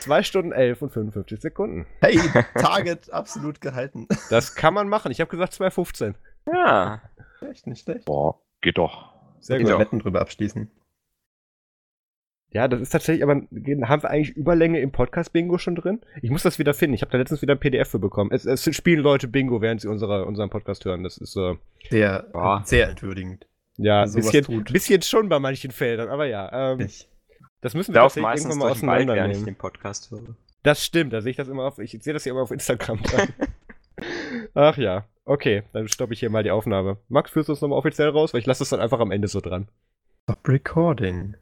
[SPEAKER 1] 2 Stunden 11 und 55 Sekunden.
[SPEAKER 2] Hey, Target absolut gehalten.
[SPEAKER 1] Das kann man machen. Ich habe gesagt 2,15.
[SPEAKER 3] Ja.
[SPEAKER 2] Echt nicht schlecht.
[SPEAKER 4] Boah, geht doch.
[SPEAKER 1] Sehr
[SPEAKER 2] wir
[SPEAKER 1] gut.
[SPEAKER 2] Wetten drüber abschließen.
[SPEAKER 1] Ja, das ist tatsächlich, aber haben wir eigentlich Überlänge im Podcast-Bingo schon drin? Ich muss das wieder finden. Ich habe da letztens wieder ein PDF für bekommen. Es, es spielen Leute Bingo, während sie unsere, unseren Podcast hören. Das ist äh,
[SPEAKER 2] Sehr,
[SPEAKER 3] Boah.
[SPEAKER 2] sehr entwürdigend.
[SPEAKER 1] ja ein bisschen,
[SPEAKER 2] tut.
[SPEAKER 1] bisschen schon bei manchen Feldern, aber ja. Ähm,
[SPEAKER 2] Ich.
[SPEAKER 1] das müssen wir tatsächlich irgendwann mal
[SPEAKER 3] während ich
[SPEAKER 1] auseinandernehmen.
[SPEAKER 3] den Podcast höre.
[SPEAKER 1] Das stimmt, da sehe ich das immer auf, ich sehe das hier immer auf Instagram dran. <laughs> Ach ja, okay, dann stoppe ich hier mal die Aufnahme. Max, führst du es nochmal offiziell raus? Weil ich lasse es dann einfach am Ende so dran.
[SPEAKER 2] Stop Recording.